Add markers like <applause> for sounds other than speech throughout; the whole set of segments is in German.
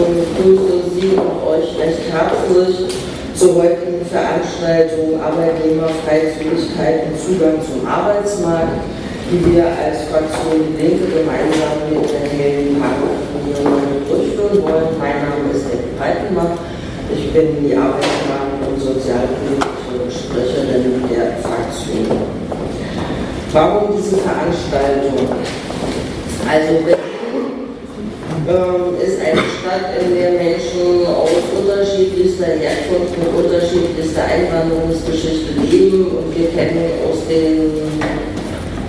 und begrüße Sie und euch recht herzlich zur heutigen Veranstaltung Arbeitnehmerfreizügigkeit und Zugang zum Arbeitsmarkt, die wir als Fraktion Die Linke gemeinsam mit der Helden Partnerunion durchführen wollen. Mein Name ist Ed Breitenbach. Ich bin die Arbeitsmarkt- und Sozialpolitische Sprecherin der Fraktion. Warum diese Veranstaltung? Also ähm, ist eine Stadt, in der Menschen aus unterschiedlichster Herkunft und unterschiedlichster Einwanderungsgeschichte leben und wir kennen aus den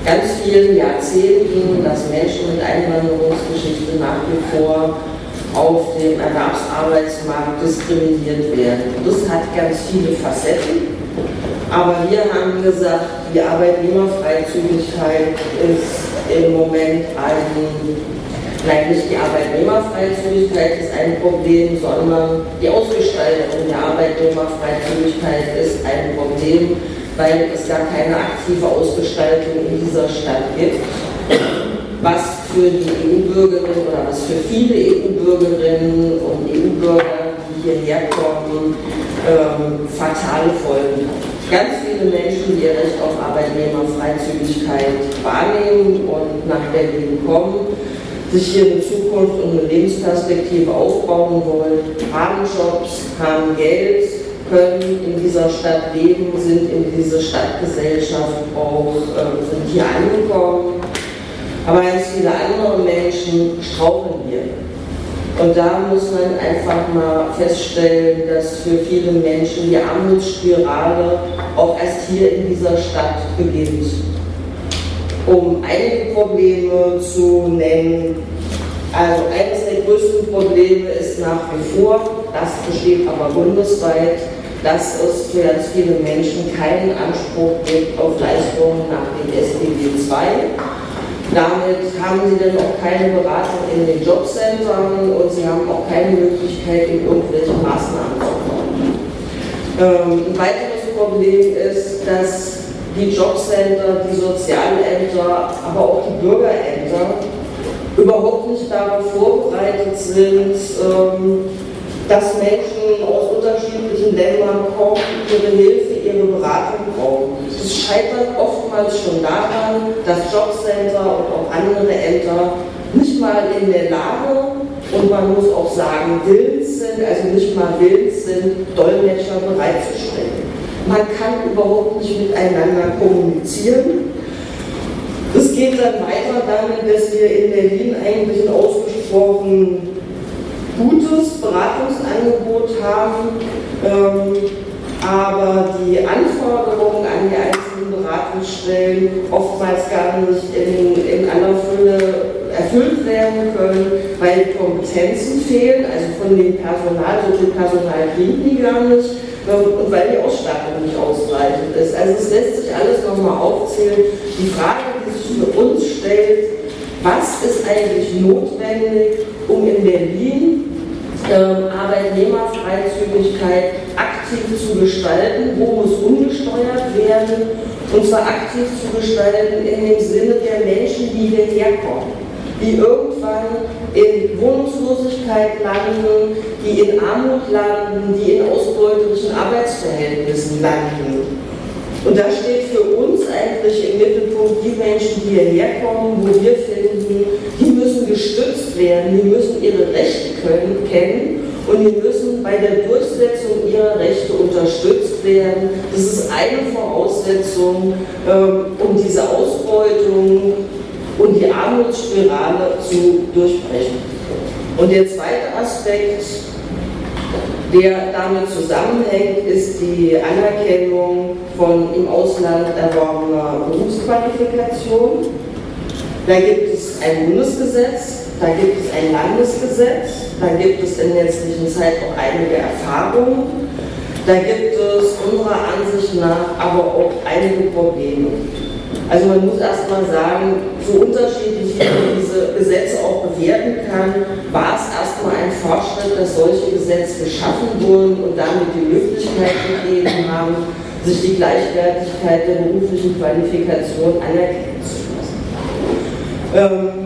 ganz vielen Jahrzehnten, dass Menschen mit Einwanderungsgeschichte nach wie vor auf dem Erwerbsarbeitsmarkt diskriminiert werden. Das hat ganz viele Facetten, aber wir haben gesagt, die Arbeitnehmerfreizügigkeit ist im Moment ein Nein, nicht die Arbeitnehmerfreizügigkeit ist ein Problem, sondern die Ausgestaltung der Arbeitnehmerfreizügigkeit ist ein Problem, weil es gar keine aktive Ausgestaltung in dieser Stadt gibt, was für die EU-Bürgerinnen oder was für viele EU-Bürgerinnen und EU-Bürger, die hierher kommen, ähm, fatale Folgen hat. Ganz viele Menschen, die ihr Recht auf Arbeitnehmerfreizügigkeit wahrnehmen und nach Berlin kommen, sich hier eine Zukunft und eine Lebensperspektive aufbauen wollen, haben Jobs, haben Geld, können in dieser Stadt leben, sind in diese Stadtgesellschaft auch, äh, sind hier angekommen. Aber ganz viele andere Menschen straucheln hier. Und da muss man einfach mal feststellen, dass für viele Menschen die Armutsspirale auch erst hier in dieser Stadt beginnt um einige Probleme zu nennen. Also eines der größten Probleme ist nach wie vor, das besteht aber bundesweit, dass es für ganz viele Menschen keinen Anspruch gibt auf Leistungen nach dem SGB II. Damit haben sie dann auch keine Beratung in den Jobcentern und sie haben auch keine Möglichkeit, in irgendwelche Maßnahmen zu kommen. Ähm, ein weiteres Problem ist, dass die Jobcenter, die Sozialämter, aber auch die Bürgerämter überhaupt nicht darauf vorbereitet sind, ähm, dass Menschen aus unterschiedlichen Ländern kommen, ihre Hilfe, ihre Beratung brauchen. Es scheitert oftmals schon daran, dass Jobcenter und auch andere Ämter nicht mal in der Lage und man muss auch sagen willens sind, also nicht mal willens sind, Dolmetscher bereitzustellen. Man kann überhaupt nicht miteinander kommunizieren. Es geht dann weiter damit, dass wir in Berlin eigentlich ein ausgesprochen gutes Beratungsangebot haben, ähm, aber die Anforderungen an die einzelnen Beratungsstellen oftmals gar nicht in, in aller Fülle erfüllt werden können, weil Kompetenzen fehlen, also von dem Personal, so viel Personal kriegen die gar nicht und weil die Ausstattung nicht ausreichend ist. Also es lässt sich alles nochmal aufzählen. Die Frage, die sich für uns stellt, was ist eigentlich notwendig, um in Berlin ähm, Arbeitnehmerfreizügigkeit aktiv zu gestalten, wo muss umgesteuert werden, und zwar aktiv zu gestalten in dem Sinne der Menschen, die hierher kommen die irgendwann in Wohnungslosigkeit landen, die in Armut landen, die in ausbeuterischen Arbeitsverhältnissen landen. Und da steht für uns eigentlich im Mittelpunkt die Menschen, die hierher kommen, wo wir finden, die müssen gestützt werden, die müssen ihre Rechte können, kennen und die müssen bei der Durchsetzung ihrer Rechte unterstützt werden. Das ist eine Voraussetzung, ähm, um diese Ausbeutung und die Armutsspirale zu durchbrechen. Und der zweite Aspekt, der damit zusammenhängt, ist die Anerkennung von im Ausland erworbener Berufsqualifikation. Da gibt es ein Bundesgesetz, da gibt es ein Landesgesetz, da gibt es in letztlichen Zeit auch einige Erfahrungen, da gibt es unserer Ansicht nach aber auch einige Probleme. Also man muss erstmal sagen, so unterschiedlich wie man diese Gesetze auch bewerten kann, war es erstmal ein Fortschritt, dass solche Gesetze geschaffen wurden und damit die Möglichkeit gegeben haben, sich die Gleichwertigkeit der beruflichen Qualifikation anerkennen zu lassen. Ähm,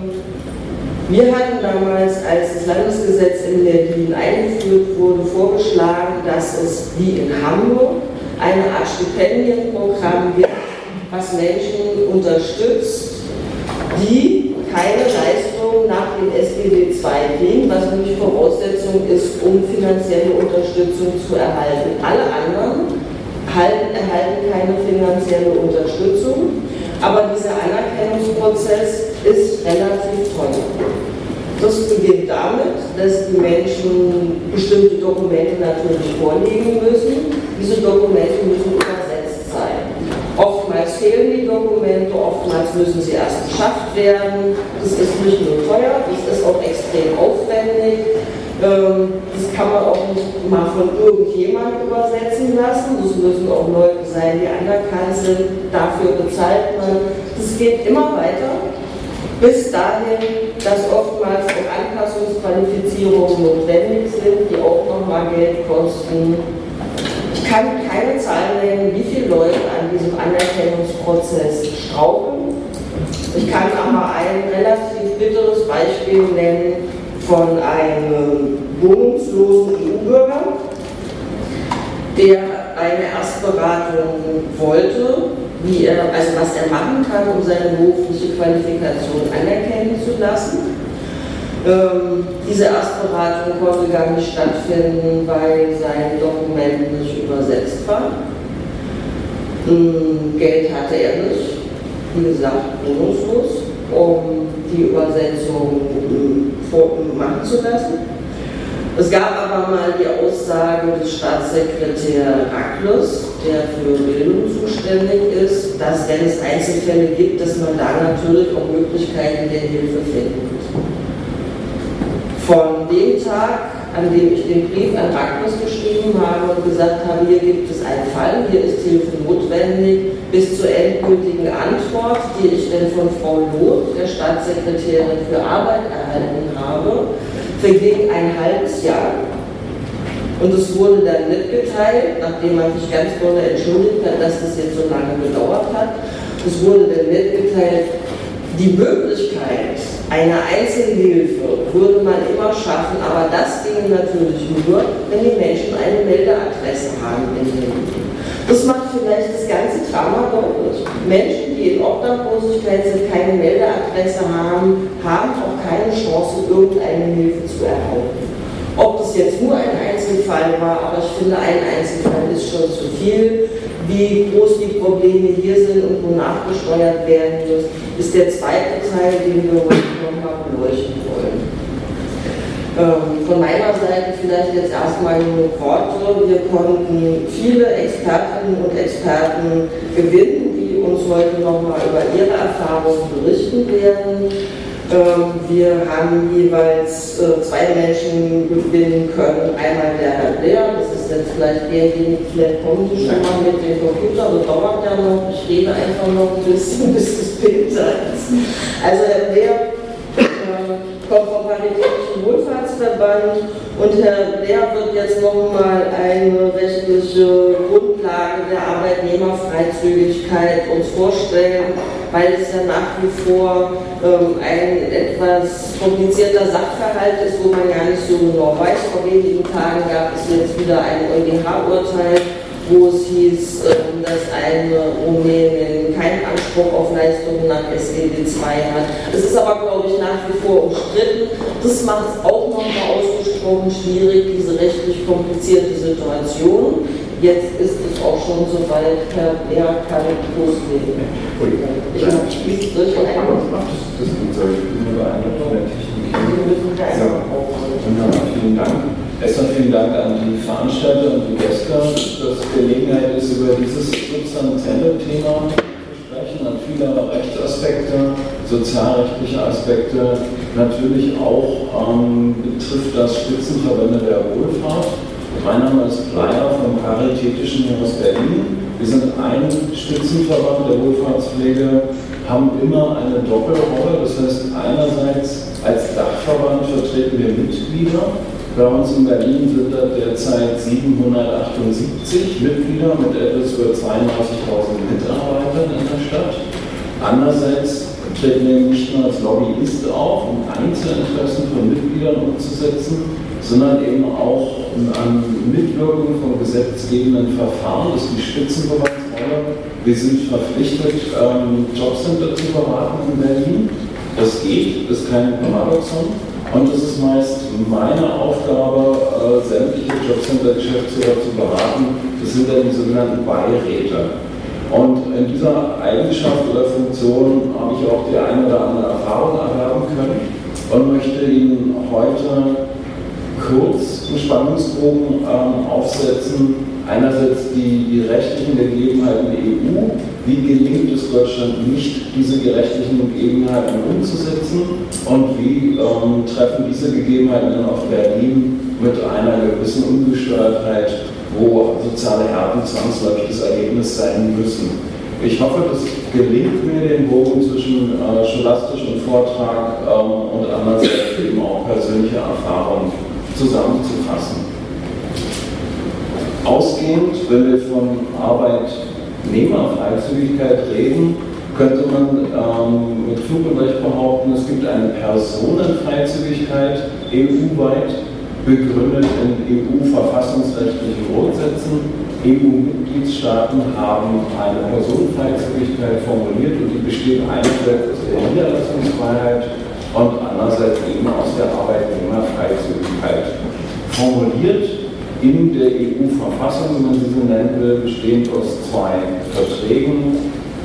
Wir hatten damals, als das Landesgesetz in Berlin eingeführt wurde, vorgeschlagen, dass es wie in Hamburg eine Art Stipendienprogramm gibt, was Menschen unterstützt, die keine Leistung nach dem SGB II kriegen, was nämlich Voraussetzung ist, um finanzielle Unterstützung zu erhalten. Alle anderen halten, erhalten keine finanzielle Unterstützung, aber dieser Anerkennungsprozess ist relativ teuer. Das beginnt damit, dass die Menschen bestimmte Dokumente natürlich vorlegen müssen. Diese Dokumente müssen sein. Fehlen die Dokumente, oftmals müssen sie erst beschafft werden. Das ist nicht nur teuer, das ist auch extrem aufwendig. Ähm, das kann man auch nicht mal von irgendjemand übersetzen lassen. Das müssen auch Leute sein, die anerkannt sind. Dafür bezahlt man. Das geht immer weiter, bis dahin, dass oftmals auch Anpassungsqualifizierungen notwendig sind, die auch nochmal Geld kosten kann keine Zahl nennen, wie viele Leute an diesem Anerkennungsprozess strauchen. Ich kann aber ein relativ bitteres Beispiel nennen von einem wohnungslosen EU-Bürger, der eine Erstberatung wollte, wie er, also was er machen kann, um seine berufliche Qualifikation anerkennen zu lassen. Ähm, diese Erstberatung konnte gar nicht stattfinden, weil sein Dokument nicht übersetzt war. Ähm, Geld hatte er nicht, wie gesagt, wohnungslos, um die Übersetzung äh, machen zu lassen. Es gab aber mal die Aussage des Staatssekretärs Rackles, der für Bildung zuständig ist, dass wenn es Einzelfälle gibt, dass man da natürlich auch Möglichkeiten der Hilfe finden muss. Von dem Tag, an dem ich den Brief an Magnus geschrieben habe und gesagt habe, hier gibt es einen Fall, hier ist Hilfe notwendig, bis zur endgültigen Antwort, die ich dann von Frau Loth, der Staatssekretärin für Arbeit, erhalten habe, verging ein halbes Jahr. Und es wurde dann mitgeteilt, nachdem man sich ganz doll entschuldigt hat, dass das jetzt so lange gedauert hat, es wurde dann mitgeteilt, die Möglichkeit einer Einzelhilfe würde man immer schaffen, aber das ginge natürlich nur, wenn die Menschen eine Meldeadresse haben in Händen. Das macht vielleicht das ganze Drama deutlich. Menschen, die in Obdachlosigkeit sind, keine Meldeadresse haben, haben auch keine Chance, irgendeine Hilfe zu erhalten. Ob das jetzt nur ein Einzelfall war, aber ich finde, ein Einzelfall ist schon zu viel wie groß die Probleme hier sind und wo nachgesteuert werden muss, ist der zweite Teil, den wir heute nochmal beleuchten wollen. Ähm, von meiner Seite vielleicht jetzt erstmal nur Worte. Wir konnten viele Expertinnen und Experten gewinnen, die uns heute nochmal über ihre Erfahrungen berichten werden. Ähm, wir haben jeweils äh, zwei Menschen gewinnen können. Einmal der Herr Blair, das ist jetzt vielleicht derjenige, vielleicht kommen Sie schon mal mit dem Computer, das dauert ja noch. Ich rede einfach noch ein bisschen, <laughs> bis das Bild da ist. Also Herr Blair kommt vom Paritätischen Wohlfahrtsverband und Herr Blair wird jetzt nochmal eine rechtliche Grundlage der Arbeitnehmerfreizügigkeit uns vorstellen weil es ja nach wie vor ähm, ein etwas komplizierter Sachverhalt ist, wo man ja nicht so genau weiß. Vor wenigen Tagen gab es jetzt wieder ein EuGH-Urteil, wo es hieß, ähm, dass eine Rumänin keinen Anspruch auf Leistungen nach SGB II hat. Es ist aber, glaube ich, nach wie vor umstritten. Das macht es auch nochmal ausgesprochen schwierig, diese rechtlich komplizierte Situation. Jetzt ist es auch schon so weit, Herr Lehrer kann loslegen. Ich habe schließt durch ein. Das ist gut, ich bin beeindruckt von der Technik. Ja, vielen Dank. Erstmal vielen Dank an die Veranstalter und die Gäste, dass Gelegenheit ist, über dieses substanzielle Thema zu sprechen, an viele Rechtsaspekte, sozialrechtliche Aspekte. Natürlich auch ähm, betrifft das Spitzenverbände der Wohlfahrt. Mein Name ist Bleier vom Paritätischen hier aus Berlin. Wir sind ein Spitzenverband der Wohlfahrtspflege, haben immer eine Doppelrolle. Das heißt, einerseits als Dachverband vertreten wir Mitglieder. Bei uns in Berlin sind da derzeit 778 Mitglieder mit etwas über 32.000 Mitarbeitern in der Stadt. Andererseits treten eben nicht nur als Lobbyist auf, um Einzelinteressen von Mitgliedern umzusetzen, sondern eben auch an Mitwirkung von gesetzgebenden Verfahren, das ist die Spitzenbeweisrolle. Wir sind verpflichtet, ähm, Jobcenter zu beraten in Berlin. Das geht, das ist kein Paradoxon. Und es ist meist meine Aufgabe, äh, sämtliche Jobcenter-Geschäftsführer zu beraten. Das sind dann die sogenannten Beiräte. Und in dieser Eigenschaft oder Funktion habe ich auch die eine oder andere Erfahrung erwerben können und möchte Ihnen heute kurz einen Spannungsbogen ähm, aufsetzen. Einerseits die, die rechtlichen Gegebenheiten der EU. Wie gelingt es Deutschland nicht, diese gerechtlichen Gegebenheiten umzusetzen? Und wie ähm, treffen diese Gegebenheiten dann auf Berlin mit einer gewissen Ungesteuertheit, wo soziale Härten zwangsläufig das Ergebnis sein müssen? Ich hoffe, das gelingt mir, den Bogen zwischen äh, scholastischem Vortrag ähm, und andererseits eben auch persönlicher Erfahrung zusammenzufassen. Ausgehend, wenn wir von Arbeitnehmerfreizügigkeit reden, könnte man ähm, mit Fug und Recht behaupten, es gibt eine Personenfreizügigkeit EU-weit, begründet in EU-verfassungsrechtlichen Grundsätzen. EU-Mitgliedstaaten haben eine Personenfreizügigkeit formuliert und die besteht einerseits aus der Niederlassungsfreiheit und andererseits eben aus der Arbeitnehmerfreizügigkeit. Formuliert in der EU-Verfassung, wenn man sie so nennen will, bestehend aus zwei Verträgen,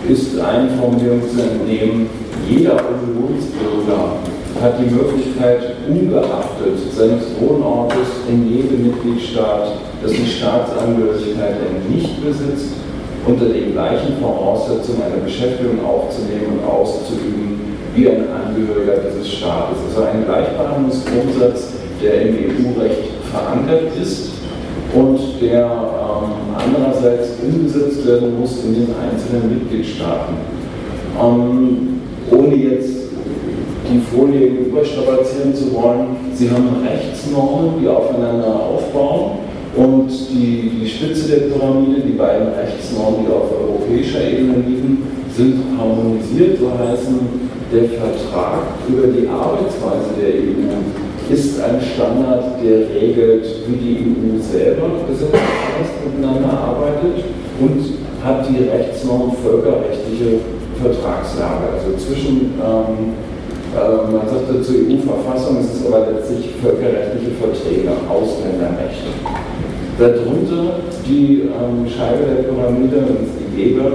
ist eine Formulierung zu entnehmen, jeder Unionsbürger hat die Möglichkeit, ungeachtet seines Wohnortes in jedem Mitgliedstaat, dessen Staatsangehörigkeit er nicht besitzt, unter den gleichen Voraussetzungen eine Beschäftigung aufzunehmen und auszuüben, wie ein Angehöriger dieses Staates. Also ein Gleichbehandlungsgrundsatz, der im EU-Recht verankert ist und der ähm, andererseits umgesetzt werden muss in den einzelnen Mitgliedstaaten. Ähm, ohne jetzt die Folie überstrapazieren zu wollen, Sie haben Rechtsnormen, die aufeinander aufbauen und die, die Spitze der Pyramide, die beiden Rechtsnormen, die auf europäischer Ebene liegen, sind harmonisiert, so heißen der Vertrag über die Arbeitsweise der EU ist ein Standard, der regelt, wie die EU selber gesetzlich miteinander arbeitet und hat die Rechtsnorm völkerrechtliche Vertragslage. Also zwischen, ähm, äh, man sagt zur EU-Verfassung, es ist aber letztlich völkerrechtliche Verträge, Ausländerrechte. Darunter die ähm, Scheibe der Pyramide, die gäbe,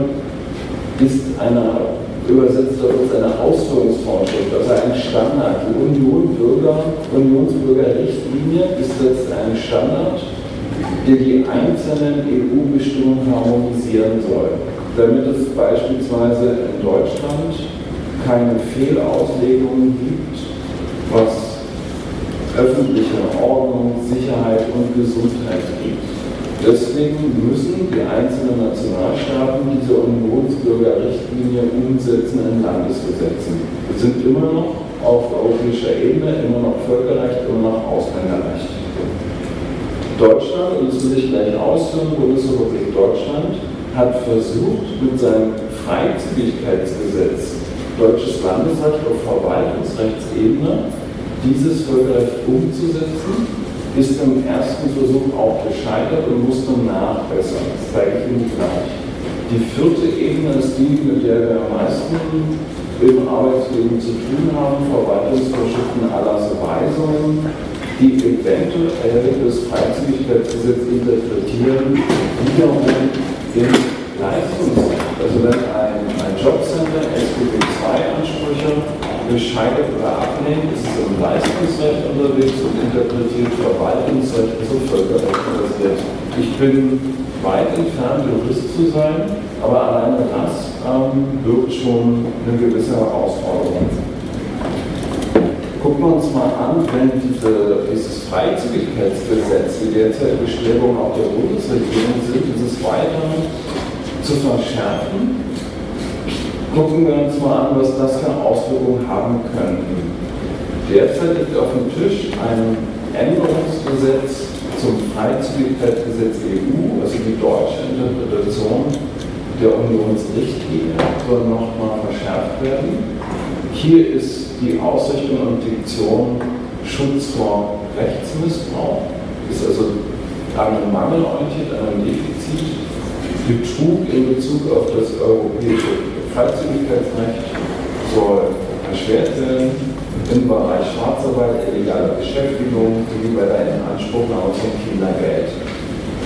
ist eine übersetzt auf uns eine Ausführungsvorschrift, also ein Standard. Die Union Bürger, Unionsbürgerrichtlinie ist jetzt ein Standard, der die einzelnen EU-Bestimmungen harmonisieren soll, damit es beispielsweise in Deutschland keine Fehlauslegungen gibt, was öffentliche Ordnung, Sicherheit und Gesundheit gibt. Deswegen müssen die einzelnen Nationalstaaten diese Unionsbürgerrichtlinie umsetzen in Landesgesetzen. Wir sind immer noch auf europäischer Ebene, immer noch Völkerrecht, immer noch Ausländerrecht. Deutschland, und das will ich gleich ausführen, Bundesrepublik Deutschland, hat versucht, mit seinem Freizügigkeitsgesetz deutsches Landesrecht auf Verwaltungsrechtsebene dieses Völkerrecht umzusetzen ist im ersten Versuch auch gescheitert und muss nun nachbessern. Das zeige ich Ihnen gleich. Die vierte Ebene ist die, mit der wir am meisten im Arbeitsleben zu tun haben, Verwaltungsvorschriften aller Weisungen, die eventuell das Freizügigkeitsgesetz interpretieren, wiederum im Leistungsrecht. Also wenn ein, ein Jobcenter SGB II-Ansprüche gescheitert oder ablehnt, ist es im Leistungsrecht unterwegs und interpretiert Verwaltungsrecht, also Völkerrecht. Ich bin weit entfernt, Jurist zu sein, aber alleine das ähm, birgt schon eine gewisse Herausforderung. Gucken wir uns mal an, wenn diese, dieses Freizügigkeitsgesetz, die derzeit Bestrebungen auch der Bundesregierung sind, dieses weiter zu verschärfen, gucken wir uns mal an, was das für Auswirkungen haben könnte. Derzeit liegt auf dem Tisch ein Änderungsgesetz zum Freizügigkeitsgesetz EU, also die deutsche Interpretation der Unionsrichtlinie soll nochmal verschärft werden. Hier ist die Ausrichtung und Diktion Schutz vor Rechtsmissbrauch, ist also an einem Mangel orientiert, an einem Defizit. Betrug in Bezug auf das europäische Freizügigkeitsrecht soll erschwert werden im Bereich Schwarzarbeit, illegale Beschäftigung sowie bei der Inanspruchnahme von Kindergeld.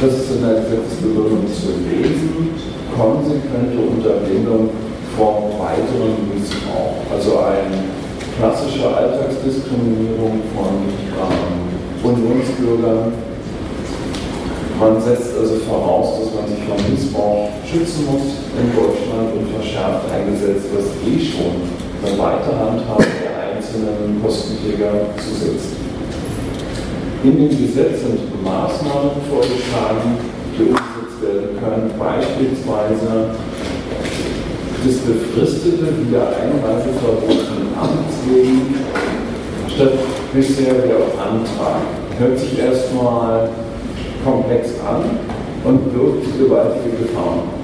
Das ist in der Gesetzesbegründung zu lesen, konsequente Unterbindung vor weiteren Missbrauch. Also eine klassische Alltagsdiskriminierung von ähm, Unionsbürgern. Man setzt also voraus, dass man sich vor Missbrauch schützen muss in Deutschland und verschärft ein Gesetz, was eh schon eine weite Handhabe der einzelnen Kostenträger zusetzt. In dem Gesetz sind Maßnahmen vorgeschlagen, die umgesetzt werden können, beispielsweise das befristete Wiedereinreiseverbot von Amts wegen statt bisher der Antrag. Hört sich erstmal komplex an und birgt gewaltige Gefahren.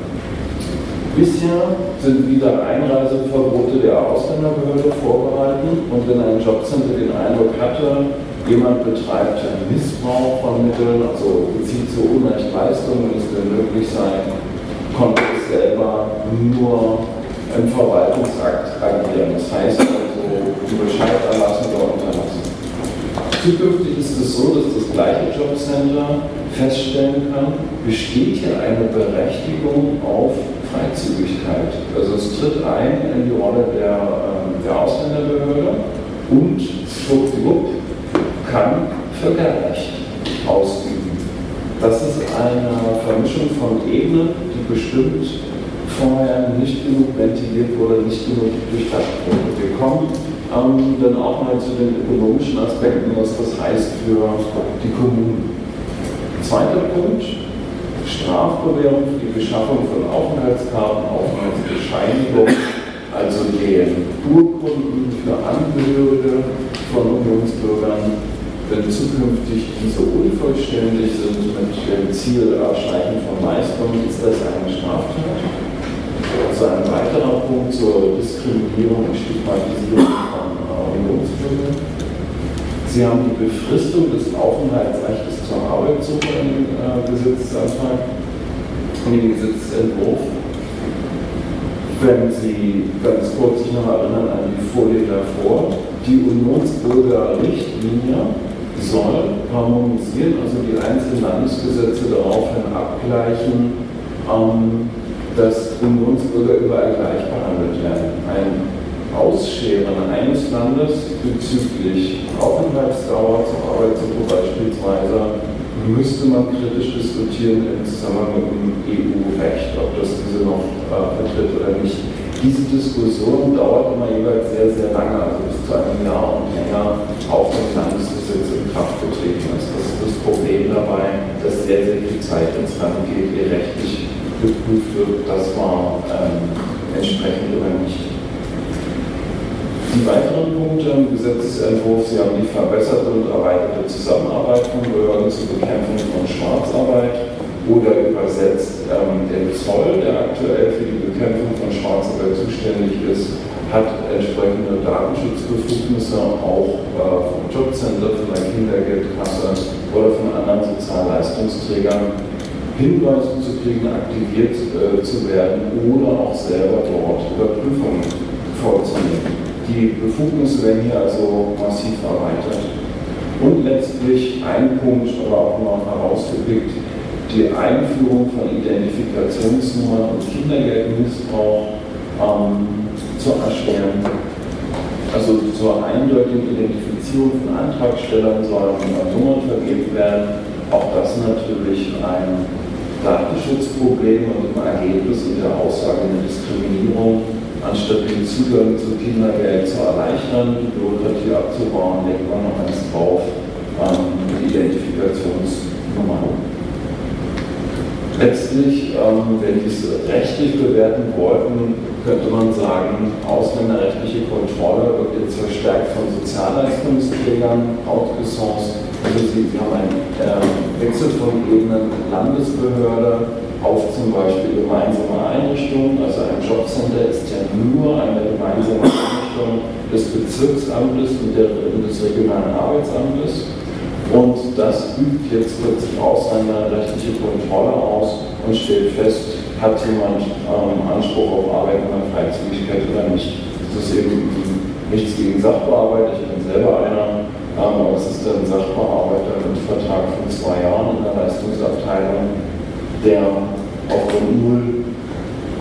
Bisher sind wieder Einreiseverbote der Ausländerbehörde vorbehalten und wenn ein Jobcenter den Eindruck hatte, jemand betreibt Missbrauch von Mitteln, also bezieht zu Unrecht Leistungen, es will möglich sein, konnte es selber nur im Verwaltungsakt agieren. Das heißt also, Bescheid erlassen unterlassen. Zukünftig ist es so, dass das gleiche Jobcenter feststellen kann, besteht hier eine Berechtigung auf Freizügigkeit. Also es tritt ein in die Rolle der, ähm, der Ausländerbehörde und schwuppdiwupp kann Völkerrecht ausüben. Das ist eine Vermischung von Ebenen, die bestimmt vorher nicht genug ventiliert wurde, nicht genug durchdacht wurde. Wir kommen ähm, dann auch mal zu den ökonomischen Aspekten, was das heißt für die Kommunen. Zweiter Punkt, Strafbewährung für die Beschaffung von Aufenthaltskarten, Aufenthaltsbescheinigung, also den Urkunden für Angehörige von Unionsbürgern, wenn zukünftig diese unvollständig sind mit dem Ziel Erschleichen von Leistungen, ist das eine Straftat. Also ein weiterer Punkt zur Diskriminierung und Stigmatisierung Unionsbürgern. Sie haben die Befristung des Aufenthaltsrechts zur Arbeitssuche im äh, Gesetzesantrag in den Gesetzentwurf. Wenn Sie ganz kurz sich noch erinnern an die Folie davor, die Unionsbürgerrichtlinie soll harmonisieren, also die einzelnen Landesgesetze daraufhin abgleichen, ähm, dass Unionsbürger überall gleich behandelt werden. Ein Ausscheren eines Landes bezüglich Aufenthaltsdauer zur Arbeitssuche beispielsweise müsste man kritisch diskutieren im Zusammenhang mit dem EU-Recht, ob das diese noch äh, vertritt oder nicht. Diese Diskussion dauert immer jeweils sehr, sehr lange, also bis zu einem Jahr und länger, auch wenn Landesgesetz in Kraft getreten ist. Das ist das Problem dabei, dass sehr, sehr viel Zeit ins Land geht, ehe rechtlich geprüft wird, das war ähm, entsprechend oder nicht. Die weiteren Punkte im Gesetzesentwurf, Sie haben die verbesserte und erweiterte Zusammenarbeit von Behörden zur Bekämpfung von Schwarzarbeit oder übersetzt ähm, der Zoll, der aktuell für die Bekämpfung von Schwarzarbeit zuständig ist, hat entsprechende Datenschutzbefugnisse auch äh, vom Jobcenter, von der Kindergeldkasse oder von anderen Sozialleistungsträgern Hinweise zu kriegen, aktiviert äh, zu werden oder auch selber dort Überprüfungen vorzunehmen. Die Befugnisse werden hier also massiv erweitert. Und letztlich ein Punkt, aber auch noch herausgepickt, die Einführung von Identifikationsnummern und Kindergeldmissbrauch ähm, zu erschweren. Also zur eindeutigen Identifizierung von Antragstellern sollen Nummern vergeben werden. Auch das natürlich ein Datenschutzproblem und im Ergebnis in der Aussage eine Diskriminierung anstatt den Zugang zu Kindergeld zu erleichtern, die Bürokratie abzubauen, legt man noch eins drauf, ähm, Identifikationsnummer. Letztlich, ähm, wenn wir es rechtlich bewerten wollten, könnte man sagen, ausländerrechtliche Kontrolle wird jetzt verstärkt von Sozialleistungsträgern outgesourced. Also Sie haben einen äh, Wechsel von Ebenen Landesbehörde, auf zum Beispiel gemeinsame Einrichtungen. Also ein Jobcenter ist ja nur eine gemeinsame Einrichtung des Bezirksamtes und des regionalen Arbeitsamtes. Und das übt jetzt plötzlich auch seine rechtliche Kontrolle aus und stellt fest, hat jemand ähm, Anspruch auf Arbeit der Freizügigkeit oder nicht. Das ist eben nichts gegen Sachbearbeiter, ich bin selber einer, ähm, aber es ist ein Sachbearbeiter mit Vertrag von zwei Jahren in der Leistungsabteilung, der aufgrund null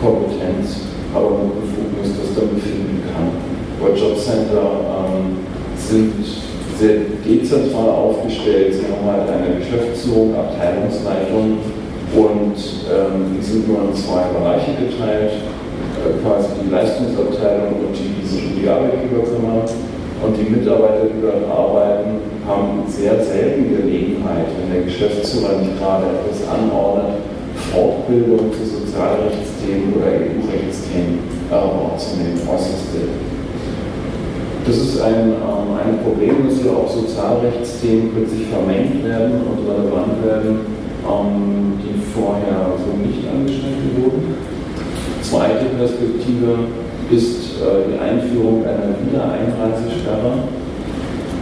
Kompetenz, aber mit Befugnis das dann befinden kann. Bei Jobcenter ähm, sind sehr dezentral aufgestellt. Sie haben halt eine Geschäftsführung, Abteilungsleitung und ähm, die sind nur in zwei Bereiche geteilt, äh, quasi die Leistungsabteilung und die, die sich um die Arbeitgeber kümmern. Und die Mitarbeiter, die dort arbeiten, haben sehr selten Gelegenheit, wenn der Geschäftsführer nicht gerade etwas anordnet, Fortbildung zu Sozialrechtsthemen oder EU-Rechtsthemen äh, wahrzunehmen, selten. Das ist ein, ähm, ein Problem, dass hier auch Sozialrechtsthemen plötzlich vermengt werden und relevant werden, ähm, die vorher so nicht angeschnitten wurden. Zweite Perspektive ist äh, die Einführung einer Wiedereinreisesperre.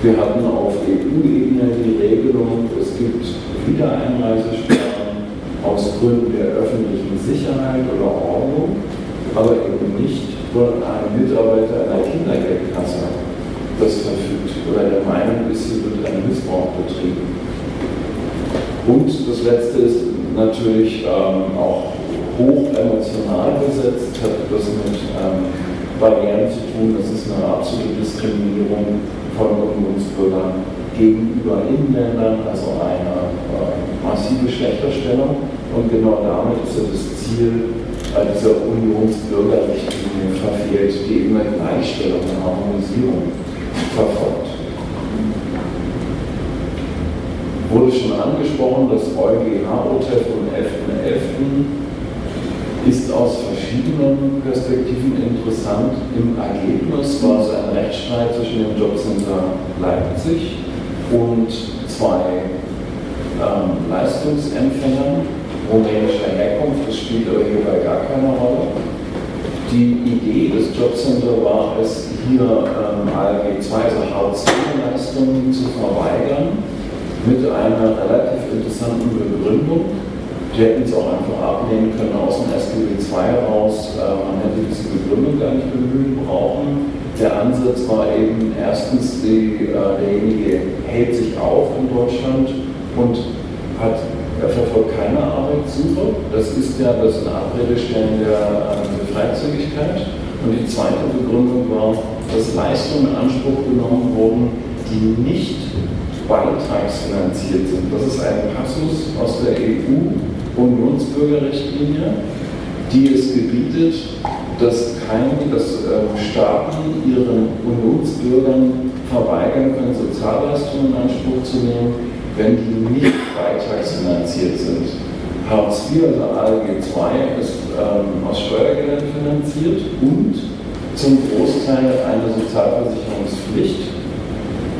Wir hatten auf EU-Ebene die Regelung, es gibt Wiedereinreisesperren aus Gründen der öffentlichen Sicherheit oder Ordnung, aber eben nicht nur ein Mitarbeiter einer Kindergeldkasse das verfügt oder der Meinung ist, hier wird ein Missbrauch betrieben. Und das Letzte ist natürlich ähm, auch hoch emotional besetzt, hat das mit ähm, Barrieren zu tun. Das ist eine absolute Diskriminierung von Unionsbürgern gegenüber Inländern, also eine äh, massive Schlechterstellung. Und genau damit ist ja das Ziel dieser Unionsbürgerrichtlinie verfehlt, die immer Gleichstellung und Harmonisierung verfolgt. Wurde schon angesprochen, das EuGH-Urteil vom 11.11. ist aus verschiedenen Perspektiven interessant. Im Ergebnis war es ein Rechtsstreit zwischen dem Jobcenter Leipzig und zwei ähm, Leistungsempfängern rumänischer Herkunft, das spielt aber hierbei gar keine Rolle. Die Idee des Jobcenter war es, hier ähm, ALG 2, also Hartz-IV-Leistungen zu verweigern, mit einer relativ interessanten Begründung. Die hätten es auch einfach abnehmen können aus dem SGB II heraus. Äh, man hätte diese Begründung gar nicht bemühen brauchen. Der Ansatz war eben erstens, die, äh, derjenige hält sich auf in Deutschland und hat er verfolgt keine Arbeitssuche. Das ist ja das in stellen der, Freizügigkeit. Und die zweite Begründung war, dass Leistungen in Anspruch genommen wurden, die nicht beitragsfinanziert sind. Das ist ein Passus aus der EU-Unionsbürgerrichtlinie, die es gebietet, dass, kein, dass äh, Staaten ihren Unionsbürgern verweigern können, Sozialleistungen in Anspruch zu nehmen, wenn die nicht beitragsfinanziert sind. Hartz IV, also ALG II, ist ähm, aus Steuergeldern finanziert und zum Großteil eine Sozialversicherungspflicht.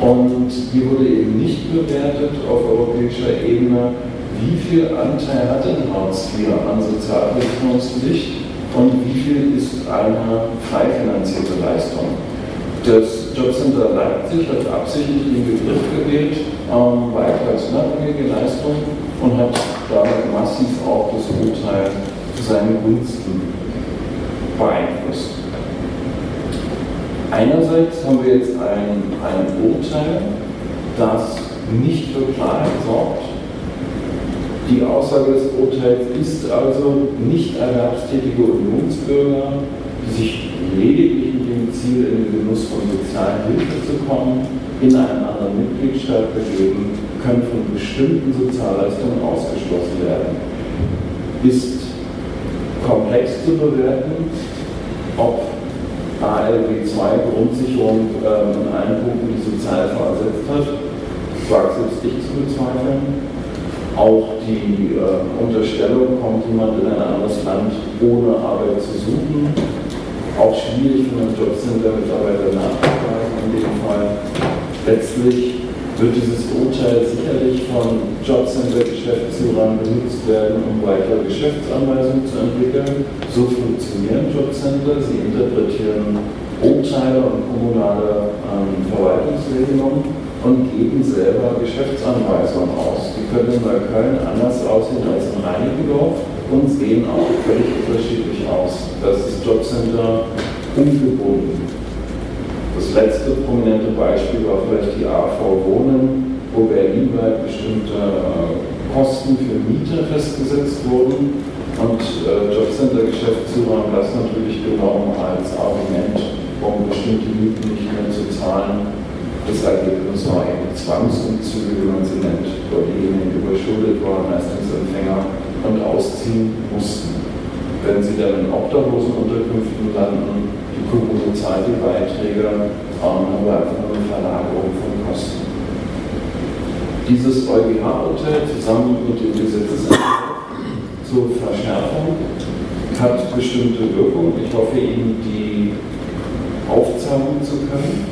Und die wurde eben nicht bewertet auf europäischer Ebene, wie viel Anteil hat denn Hartz IV an Sozialversicherungspflicht und wie viel ist eine frei finanzierte Leistung. Das Jobcenter Leipzig hat absichtlich den Begriff gewählt, ähm, beitragsunabhängige Leistung und hat damit massiv auch das Urteil zu seinen Gunsten beeinflusst. Einerseits haben wir jetzt ein, ein Urteil, das nicht für Klarheit sorgt. Die Aussage des Urteils ist also, nicht erwerbstätige Unionsbürger, die sich lediglich dem Ziel, in den Genuss von sozialen Hilfe zu kommen, in einen anderen Mitgliedstaat begeben, können von bestimmten Sozialleistungen ausgeschlossen werden. Ist komplex zu bewerten, ob ALW 2 Grundsicherung ähm, in allen Punkten die ersetzt hat, wagt selbst ich zu bezweifeln. Auch die äh, Unterstellung, kommt jemand in ein anderes Land ohne Arbeit zu suchen, auch schwierig für einen Jobcenter-Mitarbeiter nachzuweisen in dem Fall. Letztlich wird dieses Urteil sicherlich von Jobcenter-Geschäftsführern benutzt werden, um weitere Geschäftsanweisungen zu entwickeln. So funktionieren Jobcenter. Sie interpretieren Urteile und kommunale ähm, Verwaltungsregelungen und geben selber Geschäftsanweisungen aus. Die können in Neukölln anders aussehen als in Reinickendorf und sehen auch völlig unterschiedlich aus. Das ist Jobcenter ungebunden. Das letzte prominente Beispiel war vielleicht die AV Wohnen, wo berlinweit bestimmte äh, Kosten für Miete festgesetzt wurden und äh, Jobcenter-Geschäftsführer haben das natürlich genommen als Argument, um bestimmte Mieten nicht mehr zu zahlen. Das Ergebnis war eben Zwangsumzüge, wie man sie nennt, wo diejenigen überschuldet waren, Leistungsempfänger und ausziehen mussten. Wenn sie dann in Obdachlosenunterkünften landen, die Kommune zahlt die Beiträge, haben wir einfach nur eine Verlagerung von Kosten. Dieses EuGH-Urteil zusammen mit dem Gesetzesentwurf zur Verschärfung hat bestimmte Wirkung. Ich hoffe Ihnen, die aufzeigen zu können.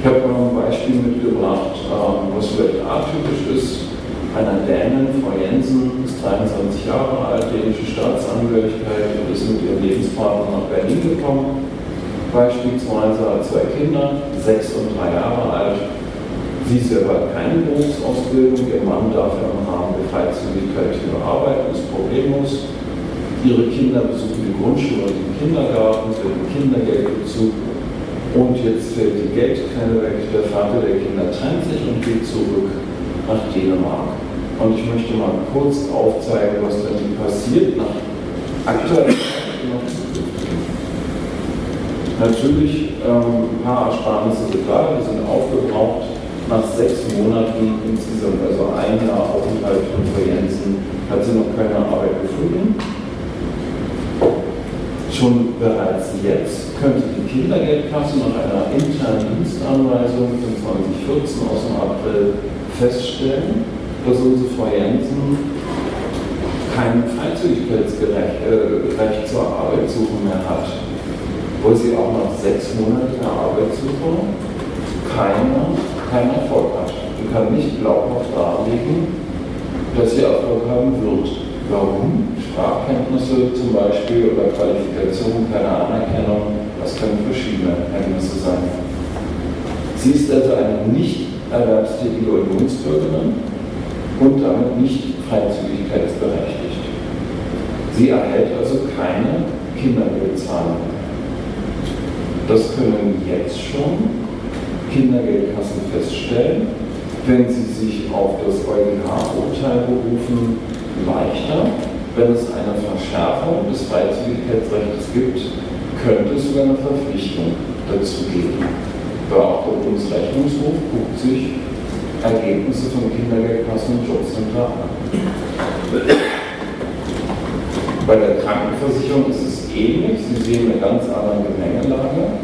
Ich habe noch ein Beispiel mitgebracht, ähm, was vielleicht atypisch ist. Einer Dänin, Frau Jensen, ist 23 Jahre alt, dänische Staatsangehörigkeit und ist mit ihrem Lebenspartner nach Berlin gekommen. Beispielsweise hat zwei Kinder, sechs und drei Jahre alt. Sie selber hat keine Berufsausbildung, ihr Mann darf im Rahmen der Freizügigkeit hier arbeiten, ist problemlos. Ihre Kinder besuchen die Grundschule und den Kindergarten, werden Kindergeldbezug und jetzt fällt die Geldquelle weg. Der Vater der Kinder trennt sich und geht zurück nach Dänemark. Und ich möchte mal kurz aufzeigen, was dann passiert nach aktueller Natürlich, ähm, ein paar Ersparnisse da, die sind aufgebraucht. Nach sechs Monaten insgesamt, also ein Jahr Aufenthalt von Jensen, hat sie noch keine Arbeit gefunden. Schon bereits jetzt könnte die Kindergeldkasse nach einer internen Dienstanweisung von 2014 aus dem April feststellen, dass unsere Frau Jensen kein Freizügigkeitsrecht äh, zur Arbeitssuche mehr hat, wo sie auch nach sechs Monaten Arbeitssuche keine, keinen Erfolg hat. Sie kann nicht glaubhaft darlegen, dass sie Erfolg haben wird. Warum? Sprachkenntnisse zum Beispiel oder Qualifikation, keine Anerkennung, das können verschiedene Kenntnisse sein. Sie ist also eine nicht erwerbstätige Unionsbürgerin und damit nicht freizügigkeitsberechtigt. Sie erhält also keine Kindergeldzahlung. Das können jetzt schon Kindergeldkassen feststellen, wenn sie sich auf das EuGH-Urteil berufen, leichter. Wenn es eine Verschärfung des Freizügigkeitsrechts gibt, könnte es sogar eine Verpflichtung dazu geben. Aber auch der Bundesrechnungshof guckt sich Ergebnisse von Kindergeldkassen und Jobcenter an. Bei der Krankenversicherung ist es ähnlich. Sie sehen eine ganz andere Gemengelage.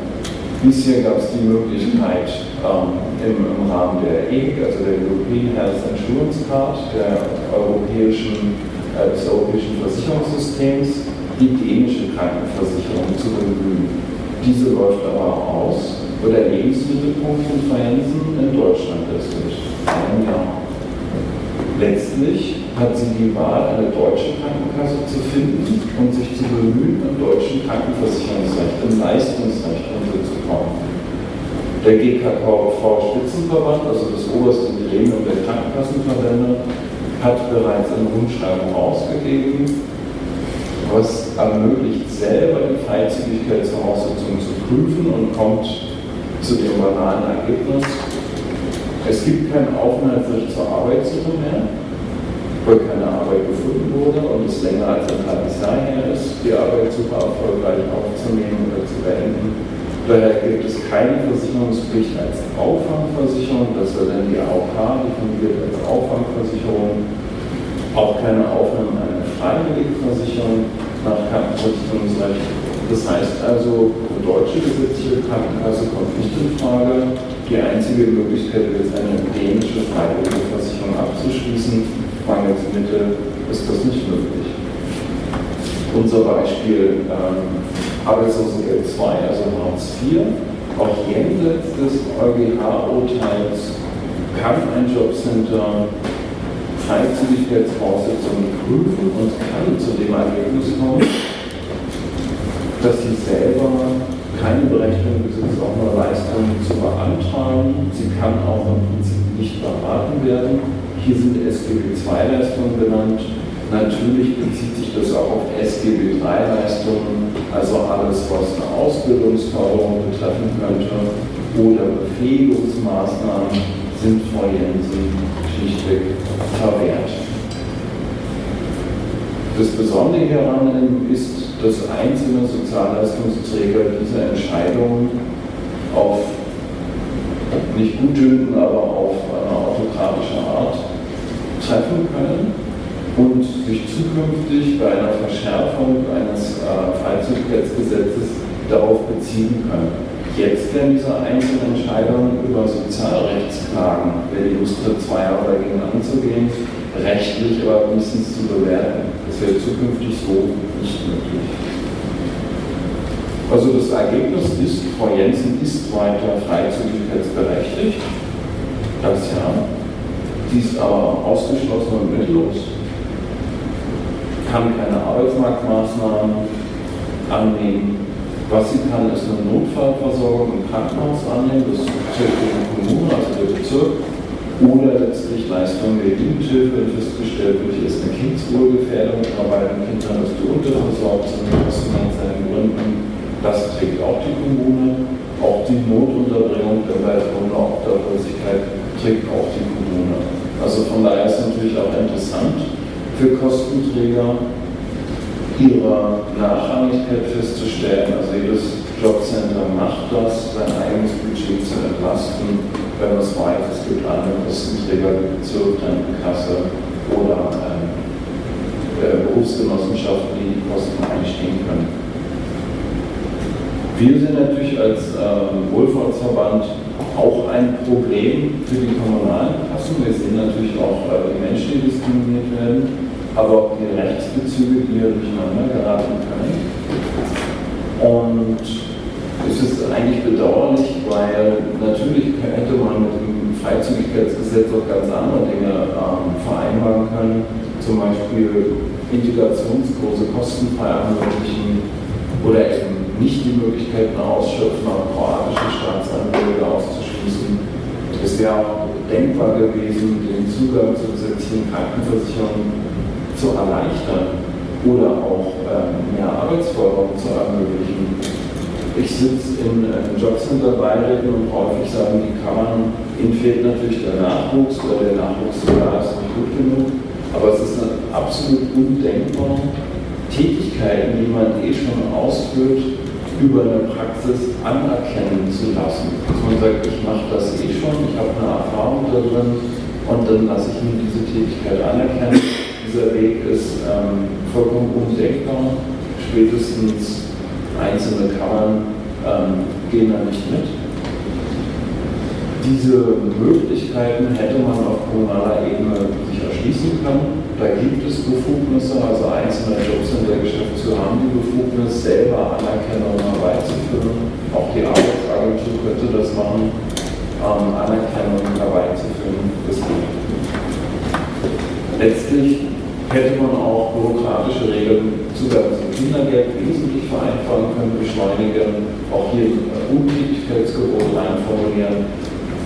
Bisher gab es die Möglichkeit, ähm, im, im, Rahmen der EG, also der European Health Insurance Card, der europäischen, äh, des europäischen Versicherungssystems, die dänische Krankenversicherung zu bemühen. Diese läuft aber aus, wo der Lebensmittelpunkt von Frenzen in Deutschland ist, mit Jahr. Letztlich hat sie die Wahl, eine deutsche Krankenkasse zu finden und sich zu bemühen, im deutschen Krankenversicherungsrecht, im Leistungsrecht unterzukommen. Der GKV-Spitzenverband, also das oberste Gremium der Krankenkassenverbände, hat bereits eine Rundschreiben ausgegeben, was ermöglicht, selber die Freizügigkeitsvoraussetzungen zu prüfen und kommt zu dem banalen Ergebnis, es gibt kein Aufenthaltsrecht zur Arbeitssuche mehr, weil keine Arbeit gefunden wurde und es länger als ein halbes Jahr her ist, die Arbeitssuche erfolgreich aufzunehmen oder zu beenden. Daher gibt es keine Versicherungspflicht als Auffangversicherung, das wäre dann die AOK, die fungiert als Auffangversicherung. Auch keine Aufnahme einer freiwilligen Versicherung nach Krankenversicherungsrecht. Das heißt also, eine deutsche gesetzliche Krankenkasse kommt nicht in Frage. Die einzige Möglichkeit ist, eine dänische freiwillige Versicherung abzuschließen. Mangels Mittel ist das nicht möglich. Unser Beispiel ähm, Arbeitslosengeld 2, also Hartz IV. Auch jenseits des EuGH-Urteils kann ein Jobcenter Freizügigkeitsvoraussetzungen prüfen und kann zu dem Ergebnis kommen, dass sie selber keine Berechtigung besitzt, auch nur Leistungen zu beantragen. Sie kann auch im Prinzip nicht beraten werden. Hier sind SGB II-Leistungen benannt. Natürlich bezieht sich das auch auf SGB III-Leistungen, also alles, was eine Ausbildungsförderung betreffen könnte oder Befähigungsmaßnahmen sind Frau Jensen schlichtweg verwehrt. Das Besondere hieran ist, dass einzelne Sozialleistungsträger diese Entscheidungen auf nicht gutdünkenden, aber auf eine autokratische Art treffen können und sich zukünftig bei einer Verschärfung eines äh, Freizügigkeitsgesetzes darauf beziehen können. Jetzt werden diese einzelnen Entscheidungen über Sozialrechtsklagen, wer die Lust hat, zwei Jahre dagegen anzugehen, rechtlich aber wenigstens zu bewerten. Das wäre zukünftig so nicht möglich. Also das Ergebnis ist, Frau Jensen ist weiter freizügigkeitsberechtigt, das ja. Sie ist aber ausgeschlossen und mittellos kann keine Arbeitsmarktmaßnahmen annehmen. Was sie kann, ist eine Notfallversorgung im Krankenhaus annehmen, das zählt die Kommune, also der Bezirk, oder letztlich Leistungen der Jugendhilfe, wenn festgestellt wird, hier ist eine Kindswohlgefährdung bei den Kindern, dass die unterversorgt sind, aus finanziellen Gründen. Das trägt auch die Kommune. Auch die Notunterbringung der weiteren Obdachlosigkeit trägt auch die Kommune. Also von daher ist es natürlich auch interessant, für Kostenträger ihre Nachrangigkeit festzustellen. Also jedes Jobcenter macht das, sein eigenes Budget zu entlasten, wenn es weiß, es gibt andere Kostenträger wie Bezirk, Rentenkasse oder ähm, äh, Berufsgenossenschaften, die die Kosten einstehen können. Wir sind natürlich als ähm, Wohlfahrtsverband auch ein Problem für die kommunalen Kassen. Wir sehen natürlich auch äh, die Menschen, die diskriminiert werden aber auch die Rechtsbezüge, die hier durcheinander geraten können. Und es ist eigentlich bedauerlich, weil natürlich hätte man mit dem Freizügigkeitsgesetz auch ganz andere Dinge ähm, vereinbaren können, zum Beispiel Integrationskurse kostenfrei ermöglichen oder eben nicht die Möglichkeit, eine Ausschöpfung auf kroatische Staatsangehörige auszuschließen. Es wäre auch denkbar gewesen, den Zugang zur gesetzlichen Krankenversicherung zu erleichtern oder auch ähm, mehr Arbeitsförderung zu ermöglichen. Ich sitze in äh, Jobcenter-Beiräten und häufig sagen die Kammern, ihnen fehlt natürlich der Nachwuchs oder der Nachwuchs sogar ist nicht gut genug, aber es ist absolut undenkbar, Tätigkeiten, die man eh schon ausführt, über eine Praxis anerkennen zu lassen. Dass man sagt, ich mache das eh schon, ich habe eine Erfahrung darin und dann lasse ich mir diese Tätigkeit anerkennen dieser Weg ist ähm, vollkommen undenkbar. Spätestens einzelne Kammern ähm, gehen da nicht mit. Diese Möglichkeiten hätte man auf kommunaler Ebene sich erschließen können. Da gibt es Befugnisse, also einzelne Jobs in der Geschäftsführung haben die Befugnis, selber Anerkennung herbeizuführen. Auch die Arbeitsagentur könnte das machen, ähm, Anerkennung herbeizuführen. Das geht. Letztlich hätte man auch bürokratische Regeln Zugang zum Kindergeld wesentlich vereinfachen können, beschleunigen, auch hier ein Untätigkeitsgebot reinformulieren.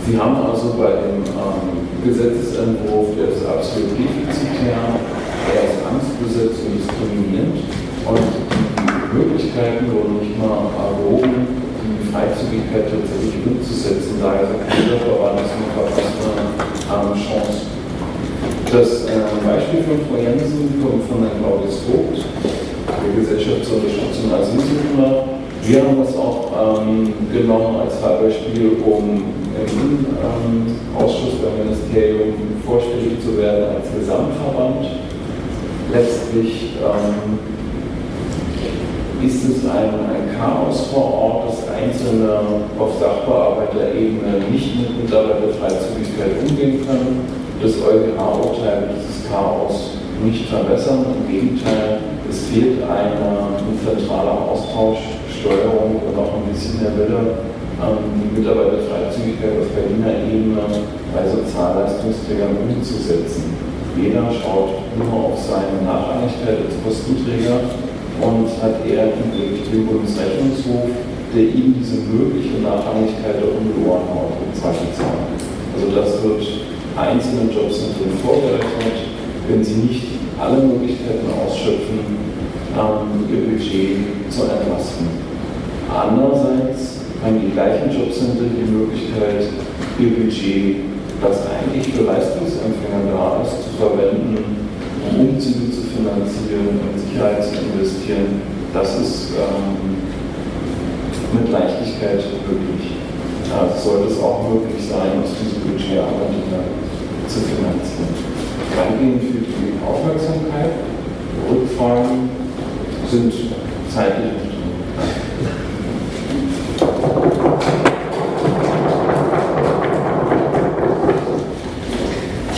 Sie haben also bei dem ähm, Gesetzesentwurf, der ist absolut defizitär, er ist angstbesetzt und diskriminierend und die Möglichkeiten wurden nicht mal erwogen, die Freizügigkeit tatsächlich umzusetzen. Daher sind Kinderverband eine verpasste ähm, Chance. Das äh, Beispiel von Frau Jensen kommt von Herrn Claudius Vogt, der Gesellschaft zur Unterstützung Asylsuchender. Wir haben das auch ähm, genommen als Fallbeispiel, um im ähm, Ausschuss beim Ministerium vorstellig zu werden als Gesamtverband. Letztlich ähm, ist es ein, ein, Chaos vor Ort, dass Einzelne auf Sachbearbeiterebene nicht mit Mitarbeiterfreizügigkeit umgehen können das EuGH-Urteil dieses Chaos nicht verbessern. Im Gegenteil, es fehlt eine, ein zentraler Austausch, Steuerung und auch ein bisschen der Wille, ähm, die Mitarbeiterfreizügigkeit auf Berliner Ebene bei Sozialleistungsträgern umzusetzen. Jeder schaut nur auf seine Nachrangigkeit als Kostenträger und hat eher den Blick den Bundesrechnungshof, der ihm diese mögliche Nachrangigkeit der Ungeloren haut, im Zweifelsfall. Also das wird einzelnen Jobcentern vorgerechnet, wenn sie nicht alle Möglichkeiten ausschöpfen, ähm, ihr Budget zu entlasten. Andererseits haben die gleichen Jobcenter die Möglichkeit, ihr Budget, das eigentlich für Leistungsempfänger da ist, zu verwenden, um Umzüge zu finanzieren, in Sicherheit zu investieren. Das ist ähm, mit Leichtigkeit möglich. Ja, sollte es auch möglich sein, aus diesem Budget Arbeiter zu finanzieren. Danke Ihnen für die Aufmerksamkeit. Rückfragen sind zeitlich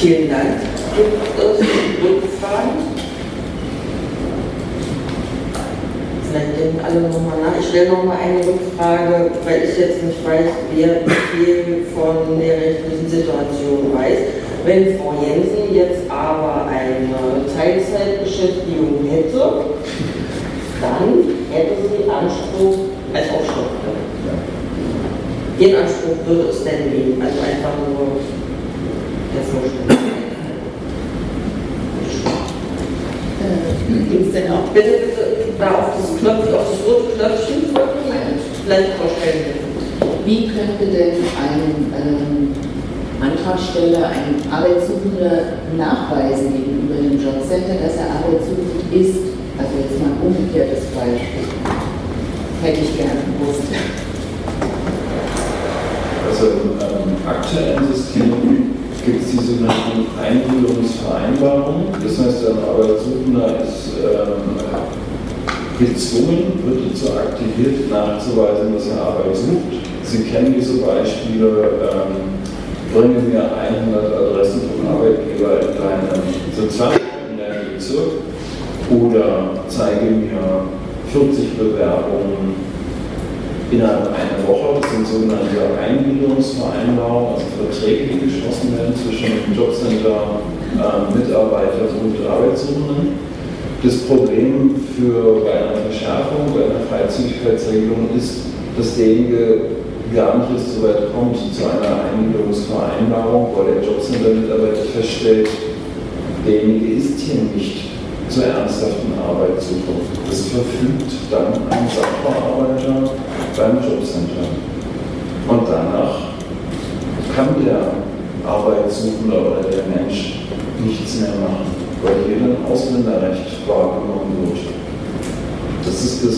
Vielen Dank. Gibt es Rückfragen? vielleicht denken alle nochmal nach. Ich stelle nochmal eine Rückfrage, weil ich jetzt nicht weiß, wer viel von der rechtlichen Situation weiß. Wenn Frau Jensen jetzt aber eine Teilzeitbeschäftigung hätte, dann hätte sie Anspruch als Aufstockung. Den Anspruch würde es denn nehmen, also einfach nur Gibt es denn auch? Bitte, bitte da auf das Knopf, auf das rote Knöpfchen drücken und vielleicht vorstellen. Wie könnte denn ein ähm, Antragsteller, ein Arbeitssuchender nachweisen gegenüber dem Jobcenter, dass er arbeitssuchend ist? Also jetzt mal ein umgekehrtes Beispiel. Hätte ich gerne gewusst. Also im ähm, aktuellen System gibt es die sogenannten Einbildungsvereinbarungen. Das heißt, ein Arbeitssuchender ist ähm, gezwungen wird dazu aktiviert, nachzuweisen, dass er Arbeit sucht. Sie kennen diese Beispiele, ähm, bringen mir 100 Adressen von Arbeitgeber in deinem Sozialverband in deinem Bezirk oder zeige mir 40 Bewerbungen innerhalb einer Woche. Das sind sogenannte Eingliederungsvereinbarungen, also Verträge, die geschlossen werden zwischen Jobcenter, äh, Mitarbeiter und Arbeitssuchenden. Das Problem für bei einer Verschärfung, bei einer Freizügigkeitsregelung ist, dass derjenige gar nicht erst so weit kommt zu einer Einigungsvereinbarung, weil der Jobcenter-Mitarbeiter feststellt, derjenige ist hier nicht zur ernsthaften Arbeitssuche. Das verfügt dann ein Sachbearbeiter beim Jobcenter. Und danach kann der Arbeitssuchende oder der Mensch nichts mehr machen weil hier ein Ausländerrecht wahrgenommen wird. Das ist das,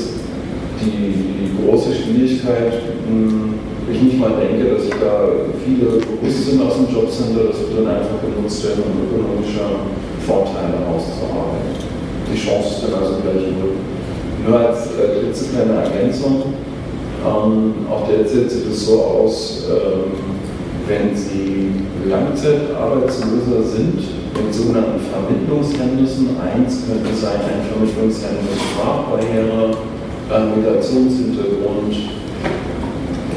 die, die große Schwierigkeit. Hm, ich nicht mal denke, dass sich da viele bewusst sind aus dem Jobcenter, das wird dann einfach genutzt werden, um ökonomische Vorteile auszuarbeiten. Die Chance ist dann also gleich null. Nur als äh, klitzekleine Ergänzung, ähm, auch derzeit sieht es so aus, ähm, wenn Sie Langzeitarbeitslose sind, mit sogenannten Vermittlungshemmnissen. Eins könnte sein ein Vermittlungshemmnis Sprachbarriere, Migrationshintergrund,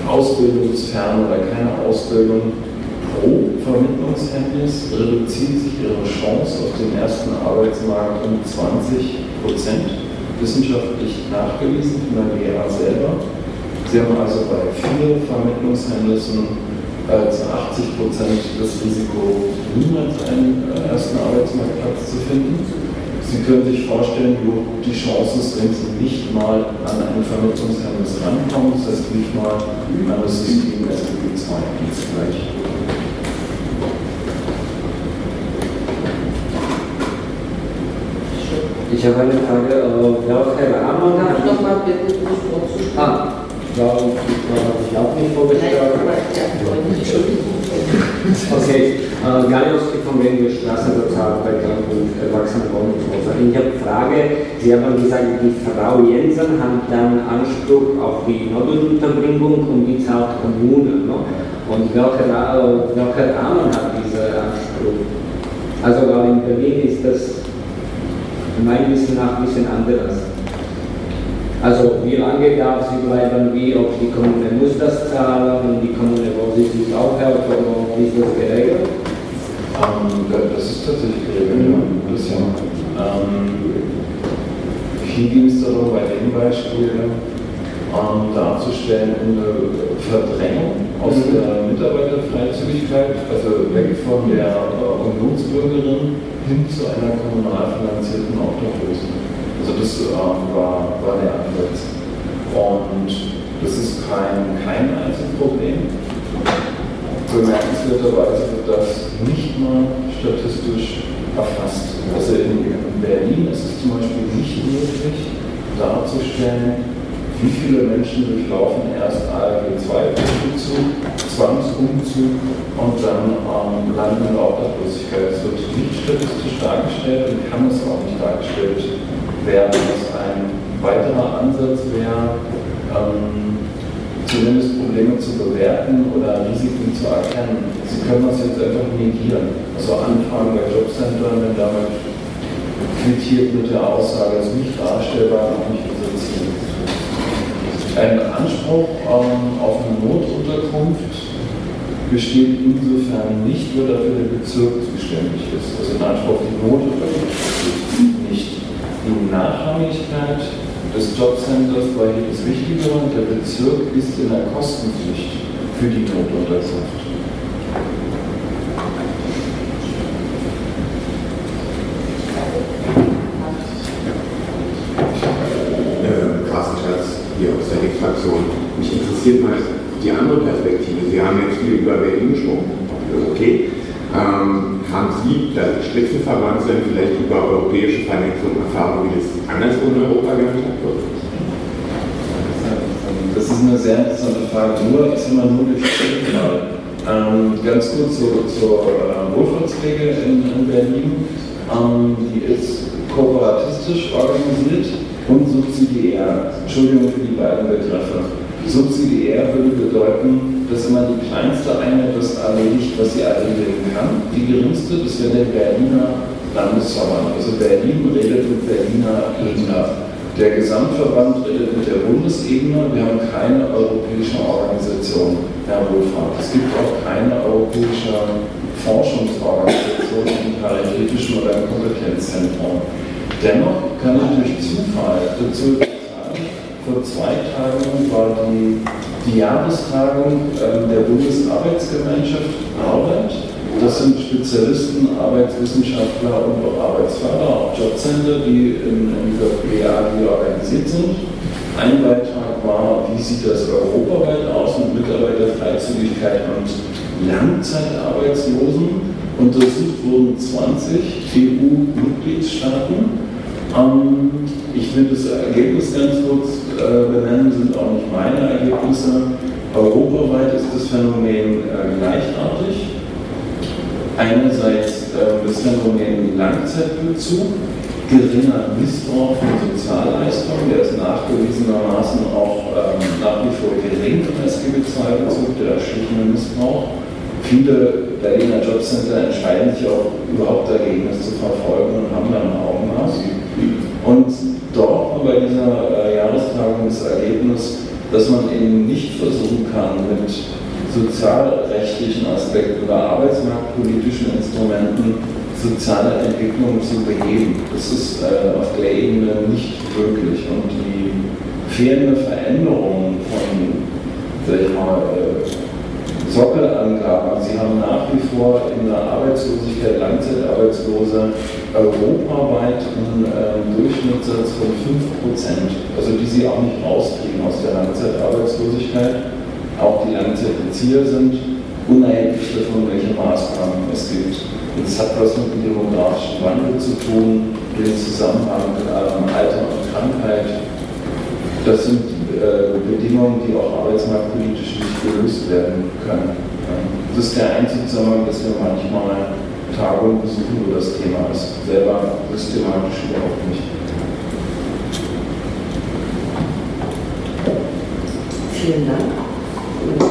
Ausbildungsfern oder keine Ausbildung. Pro Vermittlungshemmnis reduziert sich ihre Chance auf den ersten Arbeitsmarkt um 20 Prozent, wissenschaftlich nachgewiesen von der GEA selber. Sie haben also bei vier Vermittlungshemmnissen äh, zu 80 Prozent das Risiko, niemals einen äh, ersten Arbeitsmarktplatz zu finden. Sie können sich vorstellen, wo die Chance ist, wenn Sie nicht mal an ein Vermittlungshemmnis rankommen, das heißt nicht mal an das System SGB II gleich. Ich habe eine Frage, äh, welche Rahmen Darf ich nochmal bitte Ah, ja, das habe ich auch nicht vorgestellt. Okay, äh, Galiowski vom Wende Straßensozialarbeit und Erwachsenenwohnungsloser. Ich habe eine Frage, Sie haben gesagt, die Frau Jensen hat dann Anspruch auf die Notunterbringung und die zahlt Kommune. Ne? Und welcher welche Rahmen hat dieser Anspruch? Also, weil in Berlin ist das meinem Wissen nach ein bisschen anders. Also wie lange darf sie bleiben, wie, ob die Kommune muss das zahlen und die Kommune, wo sie sich aufhält, oder wie ist das geregelt? Ähm, das ist tatsächlich geregelt, ja. Das ja. Ähm, hier ging es darum, bei dem Beispiel, ähm, darzustellen, eine Verdrängung aus mhm. der Mitarbeiterfreizügigkeit, also weg von der äh, Unionsbürgerin hin zu einer kommunal finanzierten Obdachlosen. Also das äh, war, war der Ansatz. Und das ist kein, kein Einzelproblem. Bemerkenswerterweise wird das nicht mal statistisch erfasst. Also in Berlin ist es zum Beispiel nicht möglich darzustellen, wie viele Menschen durchlaufen erst ALG 2 Umzug, Zwangsumzug und dann ähm, landen in der Obdachlosigkeit. Es wird nicht statistisch dargestellt und kann es auch nicht dargestellt werden, was ein weiterer Ansatz wäre, ähm, zumindest Probleme zu bewerten oder Risiken zu erkennen. Sie können das jetzt einfach negieren. Also Anfragen bei Jobcentern, wenn damit quittiert mit der Aussage, ist nicht darstellbar, noch nicht ein Anspruch ähm, auf eine Notunterkunft besteht insofern nicht, weil dafür der Bezirk zuständig ist. Also ein Anspruch auf die Notunterkunft. Die Nachrangigkeit des Jobcenters war hier das Wichtigere und der Bezirk ist in der Kostenpflicht für die Notunterkunft. Fraktion. Mich interessiert mal die andere Perspektive. Sie haben jetzt viel über Berlin gesprochen. Okay. Haben Sie, da Sie Spitzenverband sind, vielleicht über europäische Vernetzung Erfahrung, wie das anderswo in Europa gehandhabt wird? Das ist eine sehr interessante Frage. Nur, sag mal, nur durch. Ähm, ganz kurz zur, zur äh, Wohlfahrtspflege in, in Berlin. Ähm, die ist kooperatistisch organisiert und subsidiär. Entschuldigung für die beiden Begriffe. Subsidiär würde bedeuten, dass immer die kleinste Einheit das erledigt, was sie erledigen kann. Die geringste, das wäre der Berliner Landesverband. Also Berlin redet mit Berliner Ebene. Der Gesamtverband redet mit der Bundesebene. Wir haben keine europäische Organisation, Herr Wohlfahrt. Es gibt auch keine europäische Forschungsorganisation im paritätischen oder im Kompetenzzentrum. Dennoch kann ich durch Zufall dazu sagen, vor zwei Tagen war die, die Jahrestagung äh, der Bundesarbeitsgemeinschaft Arbeit. Das sind Spezialisten, Arbeitswissenschaftler und auch Arbeitsförder, auch Jobcenter, die in, in dieser BAG organisiert sind. Ein Beitrag war, wie sieht das europaweit aus mit Mitarbeiterfreizügigkeit und Langzeitarbeitslosen. Untersucht wurden 20 EU-Mitgliedstaaten ähm, ich will das Ergebnis ganz kurz äh, benennen, sind auch nicht meine Ergebnisse. Europaweit ist das Phänomen äh, gleichartig. Einerseits äh, das Phänomen Langzeitbezug, geringer Missbrauch von Sozialleistungen, der ist nachgewiesenermaßen auch ähm, nach wie vor gering SGB II-Bezug, der erschlichene Missbrauch. Viele Berliner Jobcenter entscheiden sich auch überhaupt dagegen, das zu verfolgen und haben dann ein Augenmaß. Und dort bei dieser äh, Jahrestagung das Ergebnis, dass man eben nicht versuchen kann, mit sozialrechtlichen Aspekten oder arbeitsmarktpolitischen Instrumenten soziale Entwicklung zu beheben. Das ist äh, auf der Ebene nicht möglich. Und die fehlende Veränderung von, sag ich mal, äh, Sockelangaben. Sie haben nach wie vor in der Arbeitslosigkeit Langzeitarbeitslose europaweit einen äh, Durchschnittssatz von 5%, also die Sie auch nicht rauskriegen aus der Langzeitarbeitslosigkeit. Auch die Langzeitbezieher sind unerheblich davon, welche Maßnahmen es gibt. Es hat was mit dem demografischen Wandel zu tun, den Zusammenhang mit Alter und Krankheit. Das sind Bedingungen, die auch arbeitsmarktpolitisch nicht gelöst werden können. Das ist der einzige Zusammenhang, dass wir manchmal Tagungen besuchen, wo das Thema ist. Selber systematisch überhaupt nicht. Vielen Dank. Ich muss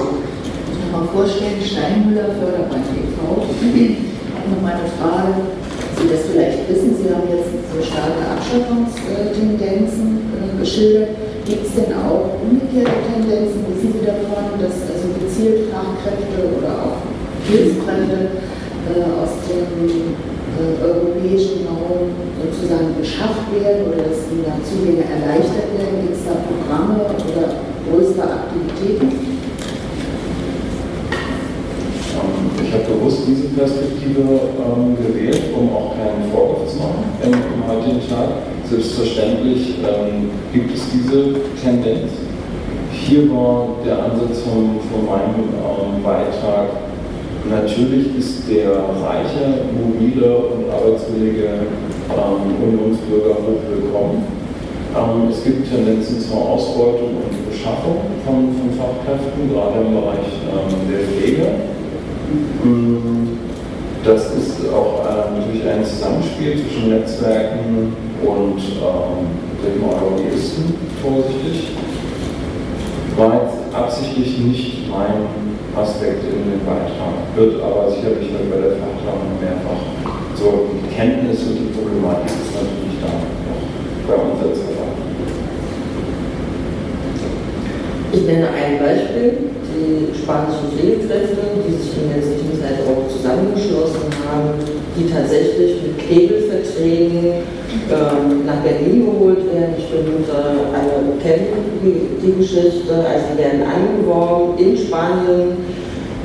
noch mal vorstellen, Steinmüller Förderbank e.V. Ich habe noch mal eine Frage. Sie das vielleicht wissen, Sie haben jetzt so starke Abschaffungstendenzen äh, geschildert. Gibt es denn auch umgekehrte Tendenzen, wissen Sie davon, dass also gezielt Fachkräfte oder auch Hilfskräfte äh, aus dem äh, europäischen Raum sozusagen beschafft werden oder dass ihnen da Zugänge erleichtert werden? Gibt es da Programme oder größere Aktivitäten? Ähm, ich habe bewusst diese Perspektive ähm, gewählt, um auch keinen Vorwurf zu machen im, im heutigen Tag. Selbstverständlich ähm, gibt es diese Tendenz. Hier war der Ansatz von, von meinem ähm, Beitrag, natürlich ist der reiche, mobile und arbeitswillige ähm, Unionsbürger hochwillkommen. Ähm, es gibt Tendenzen zur Ausbeutung und Beschaffung von, von Fachkräften, gerade im Bereich ähm, der Pflege. Mm, das ist auch äh, natürlich ein Zusammenspiel zwischen Netzwerken und ähm, Lobbyisten, vorsichtig. War jetzt absichtlich nicht mein Aspekt in dem Beitrag, wird aber sicherlich bei der Fachtagung mehrfach so die Kenntnis und die Problematik ist natürlich da noch bei uns als Verband. Ich nenne ein Beispiel, die spanischen Pflegekräfte, die sich in der Zwischenzeit auch zusammengeschlossen haben, die tatsächlich mit Knebelverträgen ähm, nach Berlin geholt werden. Ich äh, alle kennen die, die Geschichte, also sie werden angeworben in Spanien,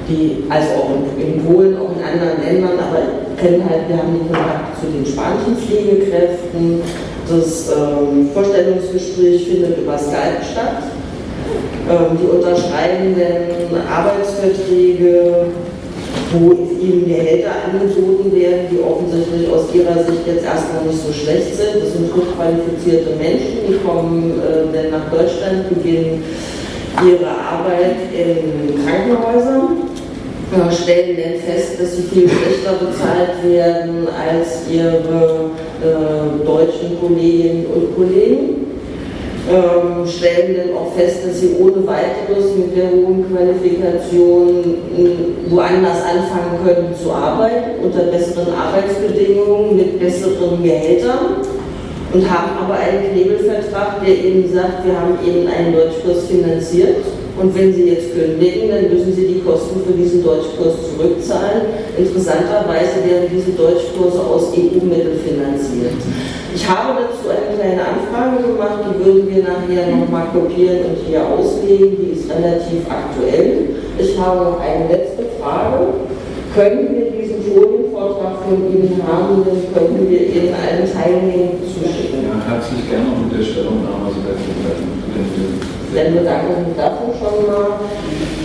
die, also auch in, in Polen, auch in anderen Ländern, aber kennen halt, wir haben die Kontakte zu den spanischen Pflegekräften. Das ähm, Vorstellungsgespräch findet über Skype statt. Ähm, die unterschreiben dann Arbeitsverträge, wo ihnen Gehälter angeboten werden, die offensichtlich aus ihrer Sicht jetzt erstmal nicht so schlecht sind. Das sind hochqualifizierte Menschen, die kommen äh, dann nach Deutschland, beginnen ihre Arbeit in Krankenhäusern stellen dann fest, dass sie viel schlechter bezahlt werden als ihre äh, deutschen Kolleginnen und Kollegen. Ähm, stellen dann auch fest, dass sie ohne weiteres mit der hohen Qualifikation äh, woanders anfangen können zu arbeiten, unter besseren Arbeitsbedingungen, mit besseren Gehältern und haben aber einen Knebelvertrag, der ihnen sagt, wir haben ihnen einen Deutschkurs finanziert und wenn Sie jetzt kündigen, dann müssen Sie die Kosten für diesen Deutschkurs zurückzahlen. Interessanterweise werden diese Deutschkurse aus EU-Mitteln finanziert. Ich habe dazu eine kleine Anfrage gemacht, die würden wir nachher nochmal kopieren und hier auslegen. Die ist relativ aktuell. Ich habe noch eine letzte Frage. Können wir diesen Folienvortrag von Ihnen haben, dann können wir Ihnen allen Teilnehmern zuschicken. Ja, herzlich gerne mit der Stellungnahme, so dass wir dann bedanke ich mich dafür schon mal.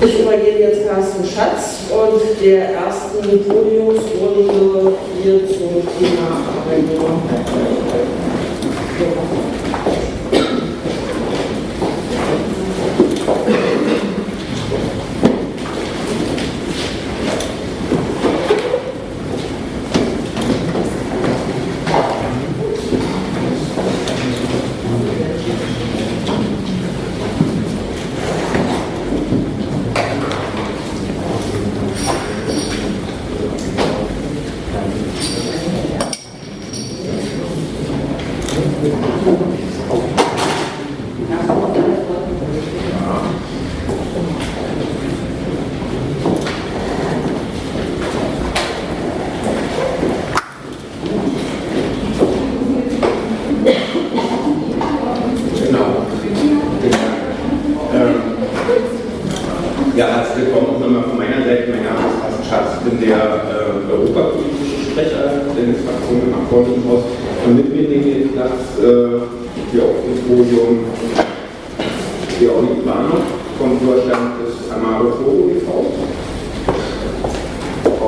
Ich übergebe jetzt Carsten Schatz und der ersten Podiumsrunde hier zum Thema Arbeitnehmer.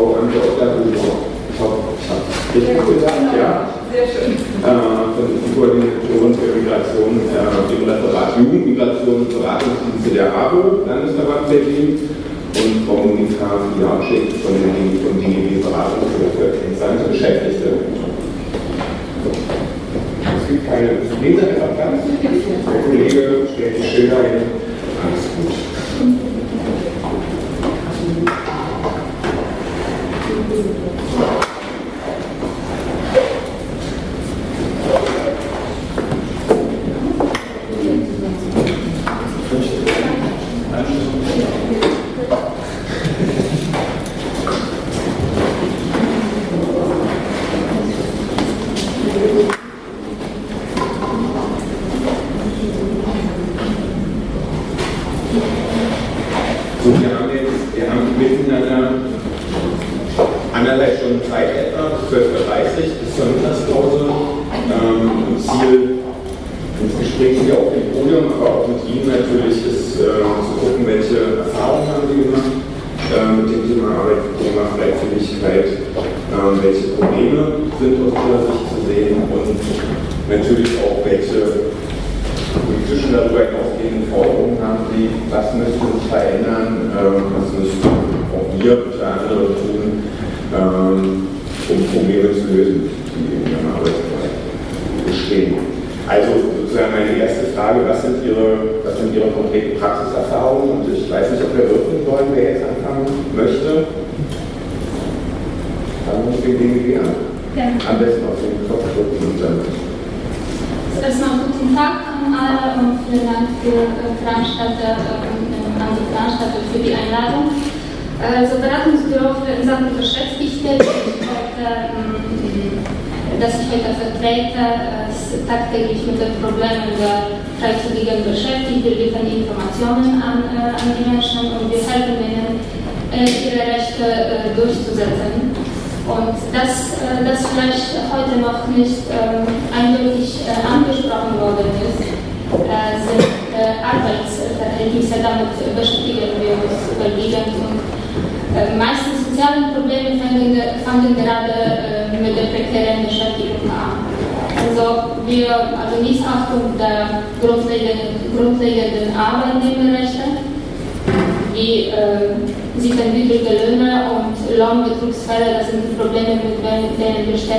Frau an der Oberhöhe. Ich habe ich habe es richtig gesagt, ja. Sehr schön. Äh, die Koordinatorin für Migration äh, im Referat Jugendmigration und Beratungsdienste der ABO, Landesverband Berlin und Frau Monika Fiatschik von den von DGB Beratungshilfe Kennzahlen Beschäftigte. Es gibt keine Leser, der Kollege stellt die Schilder hin.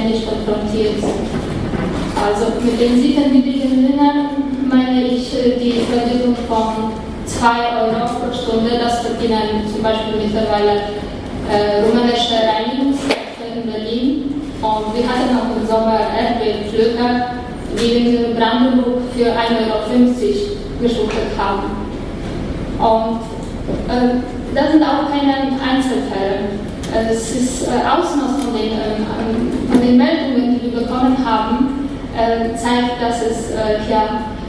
Ständig konfrontiert sind. Also mit den sittenwidrigen Löhnen meine ich äh, die Vergütung von 2 Euro pro Stunde. Das verdienen zum Beispiel mittlerweile äh, rumänische Reinigungskräfte in Berlin. Und wir hatten auch im Sommer Erdbeerpflücker, die in Brandenburg für 1,50 Euro geschuftet haben. Und äh, das sind auch keine Einzelfälle. Es ist äh, Ausmaß von den, äh, von den Meldungen, die wir bekommen haben, äh, zeigt, dass es äh, hier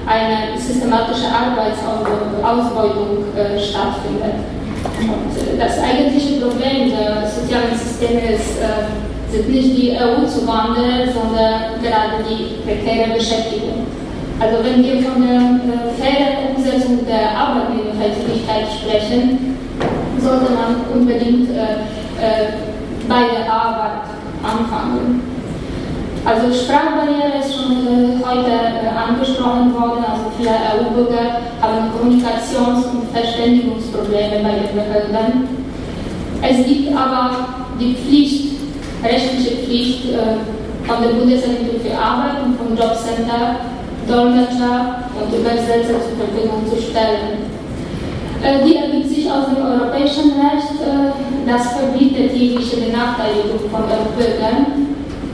eine systematische Arbeitsausbeutung äh, stattfindet. Und äh, das eigentliche Problem der sozialen Systeme ist, äh, sind nicht die EU-Zuwanderer, sondern gerade die prekäre Beschäftigung. Also wenn wir von der äh, fairen Umsetzung der Arbeitnehmerfreizügigkeit sprechen, sollte man unbedingt äh, äh, bei der Arbeit anfangen. Also Sprachbarriere ist schon äh, heute äh, angesprochen worden. Also viele EU-Bürger haben Kommunikations- und Verständigungsprobleme bei den Behörden. Es gibt aber die Pflicht, rechtliche Pflicht äh, von der Bundesagentur für Arbeit und vom Jobcenter Dolmetscher und Übersetzer zur Verfügung zu stellen. Die aus dem europäischen Recht, äh, das verbietet jegliche Benachteiligung von Bürgern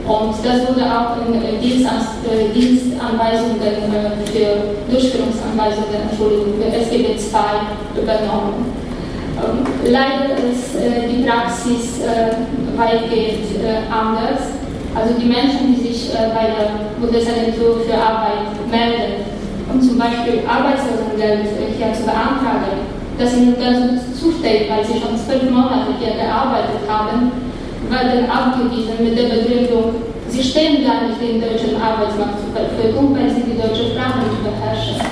und das wurde auch in äh, Dienstanweisungen äh, für Durchführungsanweisungen, Entschuldigung, SGB II übernommen. Ähm, leider ist die Praxis weitgehend anders. Also die Menschen, die sich bei der Bundesagentur für Arbeit melden, um zum Beispiel Arbeitslosengeld hier zu beantragen, das ihnen ganz zusteht, weil sie schon zwölf Monate hier gearbeitet haben, werden abgewiesen mit der Begründung, sie stehen gar nicht dem deutschen Arbeitsmarkt zur Verfügung, weil sie die deutsche Sprache nicht beherrschen.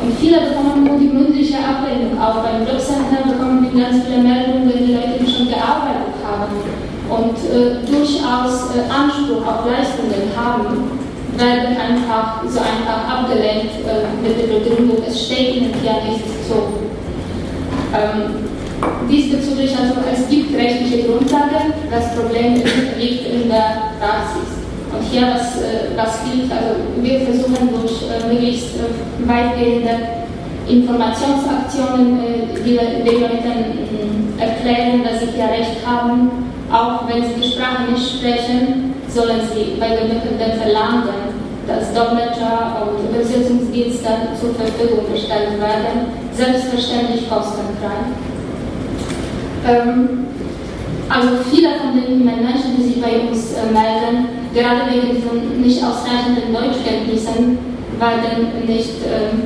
Und viele bekommen nur die mündliche Ablehnung. Auch beim Jobcenter bekommen wir ganz viele Meldungen, die Leute, die schon gearbeitet haben und äh, durchaus äh, Anspruch auf Leistungen haben, werden einfach so einfach abgelehnt äh, mit der Begründung, es steht ihnen ja nichts zu. Ähm, Diesbezüglich also, es gibt rechtliche Grundlage, das Problem liegt in der Praxis. Und hier, was, äh, was gilt, also wir versuchen durch äh, möglichst äh, weitgehende Informationsaktionen die, den Leuten erklären, dass sie hier Recht haben, auch wenn sie die Sprache nicht sprechen, sollen sie bei den Behörden verlangen, dass Dolmetscher und Übersetzungsdienste zur Verfügung gestellt werden, selbstverständlich kostenfrei. Ähm, also viele von den Menschen, die sich bei uns äh, melden, gerade wegen diesen nicht ausreichenden Deutschkenntnissen, werden nicht, ähm,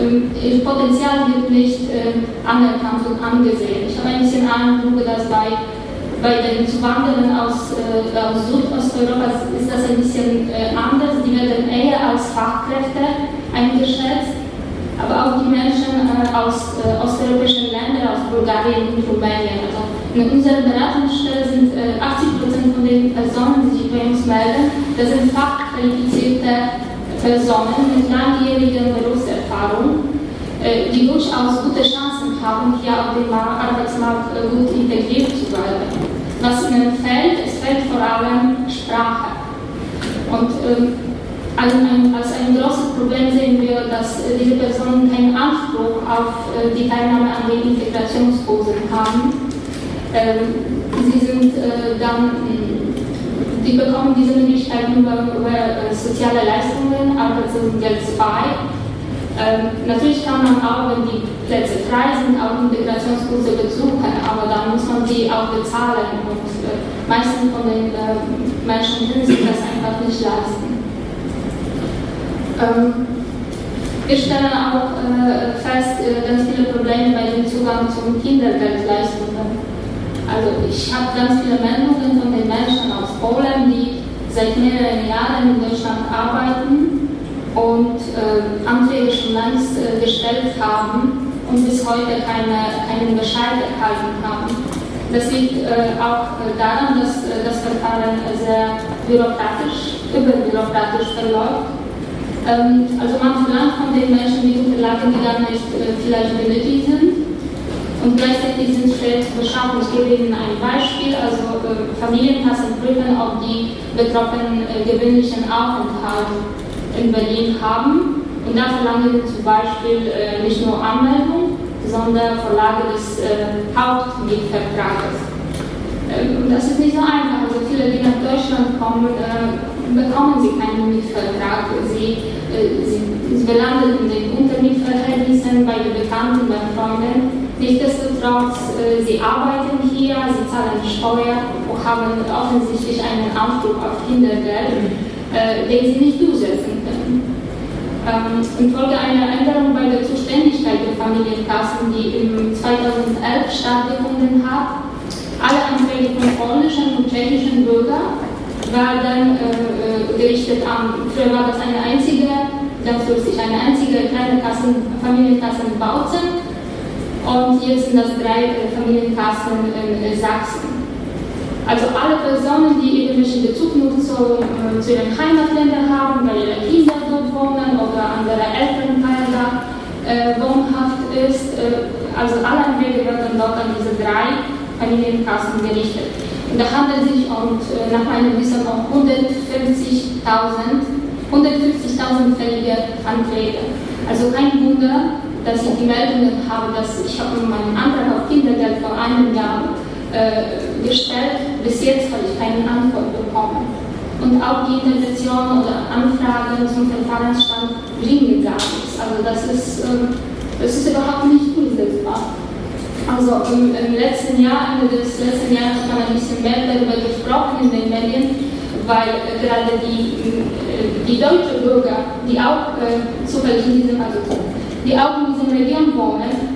ähm, ihr Potenzial wird nicht äh, anerkannt und angesehen. Ich habe ein bisschen Eindruck, dass bei bei den Zuwanderern aus, äh, aus Südosteuropa ist das ein bisschen äh, anders. Die werden eher als Fachkräfte eingeschätzt. Aber auch die Menschen äh, aus äh, osteuropäischen Ländern, aus Bulgarien und Rumänien. Also in unserer Beratungsstelle sind 80 äh, Prozent von den Personen, die sich bei uns melden, das sind fachqualifizierte Personen mit langjähriger Berufserfahrung, äh, die durchaus gute Chancen haben, hier auf dem Arbeitsmarkt gut integriert zu werden was ihnen fehlt, es fehlt vor allem Sprache. Und ähm, als, ein, als ein großes Problem sehen wir, dass äh, diese Personen keinen Anspruch auf äh, die Teilnahme an den Integrationskursen haben. Ähm, sie sind äh, dann, die bekommen diese Möglichkeiten über, über äh, soziale Leistungen, Arbeitslosengeld 2 ähm, natürlich kann man auch, wenn die Plätze frei sind, auch Integrationskurse besuchen, aber dann muss man sie auch bezahlen und äh, meisten von den äh, Menschen können sich das einfach nicht leisten. Ähm, wir stellen auch äh, fest, äh, ganz viele Probleme bei dem Zugang zu Kindergeldleistungen. Also ich habe ganz viele Meldungen von den Menschen aus Polen, die seit mehreren Jahren in Deutschland arbeiten und äh, Anträge schon längst äh, gestellt haben und bis heute keine, keinen Bescheid erhalten haben. Das liegt äh, auch äh, daran, dass äh, das Verfahren sehr bürokratisch, überbürokratisch verläuft. Ähm, also man verlangt von den Menschen die Unterlagen, die gar nicht äh, vielleicht benötigt sind. Und gleichzeitig sind schwer zu beschaffen. Ich gebe Ihnen ein Beispiel. Also Familienkassen prüfen, ob die Betroffenen gewöhnlichen Aufenthalt in Berlin haben. Und da verlangen wir zum Beispiel äh, nicht nur Anmeldung, sondern Vorlage des äh, Hauptmietvertrages. Ähm, das ist nicht so einfach. Also viele, die nach Deutschland kommen, äh, bekommen sie keinen Mietvertrag. Sie, äh, sie, sie belanden in den Untermietverhältnissen bei den Bekannten, bei Freunden. Nichtsdestotrotz, äh, sie arbeiten hier, sie zahlen Steuer und haben offensichtlich einen Anspruch auf Kindergeld, äh, den sie nicht durchsetzen ähm, infolge einer Änderung bei der Zuständigkeit der Familienkassen, die im 2011 stattgefunden hat, alle Anträge von polnischen und tschechischen Bürgern werden äh, äh, gerichtet an, früher war das eine einzige, ganz lustig, eine einzige kleine Kassen, Familienkasse in Bautzen und jetzt sind das drei äh, Familienkassen in Sachsen. Also alle Personen, die irgendwelchen Bezug nur zu, äh, zu ihren Heimatländern haben, weil ihre Kinder dort wohnen oder andere Elternteil da äh, wohnhaft ist, äh, also alle Anträge werden dort an diese drei Familienkassen gerichtet. Und da handelt es sich um, äh, nach meinem Wissen um 150.000 150.000 fällige Anträge. Also kein Wunder, dass ich die Meldungen habe, dass ich habe meinen Antrag auf Kindergeld vor einem Jahr äh, gestellt. Bis jetzt habe ich keine Antwort bekommen. Und auch die Intervention oder Anfragen zum Verfahrensstand bringen gar nichts. Also das ist, äh, das ist überhaupt nicht umsetzbar. Also im, im, letzten Jahr, Ende des letzten Jahres hat man ein bisschen mehr darüber gesprochen in den Medien, weil äh, gerade die, äh, die deutschen Bürger, die auch äh, zufällig in diesem, also die auch in dieser Region wohnen,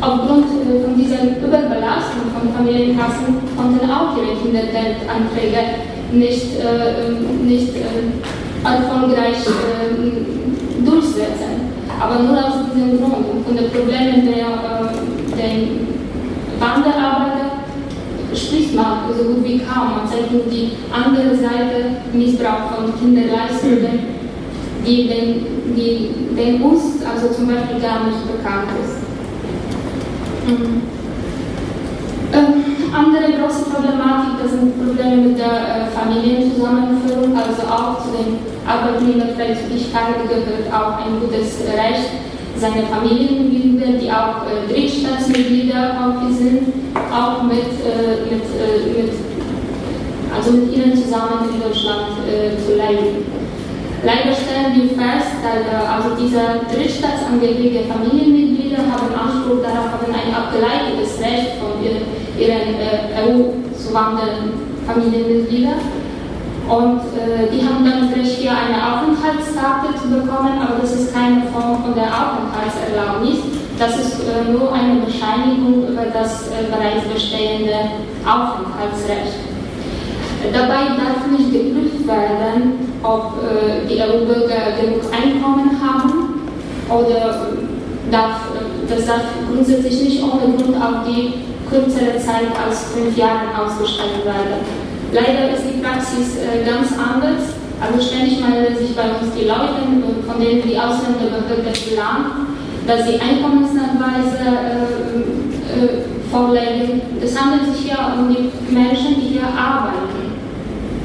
Aufgrund äh, von dieser Überbelastung von Familienkassen konnten auch ihre Kindergeldanträge nicht, äh, ähm, nicht äh, erfolgreich äh, durchsetzen. Aber nur aus diesem Grund und von den Problemen der, der Wanderarbeiter spricht man so gut wie kaum. Man zeigt nur die andere Seite, Missbrauch von Kinderleistungen, die den, die, den uns also zum Beispiel gar nicht bekannt ist. Mhm. Ähm, andere große Problematik, das sind Probleme mit der äh, Familienzusammenführung, also auch zu den Arbeitnehmerfreizügigkeit gehört auch ein gutes Recht, seine Familienmitglieder, die auch äh, Drittstaatsmitglieder sind, auch mit, äh, mit, äh, mit, also mit ihnen zusammen in Deutschland äh, zu leben. Leider stellen wir fest, dass äh, also diese drittstaatsangehörige Familienmitglieder haben Anspruch darauf, haben ein abgeleitetes Recht von ihren, ihren äh, EU zu wandernden Familienmitgliedern. Und äh, die haben dann Recht, hier eine Aufenthaltskarte zu bekommen, aber das ist keine Form von der Aufenthaltserlaubnis, Das ist äh, nur eine Bescheinigung über das äh, bereits bestehende Aufenthaltsrecht. Dabei darf nicht geprüft werden, ob äh, die EU-Bürger genug Einkommen haben oder darf, das darf grundsätzlich nicht ohne Grund auf die kürzere Zeit als fünf Jahre ausgestellt werden. Leider ist die Praxis ganz anders. Also ständig melden sich bei uns die Leute, von denen die Ausländerbehörde verlangt, dass sie Einkommensnachweise äh, äh, vorlegen. Es handelt sich hier um die Menschen, die hier arbeiten.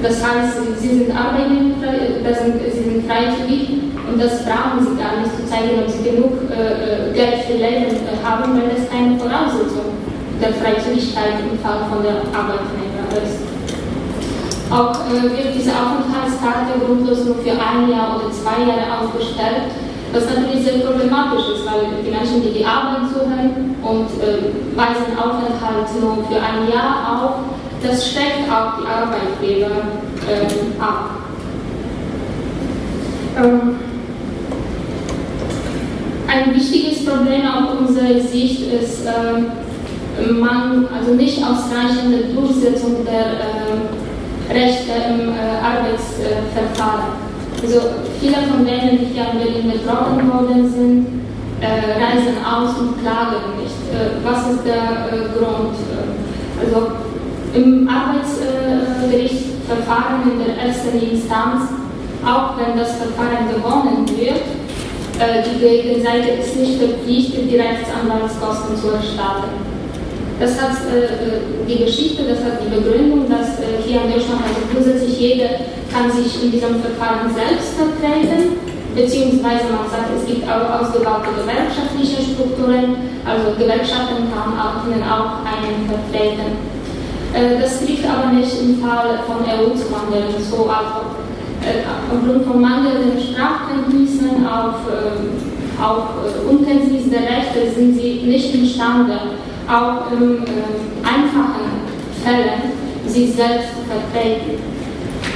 Das heißt, sie sind Arbeitnehmer, sie sind freizügig und das brauchen sie gar nicht zu zeigen, ob sie genug äh, äh Geld für Leben haben, weil das keine Voraussetzung der Freizügigkeit im Fall von der Arbeitnehmer ist. Auch äh, wird diese Aufenthaltskarte grundlos nur für ein Jahr oder zwei Jahre ausgestellt was natürlich sehr problematisch ist, weil die Menschen, die die Arbeit suchen und äh, weisen Aufenthalt nur für ein Jahr auf, das steckt auch die Arbeitgeber äh, ab. Ähm, ein wichtiges Problem aus unserer Sicht ist äh, man, also nicht ausreichende Durchsetzung der äh, Rechte im äh, Arbeitsverfahren. Also viele von denen, die hier in Berlin betroffen worden sind, äh, reisen aus und klagen nicht. Äh, was ist der äh, Grund? Also im Arbeitsgerichtsverfahren in der ersten Instanz, auch wenn das Verfahren gewonnen wird, äh, die Gegenseite ist nicht verpflichtet, die Rechtsanwaltskosten zu erstatten. Das hat äh, die Geschichte, das hat die Begründung, dass äh, hier in Deutschland also grundsätzlich jeder kann sich in diesem Verfahren selbst vertreten, beziehungsweise man sagt, es gibt auch ausgebaute gewerkschaftliche Strukturen, also Gewerkschaften kann auch, können auch einen vertreten. Äh, das trifft aber nicht im Fall von EU-Zuwanderern so also, äh, aufgrund von mangelnden Sprachkenntnissen, auf, äh, auf äh, Unkenntnis der Rechte sind sie nicht imstande, auch in einfachen Fällen sich selbst zu vertreten.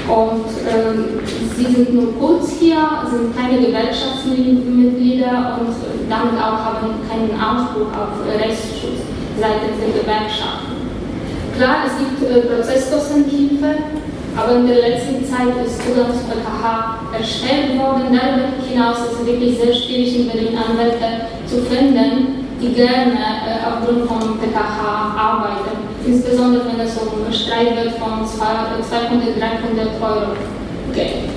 Und ähm, sie sind nur kurz hier, sind keine Gewerkschaftsmitglieder und damit auch haben keinen Anspruch auf Rechtsschutz seitens der Gewerkschaften. Klar, es gibt äh, Prozesskostenhilfe, aber in der letzten Zeit ist Zugang zu PKH erstellt worden. Darüber hinaus ist es wirklich sehr schwierig, in Berlin Anwälte zu finden, die gerne äh, aufgrund von PKH arbeiten, insbesondere wenn es um Streit wird von 200, 300 Euro geht.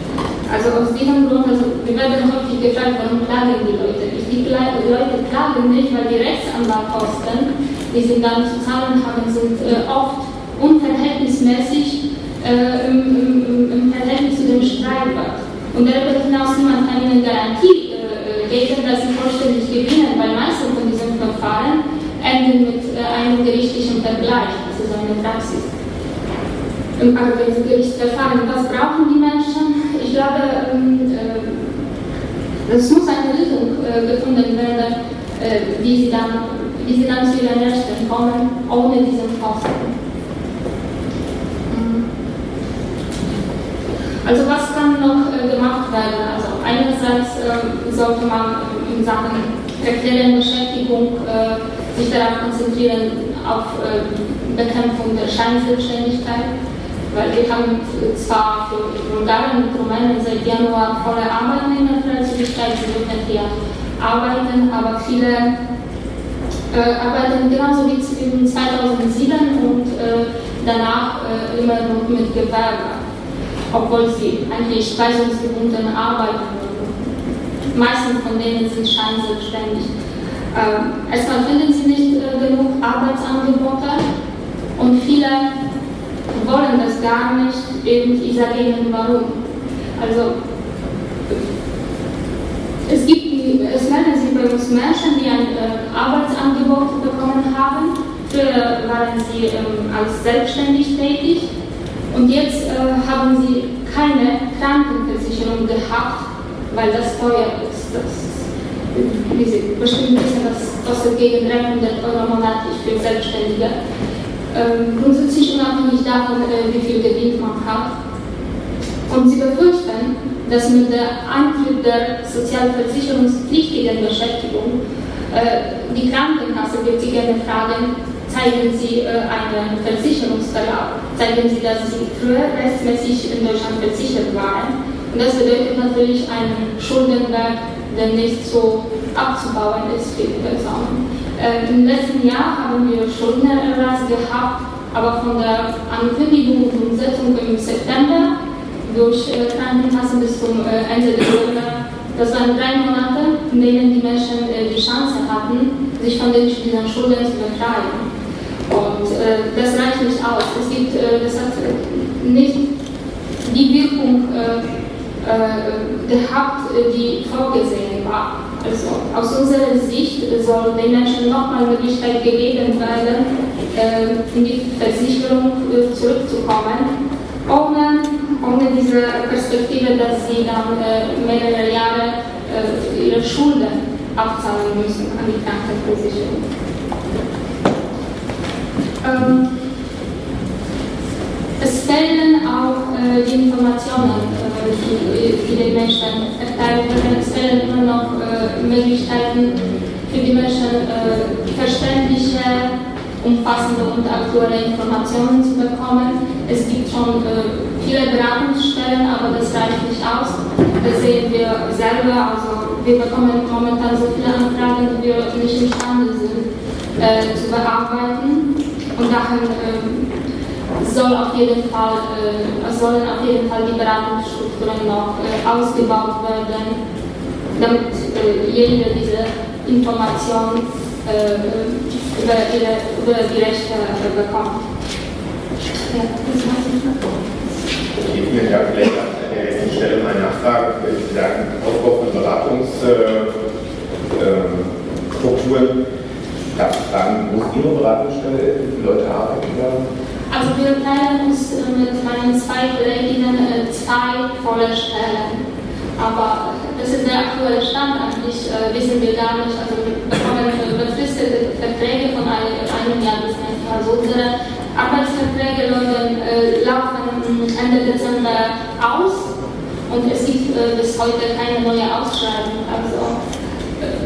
Also aus diesem Grund, also wir werden häufig gefragt, warum klagen die Leute nicht? Die Leute klagen nicht, weil die Rechtsanwaltkosten, die sie dann zu zahlen haben, sind äh, oft unverhältnismäßig äh, im, im, im, Verhältnis zu dem Streitwert. Und darüber hinaus niemand kann ihnen Garantie äh, geben, dass sie vollständig gewinnen, weil meistens von diesen Verfahren enden mit äh, einem gerichtlichen Vergleich, das ist eine Praxis. Im Arbeitsgerichtsverfahren, was brauchen die Menschen? Ich glaube, ähm, äh, es muss eine Lösung äh, gefunden werden, wie, sie dann, wie sie dann zu ihren Rechten kommen, ohne diesen Kosten. Also was kann noch gemacht werden? Also einerseits sollte man in Sachen erklärenden Beschäftigung äh, sich darauf konzentrieren, auf äh, Bekämpfung der Scheinselbstständigkeit, weil wir haben zwar für Bulgarien und Rumänien seit Januar volle Arbeitnehmerfreizügigkeit, sie dürfen hier arbeiten, aber viele äh, arbeiten genauso wie 2007 und äh, danach äh, immer noch mit Gewerbe, obwohl sie eigentlich weisungsgebunden arbeiten meisten von denen sind scheinselbstständig. Ähm, erstmal finden sie nicht äh, genug Arbeitsangebote und viele wollen das gar nicht. Und ich sage Ihnen warum. Also es gibt es melden sich bei uns Menschen, die ein äh, Arbeitsangebot bekommen haben. Früher waren sie ähm, als selbstständig tätig und jetzt äh, haben sie keine Krankenversicherung gehabt weil das teuer ist. Das, wie Sie bestimmt wissen, das kostet gegen 300 Euro monatlich für Selbstständige. Ähm, grundsätzlich unabhängig davon, äh, wie viel Gewinn man hat. Und sie befürchten, dass mit der Eintritt der sozialversicherungspflichtigen Beschäftigung die Krankenkasse wird Sie fragen, zeigen Sie einen Versicherungsverlauf, zeigen Sie, dass Sie früher restmäßig in Deutschland versichert waren. Und das bedeutet natürlich einen Schuldenberg, der nicht so abzubauen ist für die Personen. Im letzten Jahr haben wir Schuldenerlass gehabt, aber von der Ankündigung und Umsetzung im September durch Krankenkassen bis zum Ende des Jahres das waren drei Monate, in denen die Menschen äh, die Chance hatten, sich von den Schulden zu befreien. Und äh, das reicht nicht aus. Es gibt, äh, das hat nicht die Wirkung äh, äh, gehabt, die vorgesehen war. Also aus unserer Sicht soll den Menschen nochmal Möglichkeit gegeben werden, äh, in die Versicherung zurückzukommen, ohne ohne diese Perspektive, dass sie dann äh, mehrere Jahre äh, ihre Schulden abzahlen müssen an die Krankenversicherung. Ähm, es fehlen auch äh, die Informationen, äh, die, die den Menschen erteilt werden. Es fehlen immer noch äh, Möglichkeiten für die Menschen, äh, verständliche umfassende und aktuelle Informationen zu bekommen. Es gibt schon äh, viele Beratungsstellen, aber das reicht nicht aus. Das sehen wir selber. Also wir bekommen momentan so viele Anfragen, die wir nicht imstande sind äh, zu bearbeiten. Und daher äh, soll auf jeden Fall, äh, sollen auf jeden Fall die Beratungsstrukturen noch äh, ausgebaut werden, damit äh, jeder diese Information äh, über, über die Rechte bekommt. Ja, ich Ihnen ja vielleicht an der Stelle mal nachfragen, wenn Sie sagen, Aufbau von Beratungsstrukturen, darf ich fragen, wo ist Ihre Beratungsstelle, wie viele Leute arbeiten da? Also wir teilen uns mit meinen zwei Kolleginnen zwei volle Stellen. Aber das ist der aktuelle Stand eigentlich, äh, wissen wir gar nicht. Also unsere Arbeitsverträge äh, laufen Ende Dezember aus und es gibt äh, bis heute keine neue Ausschreibung. Also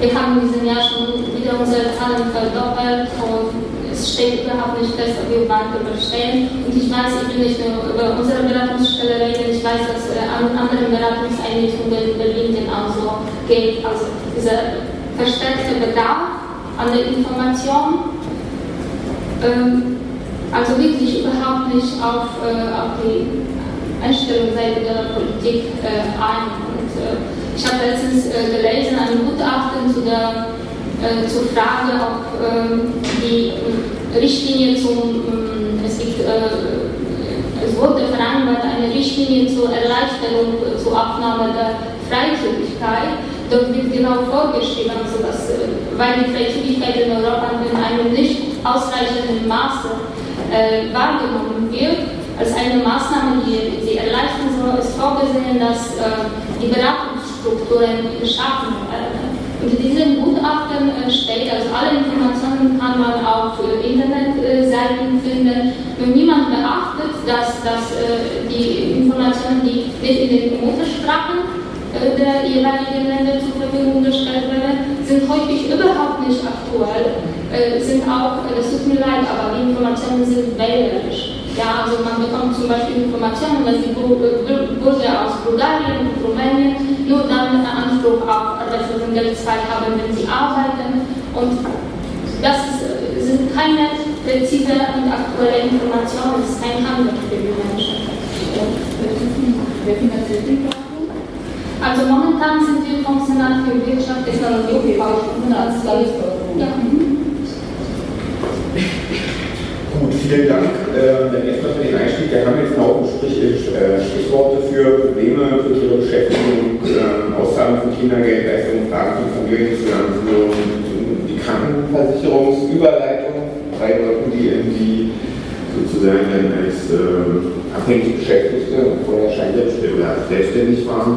wir haben in diesem Jahr schon wieder unsere Zahlen verdoppelt und es steht überhaupt nicht fest, ob wir bald überstehen. Und ich weiß, ich will nicht nur über unsere Beratungsstelle reden, ich weiß, dass äh, an anderen Beratungseinrichtungen in Berlin genauso geht. Also dieser verstärkte Bedarf an der Information. Ähm, also wirklich überhaupt nicht auf, äh, auf die Einstellungsseite der Politik äh, ein. Und, äh, ich habe letztens äh, gelesen, ein Gutachten zu der, äh, zur Frage, ob ähm, die Richtlinie zum, ähm, es gibt es wurde vereinbart, eine Richtlinie zur Erleichterung zur Abnahme der Freizügigkeit. Dort wird genau vorgeschrieben, also dass, weil die Freizügigkeit in Europa in einem nicht ausreichenden Maße äh, wahrgenommen wird, als eine Maßnahme, die sie erleichtern soll, ist vorgesehen, dass äh, die Beratungsstrukturen geschaffen werden. In diesem Gutachten äh, steht, also alle Informationen kann man auf Internetseiten finden. Nur niemand beachtet, dass, dass äh, die Informationen, die nicht in den Muttersprachen der jeweiligen Länder zur Verfügung gestellt werden, sind häufig überhaupt nicht aktuell äh, sind auch, äh, das tut mir leid, aber die Informationen sind wählerisch. Ja, also man bekommt zum Beispiel Informationen, dass die äh, Bürger aus Bulgarien und Rumänien nur dann einen Anspruch auf Arbeitslosengeld 2 haben, wenn sie arbeiten. Und das sind keine präzise und aktuelle Informationen, das ist kein Handel für die Menschen. Wer finanziert die Also momentan sind wir vom Senat für Wirtschaft, Technologie und Bau. Ja. <laughs> Gut, vielen Dank. Äh, dann erstmal für den Einstieg. Wir haben jetzt noch Sprich, äh, Stichworte für Probleme für Ihre Beschäftigung, äh, Auszahlung von Kindergeld, Leistungen, Fragen von Familienzusammenführung, die Krankenversicherungsüberleitung, drei Leute, die irgendwie sozusagen dann als äh, abhängig Beschäftigte vorher Scheinselbstständig oder selbstständig waren.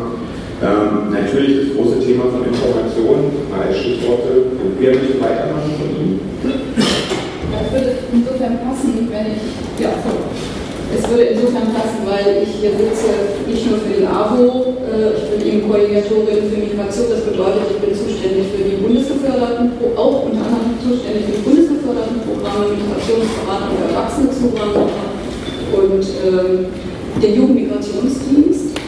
Ähm, natürlich das große Thema von Informationen, als Stichworte. Wer möchte weitermachen von Ihnen? Das würde insofern passen, wenn ich, ja, es würde insofern passen, weil ich hier sitze, nicht nur für die AWO, äh, ich bin eben Koordinatorin für Migration, das bedeutet, ich bin zuständig für die bundesgeförderten, auch unter anderem zuständig für die bundesgeförderten Programme, Migrationsberatung Erwachsene-Zuwanderer und ähm, den Jugendmigrationsdienst.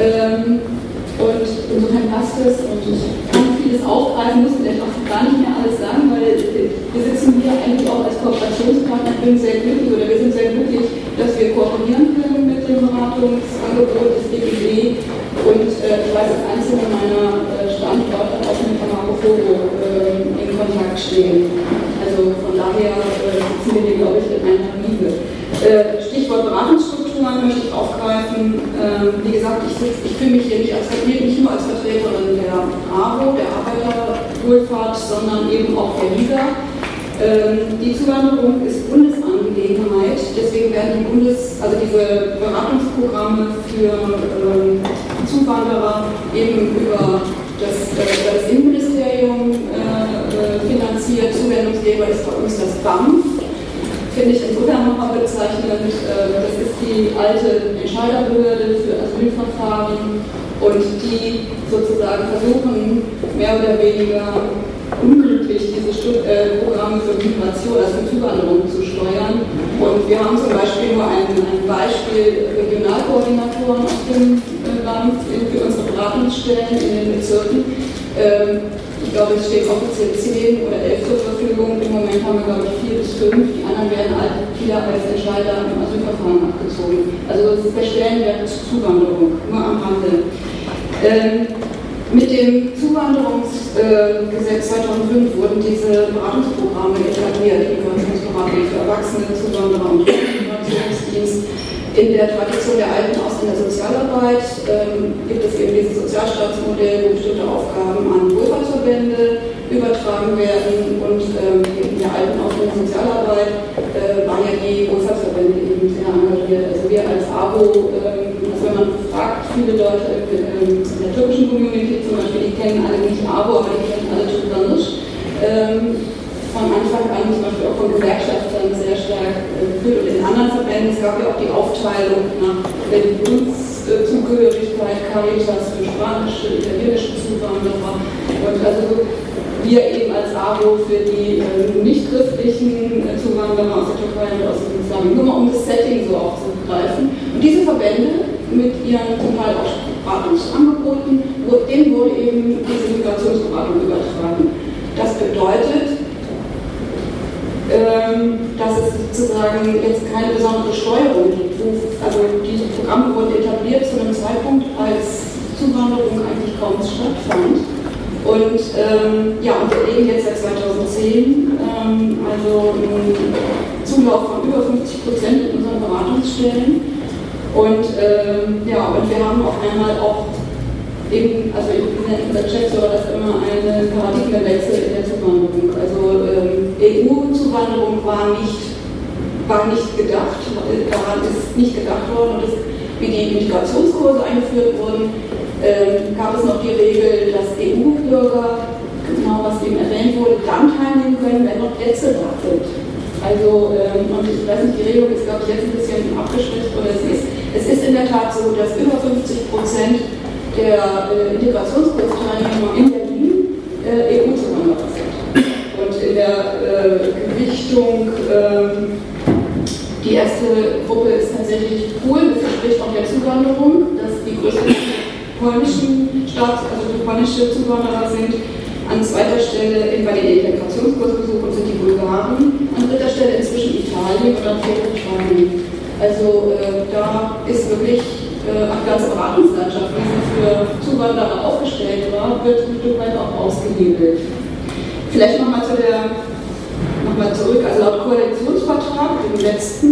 Ähm, und insofern passt es und ich kann vieles aufgreifen, muss vielleicht auch gar nicht mehr alles sagen, weil wir sitzen hier eigentlich auch als Kooperationspartner. Bin sehr glücklich oder wir sind sehr glücklich, dass wir kooperieren können mit dem Beratungsangebot des DGB und äh, ich weiß, dass einzelne meiner äh, Standorte auch mit Marco Fogo äh, in Kontakt stehen. Also von daher äh, sitzen wir hier, glaube ich, in einer Liebe. Äh, Stichwort Beratungsstrukturen möchte ich aufgreifen. Ähm, wie gesagt, ich, ich fühle mich hier nicht, als, nicht nur als Vertreterin der AWO, der Arbeiterwohlfahrt, sondern eben auch der Liga. Ähm, die Zuwanderung ist Bundesangelegenheit, deswegen werden die Bundes, also diese Beratungsprogramme für ähm, Zuwanderer eben über das, äh, das Innenministerium äh, finanziert. Zuwendungsgeber ist bei uns das BAMF finde ich insofern nochmal bezeichnend. Äh, das ist die alte Entscheiderbehörde für Asylverfahren und die sozusagen versuchen, mehr oder weniger unglücklich diese äh, Programme für Migration, also Zuwanderung zu steuern. Und wir haben zum Beispiel nur ein, ein Beispiel Regionalkoordinatoren auf dem äh, Land für unsere Beratungsstellen in den Bezirken. Ich glaube, es steht offiziell 10 oder 11 zur Verfügung. Im Moment haben wir, glaube ich, 4 bis 5. Die anderen werden halt wieder als Entscheider im Asylverfahren abgezogen. Also das ist der Stellenwert Zuwanderung, nur am Rande. Ähm, mit dem Zuwanderungsgesetz äh, 2005 wurden diese Beratungsprogramme etabliert, Migrationsberatung für Erwachsene, Zuwanderer und Migrationsdienst in der Tradition der alten Ausländersozialarbeit ähm, gibt es eben dieses Sozialstaatsmodell, wo bestimmte Aufgaben an Wohlfahrtsverbände übertragen werden und ähm, in der alten Ausländersozialarbeit äh, waren ja die Wohlfahrtsverbände eben sehr engagiert. Also wir als ABO, ähm, wenn man fragt, viele Leute ähm, in der türkischen Community zum Beispiel, die kennen alle nicht ABO, aber die kennen alle Türkanisch. Ähm, von Anfang an zum Beispiel auch von Gewerkschaftern sehr stark äh, geführt und in anderen Verbänden. Es gab ja auch die Aufteilung nach Religionszugehörigkeit, Caritas für spanische, italienische Zuwanderer und also wir eben als ABO für die äh, nicht-christlichen äh, Zuwanderer aus der Türkei und aus dem Islam, nur mal um das Setting so aufzugreifen. Und diese Verbände mit ihren zum Teil auch Beratungsangeboten, denen wurde eben diese Migrationsberatung übertragen. Das bedeutet, ähm, dass es sozusagen jetzt keine besondere Steuerung gibt. Also diese Programme wurden etabliert zu einem Zeitpunkt, als Zuwanderung eigentlich kaum stattfand. Und ähm, ja, und wir leben jetzt seit 2010, ähm, also einen Zulauf von über 50 Prozent in unseren Beratungsstellen. Und ähm, ja, und wir haben auf einmal auch eben, also ich nenne unser Geschäftsführer das immer einen Paradigmenwechsel in der Zuwanderung. Also ähm, EU-Zuwanderung war nicht, war nicht gedacht, daran ist nicht gedacht worden und es, wie die Integrationskurse eingeführt wurden, ähm, gab es noch die Regel, dass EU-Bürger, genau was eben erwähnt wurde, dann teilnehmen können, wenn noch Plätze da sind. Also, ähm, und ich weiß nicht, die Regelung ist, glaube ich, jetzt ein bisschen abgeschwächt, oder es ist, es ist in der Tat so, dass über 50 Prozent der äh, Integrationskursteilnehmer in Berlin äh, EU-Zuwanderer sind. Und in der äh, Gewichtung, ähm, die erste Gruppe ist tatsächlich Polen, das entspricht auch der Zuwanderung, dass die größten polnischen Staats-, also die polnische Zuwanderer sind. An zweiter Stelle bei den Integrationskursbesuchen sind die Bulgaren, an dritter Stelle inzwischen Italien und an vierter Spanien. Also äh, da ist wirklich äh, die ganze Beratungslandschaft, wie sie für Zuwanderer aufgestellt war, wird ein Stück weit auch ausgehebelt. Vielleicht nochmal zu der, nochmal zurück, also laut Koalitionsvertrag, dem letzten,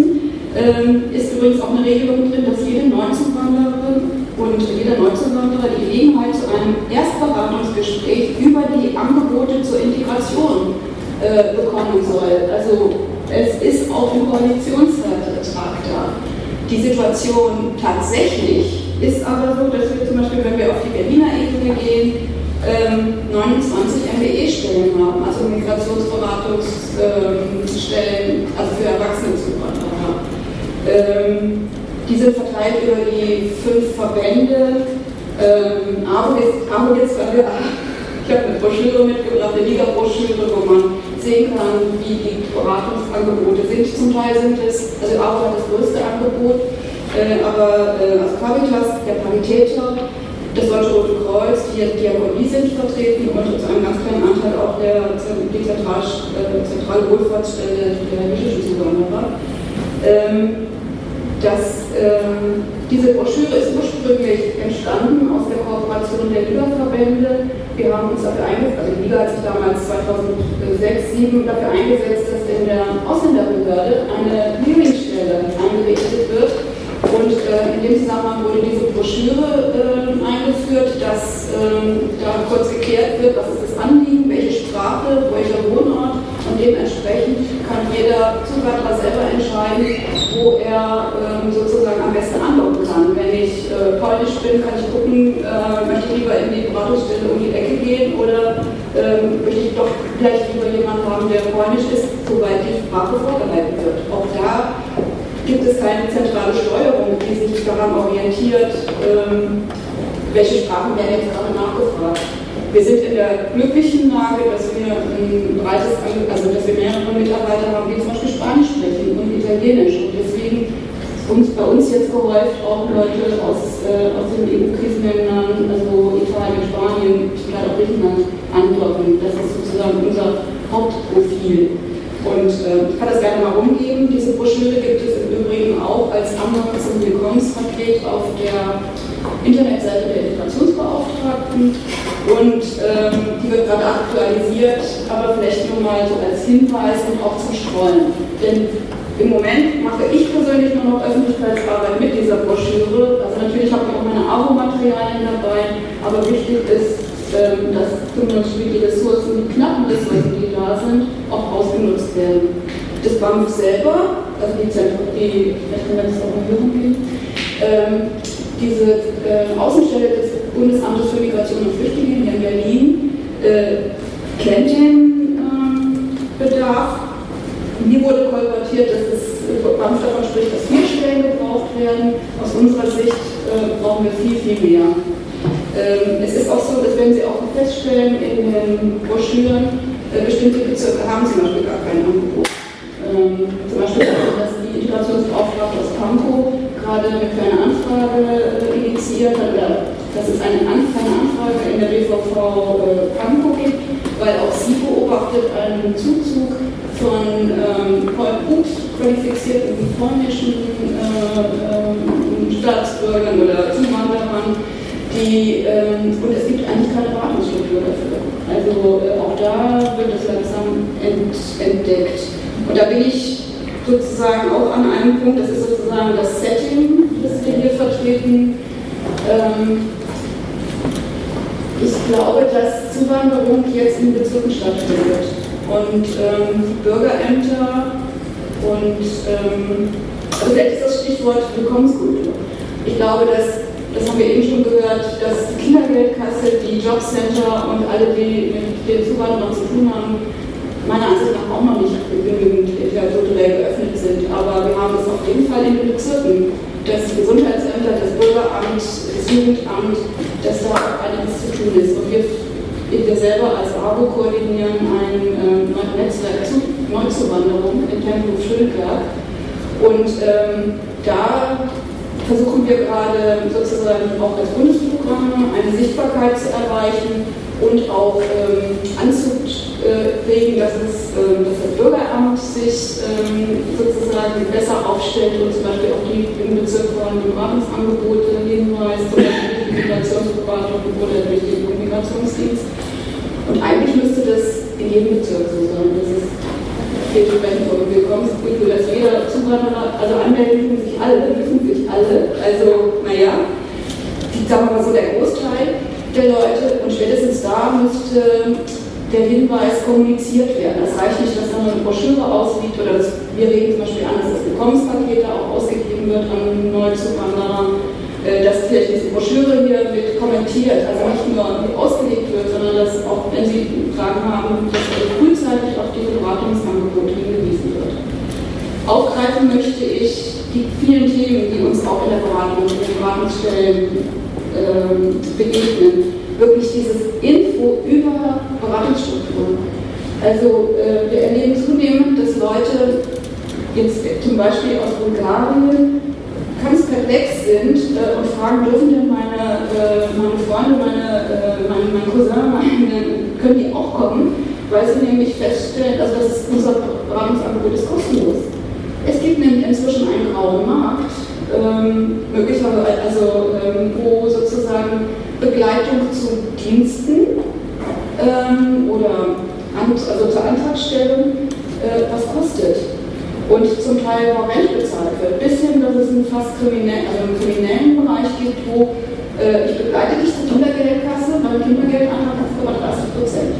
ähm, ist übrigens auch eine Regelung drin, dass jede Neuzuwandererin und jeder Neuzuwanderer die Gelegenheit zu einem Erstberatungsgespräch über die Angebote zur Integration äh, bekommen soll. Also es ist auch im Koalitionsvertrag da. Die Situation tatsächlich ist aber so, dass wir zum Beispiel, wenn wir auf die Berliner Ebene gehen, 29 ähm, MBE-Stellen haben, also Migrationsberatungsstellen, also für Erwachsene Zuwanderer. Ähm, die sind verteilt über die fünf Verbände. Ähm, AWO jetzt, ich habe eine Broschüre mitgebracht, eine Liga-Broschüre, wo man sehen kann, wie die Beratungsangebote sind. Zum Teil sind es, also hat das größte Angebot, äh, aber äh, also Caritas, der Paritäter, das Deutsche Rote Kreuz, die Diakonie sind vertreten und zu einem ganz kleinen Anteil auch der, die äh, zentrale Wohlfahrtsstelle der griechischen Zuwanderer. Ähm, das, äh, diese Broschüre ist ursprünglich entstanden aus der Kooperation der Liga-Verbände. Wir haben uns dafür eingesetzt, also die Liga hat sich damals 2006, 2007 dafür eingesetzt, dass in der Ausländerbehörde eine Hearingstelle eingerichtet wird und äh, in dem Zusammenhang wurde diese Broschüre äh, eingeführt, dass äh, da kurz geklärt wird, was ist das Anliegen, welche Sprache, welcher Wohnort und dementsprechend kann jeder Zuwanderer selber entscheiden, wo er ähm, sozusagen am besten andocken kann. Wenn ich äh, polnisch bin, kann ich gucken, äh, möchte ich lieber in die Beratungsstelle um die Ecke gehen oder ähm, möchte ich doch vielleicht lieber jemanden haben, der polnisch ist, soweit die Sprache vorgehalten wird. Auch da gibt es keine zentrale Steuerung, die sich daran orientiert, ähm, welche Sprachen werden jetzt gerade nachgefragt. Wir sind in der glücklichen Lage, dass wir ein breites, also dass wir mehrere Mitarbeiter haben, die zum Beispiel Spanisch sprechen und Italienisch. Und uns bei uns jetzt gehäuft auch Leute aus, äh, aus den EU-Krisenländern, also Italien, Spanien, vielleicht auch Griechenland, andocken. Das ist sozusagen unser Hauptprofil. Und äh, ich kann das gerne mal rumgeben. Diese Broschüre gibt es im Übrigen auch als Anhang zum Willkommenspaket auf der Internetseite der Integrationsbeauftragten. Und ähm, die wird gerade aktualisiert, aber vielleicht nur mal so als Hinweis und auch zum Streuen. Denn im Moment mache ich persönlich nur noch Öffentlichkeitsarbeit mit dieser Broschüre. Also natürlich habe ich auch meine Abo-Materialien dabei, aber wichtig ist, ähm, dass zum Beispiel die Ressourcen, die knappen Ressourcen, die da sind, auch ausgenutzt werden. Das BAMF selber, also die Zentrum, die, vielleicht können wir das auch mal hören gehen, ähm, diese äh, Außenstelle des Bundesamtes für Migration und Flüchtlinge hier in Berlin äh, kennt den ähm, Bedarf. Mir wurde kolportiert, dass es BAMF davon spricht, dass vier Stellen gebraucht werden. Aus unserer Sicht äh, brauchen wir viel, viel mehr. Ähm, es ist auch so, das werden Sie auch feststellen in den Broschüren, äh, bestimmte Bezirke haben zum Beispiel gar kein Angebot. Ähm, zum Beispiel, dass die Integrationsbeauftragte aus Pankow gerade eine kleine Anfrage äh, initiiert hat, oder dass es eine, kleine Anfrage in der BVV äh, Pankow gibt, weil auch sie beobachtet einen Zuzug von ähm, gut qualifizierten polnischen äh, äh, Staatsbürgern oder Zuwanderern, die, ähm, und es gibt eigentlich keine Beratungsstruktur dafür. Also äh, auch da wird es langsam ent, entdeckt. Und da bin ich sozusagen auch an einem Punkt, das ist sozusagen das Setting, das wir hier vertreten. Ähm, ich glaube, dass Zuwanderung jetzt in Bezirken stattfindet. Und ähm, Bürgerämter und ähm, also ist das Stichwort Willkommenskultur. Ich glaube, dass das haben wir eben schon gehört, dass die Kindergeldkasse, die Jobcenter und alle, die mit den Zuwanderern zu tun haben, meiner Ansicht nach auch noch nicht genügend interkulturell geöffnet sind. Aber wir haben es auf jeden Fall in den Bezirken. Das Gesundheitsämter, das Bürgeramt, das Jugendamt, dass da auch einiges zu tun ist. Und wir, wir selber als ABO koordinieren ein äh, Netzwerk zu Neuzuwanderung in Tempelhof Schönberg. Und ähm, da versuchen wir gerade sozusagen auch als Bundesprogramm eine Sichtbarkeit zu erreichen und auch ähm, anzuregen, dass, es, ähm, dass das Bürgeramt sich ähm, sozusagen besser aufstellt und zum Beispiel auch die im Bezirk von Beratungsangebote hinweist, Beispiel durch die Migrationsberatung oder durch den Migrationsdienst. Und eigentlich müsste das in jedem Bezirk so sein. Das ist von Willkommenskultur, dass jeder Zuwanderer, also anmelden sich alle, dürfen sich alle, also naja, sagen wir mal so der Großteil der Leute und spätestens da müsste der Hinweis kommuniziert werden. Das reicht nicht, dass dann eine Broschüre ausliegt oder dass wir reden zum Beispiel an, dass das Willkommenspakete auch ausgegeben wird an Neuzuwanderer, dass vielleicht diese Broschüre hier mit kommentiert, also nicht nur ausgelegt wird, sondern dass auch, wenn Sie Fragen haben, dass frühzeitig auf diese Beratungsangebote hingewiesen wird. Aufgreifen möchte ich die vielen Themen, die uns auch in der Beratung, in den Beratungsstellen ähm, begegnen. Wirklich dieses Info über Beratungsstrukturen. Also äh, wir erleben zunehmend, dass Leute jetzt zum Beispiel aus Bulgarien ganz perplex sind äh, und fragen, dürfen denn meine, äh, meine Freunde, meine, äh, meine, mein Cousin, meine, können die auch kommen? Weil sie nämlich feststellen, also das unser Beratungsangebot ist kostenlos. Es gibt nämlich inzwischen einen grauen Markt, ähm, möglicherweise, also ähm, wo sozusagen Begleitung zu Diensten ähm, oder also zur Antragstellung äh, was kostet und zum Teil horrend bezahlt wird, bis hin, dass es einen fast kriminellen, also einen kriminellen Bereich gibt, wo äh, ich begleite dich zur Kindergeldkasse, beim Kindergeldantrag hast du aber 30 Prozent.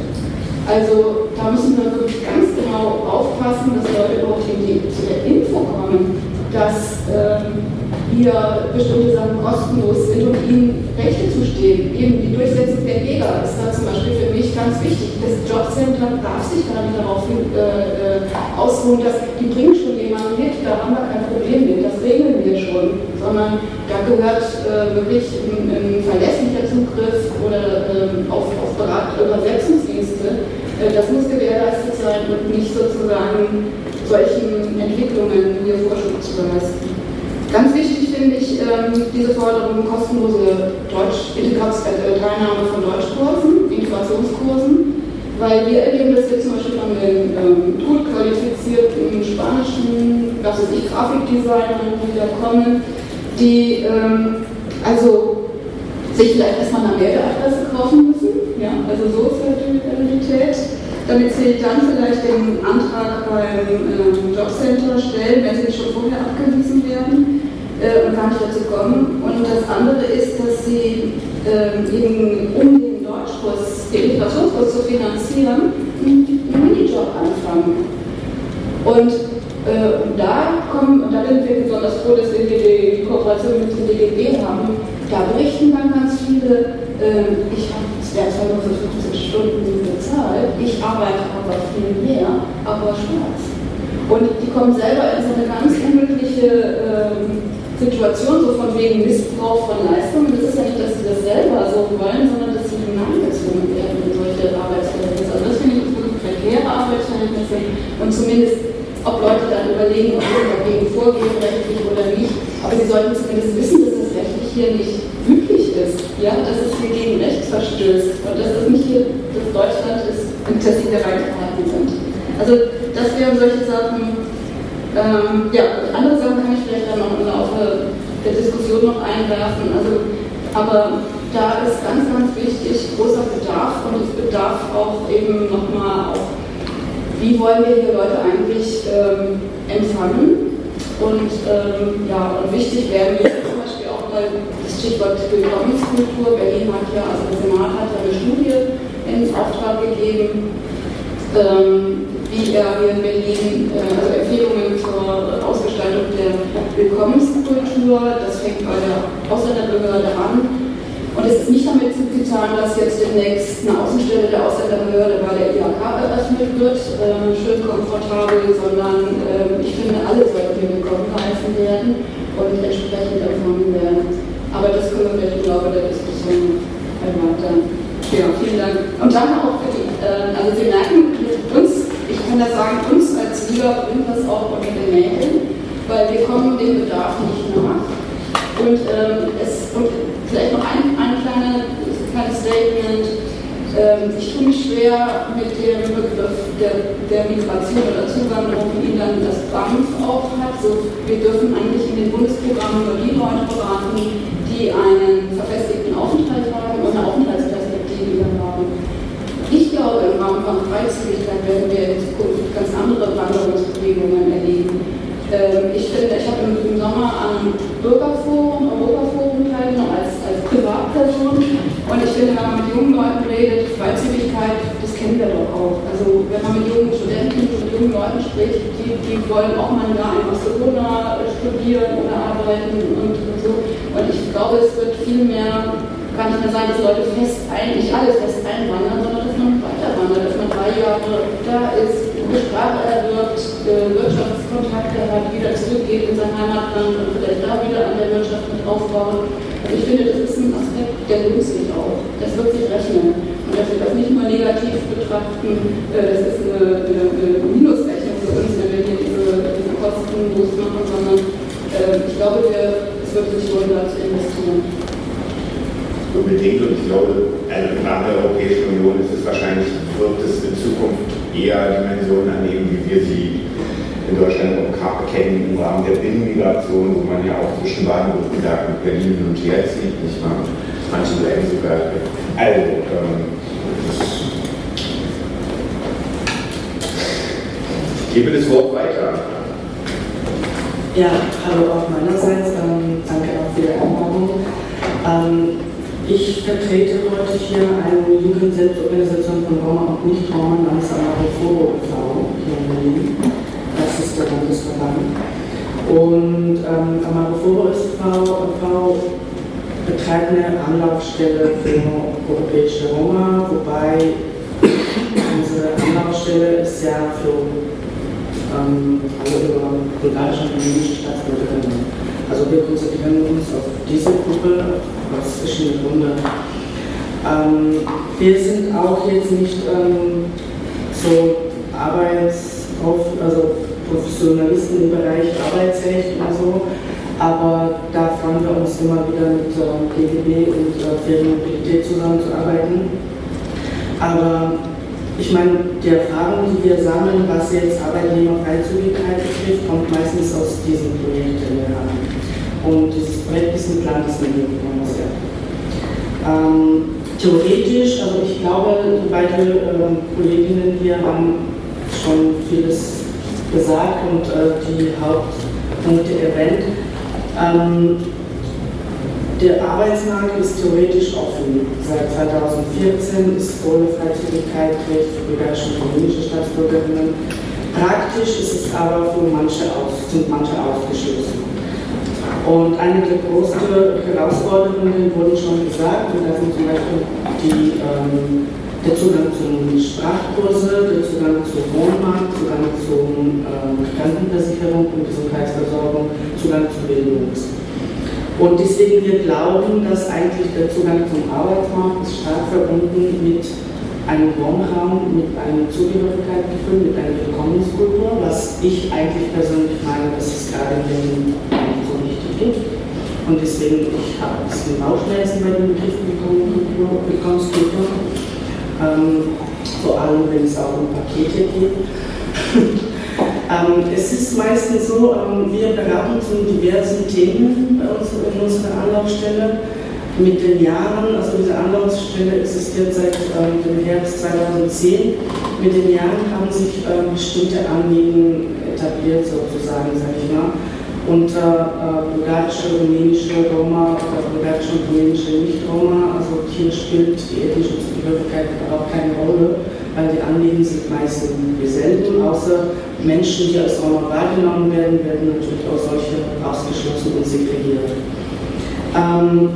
Also da müssen wir wirklich ganz genau aufpassen, dass Leute überhaupt zu der Info kommen, dass ähm, hier bestimmte Sachen kostenlos sind und ihnen Rechte zustehen. Eben die Durchsetzung der Jäger ist da zum Beispiel für mich ganz wichtig. Das Jobcenter darf sich gar nicht darauf äh, äh, ausruhen, dass die bringen schon jemanden mit, da haben wir kein Problem mit, das regeln wir schon, sondern da gehört äh, wirklich ein, ein, verlässlicher Zugriff oder ähm, auf, auf Berat Übersetzungsdienste. Äh, das muss gewährleistet sein und nicht sozusagen solchen Entwicklungen hier Vorschub zu leisten. Ganz wichtig finde ich ähm, diese Forderung kostenlose Deutsch, äh, Teilnahme von Deutschkursen, Integrationskursen, weil wir erleben das jetzt zum Beispiel von den ähm, gut qualifizierten spanischen, was weiß ich, Grafikdesignern, die da kommen, die ähm, also sich vielleicht erstmal eine Meldeadresse kaufen müssen, ja, also so ist halt die Realität, damit sie dann vielleicht den Antrag beim ähm, Jobcenter stellen, wenn sie schon vorher abgewiesen werden äh, und gar nicht dazu kommen. Und das andere ist, dass sie äh, eben, um den Deutschkurs, den Integrationskurs zu finanzieren, einen Minijob anfangen. Und äh, da kommen, und da bin ich besonders froh, dass wir die, Kooperation mit dem DGB haben, da berichten dann ganz viele, äh, ich habe zwar nur für 15 Stunden bezahlt, ich arbeite aber viel mehr, aber schwarz. Und die kommen selber in so eine ganz unglückliche ähm, Situation, so von wegen Missbrauch von Leistungen. Das ist ja nicht, dass sie das selber so wollen, sondern dass in solche Arbeitsverhältnisse. Also das finde ich wirklich prekäre Arbeitsverhältnisse und zumindest, ob Leute dann überlegen, ob sie dagegen vorgehen, rechtlich oder nicht. Aber sie sollten zumindest wissen, dass das rechtlich hier nicht üblich ist, ja, dass es hier gegen Recht verstößt und dass es nicht hier das Deutschland ist, dass sie der Reinkarten sind. Also das wären solche Sachen, ähm, ja, andere Sachen kann ich vielleicht dann noch im Laufe der Diskussion noch einwerfen. Also, aber da ist ganz, ganz wichtig großer Bedarf und es bedarf auch eben nochmal auf, wie wollen wir hier Leute eigentlich ähm, empfangen. Und ähm, ja, und wichtig wäre mir zum Beispiel auch mal das Stichwort Willkommenskultur. Berlin hat ja, also der Senat hat eine Studie in Auftrag gegeben. Ähm, wie er hier in Berlin äh, also Empfehlungen zur Ausgestaltung der Willkommenskultur. Das fängt bei der Ausländerbehörde an. Und es ist nicht damit getan, dass jetzt demnächst eine Außenstelle der Ausländerbehörde bei der IHK eröffnet wird, äh, schön komfortabel, sondern äh, ich finde, alle sollten hier willkommen geheißen werden und entsprechend empfangen werden. Aber das können wir vielleicht im Laufe der Diskussion erweitern. Ja, vielen Dank. Und danke auch für die, äh, also Sie merken, mit uns ich kann da sagen, uns als Liga bringt das auch unter den Nägeln, weil wir kommen dem Bedarf nicht nach. Und, ähm, es, und vielleicht noch ein, ein kleine, kleines Statement. Ähm, ich tue mich schwer mit dem Begriff der, der Migration oder Zuwanderung, wie dann das BAMF auch hat. So, wir dürfen eigentlich in den Bundesprogrammen nur die Leute beraten, die einen verfestigten Aufenthalt haben und eine Aufenthaltsperspektive haben. Ich glaube, im Rahmen von Freizügigkeit werden wir in Zukunft ganz andere Wanderungsbewegungen erleben. Ähm, ich finde, ich habe im Sommer am Bürgerforum, Europaforum teilgenommen als, als Privatperson und ich finde, wenn man mit jungen Leuten redet, Freizügigkeit, das kennen wir doch auch. Also wenn man mit jungen Studenten und jungen Leuten spricht, die, die wollen auch mal da in Barcelona studieren oder arbeiten und, und so. Und ich glaube, es wird viel mehr kann nicht mehr sein, dass Leute fest ein, nicht alle fest einwandern, sondern dass man weiter wandert, dass man drei Jahre da ist, Sprache erwirbt, Wirtschaftskontakte hat, wieder zurückgeht in sein Heimatland und vielleicht da wieder an der Wirtschaft mit aufbauen. Also ich finde, das ist ein Aspekt, der lohnt sich auch. Das wird sich rechnen. Und dass wir das nicht nur negativ betrachten, äh, das ist eine, eine, eine Minusrechnung für uns, wenn wir hier diese, diese Kosten losmachen, sondern äh, ich glaube, wir, es wird sich lohnen, da zu investieren. Unbedingt und ich glaube, im Rahmen der Europäischen Union ist es wahrscheinlich, wird es in Zukunft eher Dimensionen annehmen, wie wir sie in Deutschland auch kennen, im Rahmen der Binnenmigration, wo man ja auch zwischen Baden-Württemberg und Berlin und her zieht, nicht wahr? Manche bleiben sogar. Also, ähm, ich gebe das Wort weiter. Ja, hallo auch meinerseits. Ähm, danke auch für die Einladung. Ähm, ich vertrete heute hier eine Jugendselbstorganisation von Roma und Nicht-Roma namens e.V. hier in Berlin. Das ist der Landesverband. Und ähm, Amaroforo e.V. betreibt eine Anlaufstelle für europäische Roma, wobei unsere Anlaufstelle ist ja für ähm, alle über bulgarische und rumänische Staatsbürgerinnen. Also wir konzentrieren uns auf diese Gruppe aus verschiedenen Gründen. Ähm, wir sind auch jetzt nicht ähm, so Arbeits-, also Professionalisten im Bereich Arbeitsrecht und so, aber da freuen wir uns immer wieder mit äh, DGB und äh, Ferienmobilität zusammenzuarbeiten. Aber ich meine, die Erfahrung, die wir sammeln, was jetzt Arbeitnehmerfreizügigkeit betrifft, kommt meistens aus diesen Projekten, haben. Und dieses Projekt ist ein kleines Medienkonzert. Ähm, theoretisch, also ich glaube, die beiden äh, Kolleginnen hier haben schon vieles gesagt und äh, die Hauptpunkte erwähnt. Ähm, der Arbeitsmarkt ist theoretisch offen. Seit 2014 ist volle Freizügigkeit Recht für bulgarische und rumänische Staatsbürgerinnen. Praktisch ist es aber für manche aus, sind manche ausgeschlossen. Und eine der größten Herausforderungen wurden schon gesagt, und das sind zum Beispiel die, ähm, der Zugang zu Sprachkurse, der Zugang zum Wohnmarkt, Zugang zur ähm, Krankenversicherung und Gesundheitsversorgung, Zugang zu Bildung. Und deswegen wir glauben, dass eigentlich der Zugang zum Arbeitsmarkt ist stark verbunden mit einem Wohnraum, mit einem Zugehörigkeitsgefühl, mit einer Willkommenskultur, was ich eigentlich persönlich meine, dass es gerade in den gibt. Und deswegen, ich habe ein bisschen Bauchschmerzen bei dem Begriff Willkommenskultur. Ähm, vor allem, wenn es auch um Pakete geht. <laughs> ähm, es ist meistens so, ähm, wir beraten zu diversen Themen bei uns in unserer Anlaufstelle. Mit den Jahren, also diese Anlaufstelle existiert seit ähm, dem Herbst 2010, mit den Jahren haben sich ähm, bestimmte Anliegen etabliert, sozusagen, sage ich mal unter äh, bulgarische, rumänische Roma oder bulgarische und rumänische Nicht-Roma. Also hier spielt die ethnische Zugehörigkeit überhaupt keine Rolle, weil die Anliegen sind meistens dieselben, außer Menschen, die als Roma wahrgenommen werden, werden natürlich auch solche ausgeschlossen und segregiert. Ähm,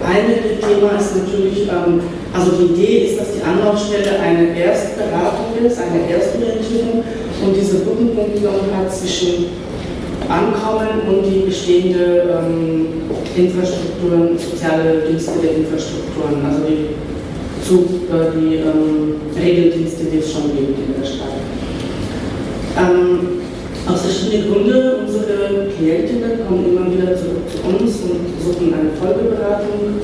ein Thema ist natürlich, ähm, also die Idee ist, dass die Anlaufstelle eine Erstberatung ist, eine Erstorientierung und diese Brückenfunktion hat zwischen ankommen und die bestehende ähm, Infrastrukturen, soziale Dienste der Infrastrukturen, also die, zu, äh, die ähm, Regeldienste, die es schon gibt in der Stadt. Ähm, aus verschiedenen Gründen, unsere Klientinnen kommen immer wieder zurück zu uns und suchen eine Folgeberatung.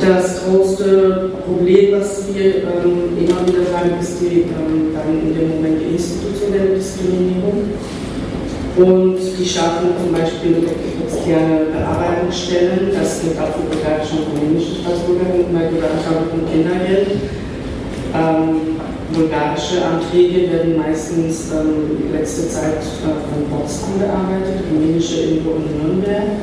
Das größte Problem, was wir ähm, immer wieder sagen, ist die, ähm, dann in dem Moment die institutionelle Diskriminierung. Und die schaffen zum Beispiel externe Bearbeitungsstellen, das gilt auch für bulgarische und rumänische Staatsbürgerinnen, weil die beantragen Kindergeld. Ähm, bulgarische Anträge werden meistens ähm, letzte Zeit äh, von Potsdam bearbeitet, rumänische irgendwo in Nürnberg.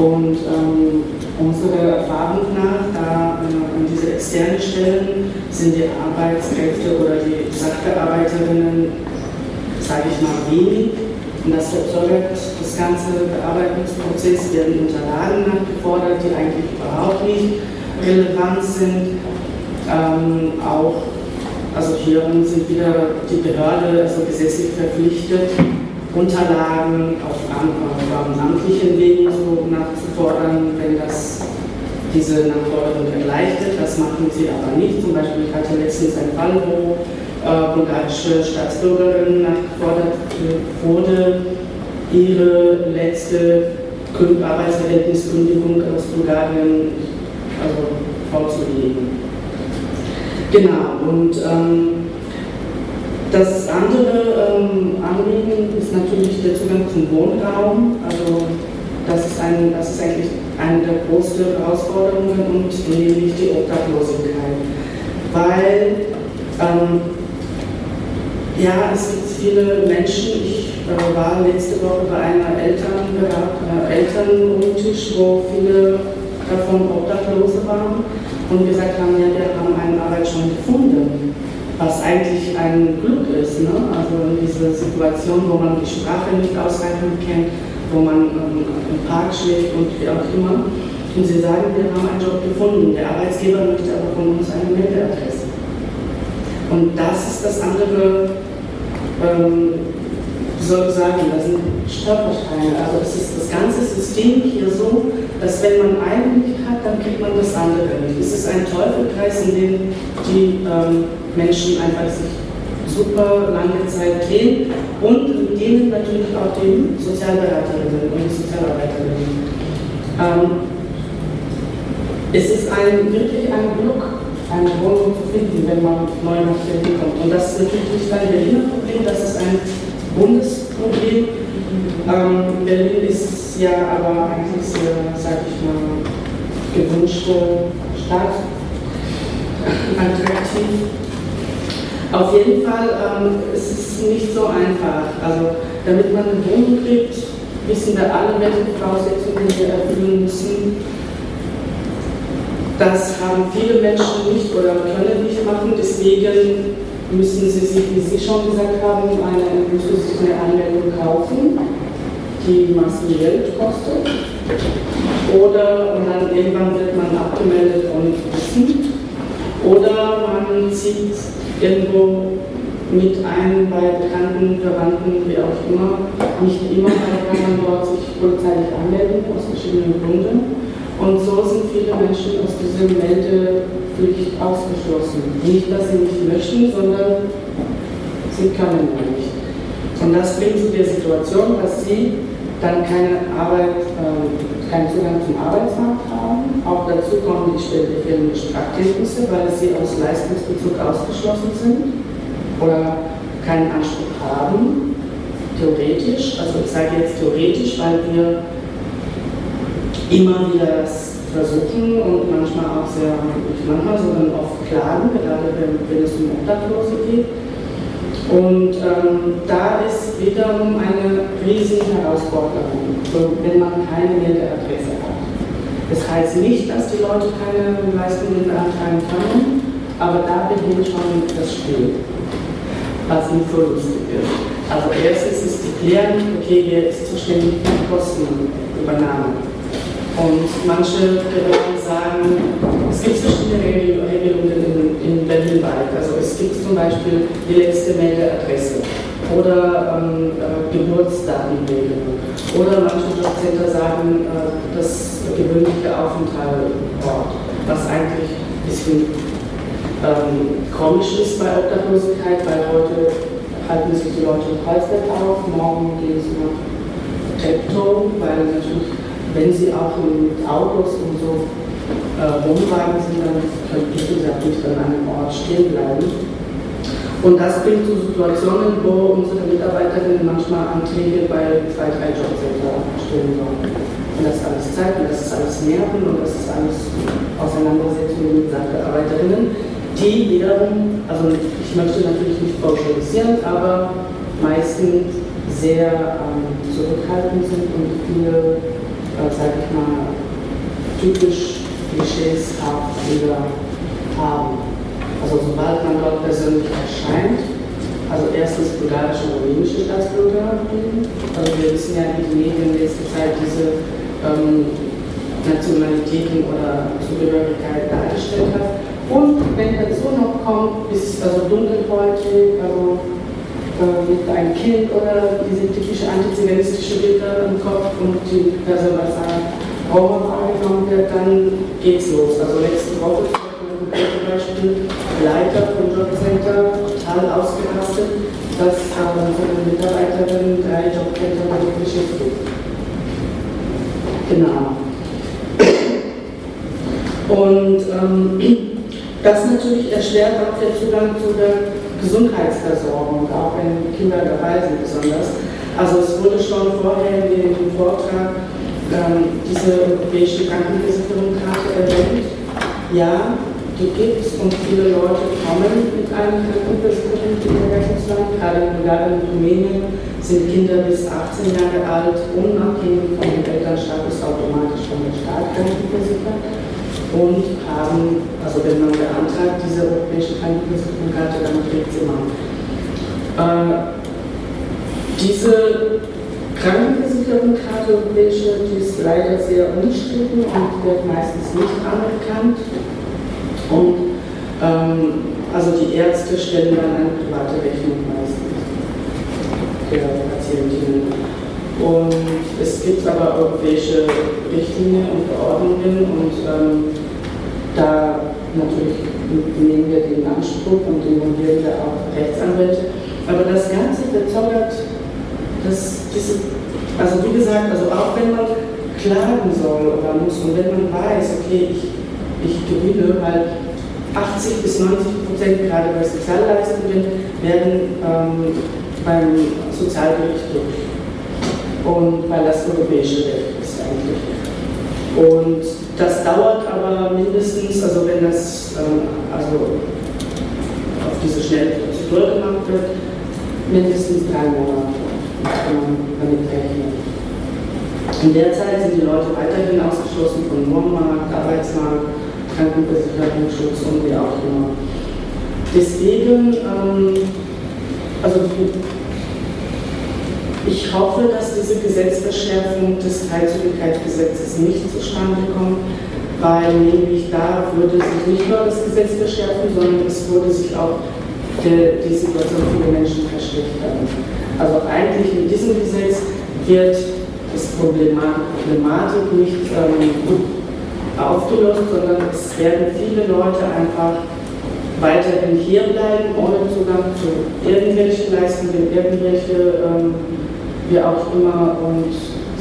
Und ähm, unserer Erfahrung nach, da äh, an diese externen Stellen sind die Arbeitskräfte oder die Sachbearbeiterinnen, sage ich mal, wenig Und das verzögert das ganze Bearbeitungsprozess, werden Unterlagen nachgefordert, die eigentlich überhaupt nicht relevant sind. Ähm, auch, also hier sind wieder die Behörde also gesetzlich verpflichtet, Unterlagen auf amtlichen Wegen so nachzufordern, wenn das diese Nachforderung erleichtert. Das machen sie aber nicht. Zum Beispiel, ich hatte letztens einen Fall, wo äh, bulgarische Staatsbürgerin nachgefordert wurde, ihre letzte Arbeitsverhältniskündigung aus Bulgarien also, vorzulegen. Genau, und ähm, das andere ähm, Anliegen ist natürlich der Zugang zum Wohnraum. Also das ist, ein, das ist eigentlich eine der größten Herausforderungen und nämlich die Obdachlosigkeit. Weil ähm, ja, es gibt viele Menschen. Ich äh, war letzte Woche bei einer Elternberat, äh, Elterntisch, wo viele davon Obdachlose waren und gesagt haben, ja, wir haben eine Arbeit schon gefunden, was eigentlich ein Glück ist. Ne? Also dieser Situation, wo man die Sprache nicht ausreichend kennt, wo man ähm, im Park schläft und wie auch immer. Und sie sagen, wir haben einen Job gefunden. Der Arbeitsgeber möchte aber von uns eine Meldeadresse. Und das ist das andere, ähm, wie soll ich sagen, das sind Stolpersteine. Also es ist das ganze System hier so, dass wenn man einen nicht hat, dann kriegt man das andere nicht. Es ist ein Teufelkreis, in dem die ähm, Menschen einfach sich super lange Zeit gehen und mit denen natürlich auch die Sozialberaterinnen und die Sozialarbeiterinnen. Ähm, es ist ein, wirklich ein Glück, eine Wohnung zu finden, wenn man neu nach Berlin kommt. Und das ist natürlich nicht ein Berliner Problem, das ist ein Bundesproblem. Ähm, Berlin ist ja aber eigentlich sehr, sag ich mal, gewünschte Stadt, attraktiv. Auf jeden Fall ähm, es ist es nicht so einfach. Also, damit man eine Wohnung kriegt, wissen wir alle, welche Voraussetzungen wir erfüllen müssen. Das haben viele Menschen nicht oder können nicht machen. Deswegen müssen sie sich, wie Sie schon gesagt haben, eine, müssen Anmeldung kaufen, die Massen Geld kostet. Oder und dann irgendwann wird man abgemeldet zu wissen. Oder man zieht irgendwo mit ein bei Bekannten, Verwandten, wie auch immer. Nicht immer kann man dort sich polizeilich anmelden, aus verschiedenen Gründen. Und so sind viele Menschen aus dieser Meldepflicht ausgeschlossen. Nicht, dass sie nicht möchten, sondern sie können nicht. Und das bringt zu der Situation, dass sie dann keine Arbeit, äh, keinen Zugang zum Arbeitsmarkt haben. Auch dazu kommen die fehlenden Sprachkenntnisse, weil sie aus Leistungsbezug ausgeschlossen sind oder keinen Anspruch haben, theoretisch. Also ich sage jetzt theoretisch, weil wir immer wieder das versuchen und manchmal auch sehr, manchmal, sondern oft klagen, gerade wenn, wenn es um Obdachlose geht. Und ähm, da ist wiederum eine riesige Herausforderung, wenn man keine Meldeadresse hat. Das heißt nicht, dass die Leute keine Leistungen beantragen können, aber da beginnt schon das Spiel, was nicht so lustig ist. Also erstens ist zu klären, okay, wer ist zuständig für die Kostenübernahme. Und manche Behörden sagen, es gibt verschiedene Regelungen in, in Berlin weit. Also es gibt zum Beispiel die letzte Meldeadresse oder ähm, äh, Geburtsdatenregelung. Oder manche Jobcenter sagen, äh, das gewöhnliche Aufenthaltsort, was eigentlich ein bisschen ähm, komisch ist bei Obdachlosigkeit, weil heute halten sich die Leute im Kreuzberg auf, morgen gehen sie nach Treptow, weil natürlich wenn sie auch mit Autos und so äh, Wohnwagen sind, dann können die gesagt nicht an einem Ort stehen bleiben. Und das bringt zu Situationen, wo unsere Mitarbeiterinnen manchmal Anträge bei zwei, drei Jobcenter stellen sollen. Und das ist alles Zeit und das ist alles Nerven und das ist alles Auseinandersetzungen mit Sachbearbeiterinnen, die wiederum, also ich möchte natürlich nicht pauschalisieren, aber meistens sehr ähm, zurückhaltend sind und viele äh, sag ich mal, typisch klischeeshaft wieder haben. Also sobald man dort persönlich erscheint, also erstens bulgarische und rumänische Staatsbürger Also wir wissen ja, wie die Medien in letzter Zeit diese ähm, Nationalitäten oder Zugehörigkeit dargestellt hat. Und wenn dazu noch kommt, ist also dunkelhäutig, also äh, mit einem Kind oder diese typische antiziganistische Bilder im Kopf und die Person als Roma wahrgenommen wird, dann geht's los. Also letzte Woche zum Beispiel Leiter vom Jobcenter total ausgerastet, dass äh, seine Mitarbeiterin drei Jobcenter beschäftigt. Genau. Und ähm, <clears throat> das natürlich erschwert auch der Zugang zu der Gesundheitsversorgung, auch wenn Kinder dabei sind besonders. Also es wurde schon vorher in dem Vortrag ähm, diese europäische Krankenversicherungskarte erwähnt. Ja, die gibt es und viele Leute kommen mit einem Krankenversicherung in der Rechnungsland. Gerade in Bulgarien und Rumänien sind Kinder bis 18 Jahre alt unabhängig von dem Elternstatus automatisch von der Staat krankenversichert und haben, also wenn man beantragt, diese europäische Krankenversicherungskarte, dann kriegt sie. Äh, diese Krankenversicherungskarte europäische, die ist leider sehr umstritten und wird meistens nicht anerkannt. Und ähm, also die Ärzte stellen dann eine private Rechnung meistens der Patientinnen. Und es gibt aber europäische Richtlinien und Verordnungen und ähm, da natürlich nehmen wir den Anspruch und involvieren wir auch Rechtsanwälte. Aber das Ganze verzögert, das, diese, also wie gesagt, also auch wenn man klagen soll oder muss und wenn man weiß, okay, ich, ich gewinne, weil 80 bis 90 Prozent gerade bei Sozialleistungen werden ähm, beim Sozialgericht durch und weil das europäische Recht ist eigentlich. Und das dauert aber mindestens, also wenn das ähm, also auf diese schnelle Prozedur gemacht wird, mindestens drei Monate kann man damit rechnen. In der Zeit sind die Leute weiterhin ausgeschlossen von Wohnmarkt, Arbeitsmarkt, Krankenversicherungsschutz und wie auch immer. Deswegen, ähm, also ich hoffe, dass diese Gesetzesverschärfung des Freizügigkeitsgesetzes nicht zustande kommt, weil nämlich da würde sich nicht nur das Gesetz verschärfen, sondern es würde sich auch der, die Situation vieler Menschen verschlechtern. Also eigentlich mit diesem Gesetz wird das Problematik nicht ähm, aufgelöst, sondern es werden viele Leute einfach weiterhin hier bleiben, ohne Zugang zu irgendwelchen Leistungen, irgendwelche ähm, wie auch immer und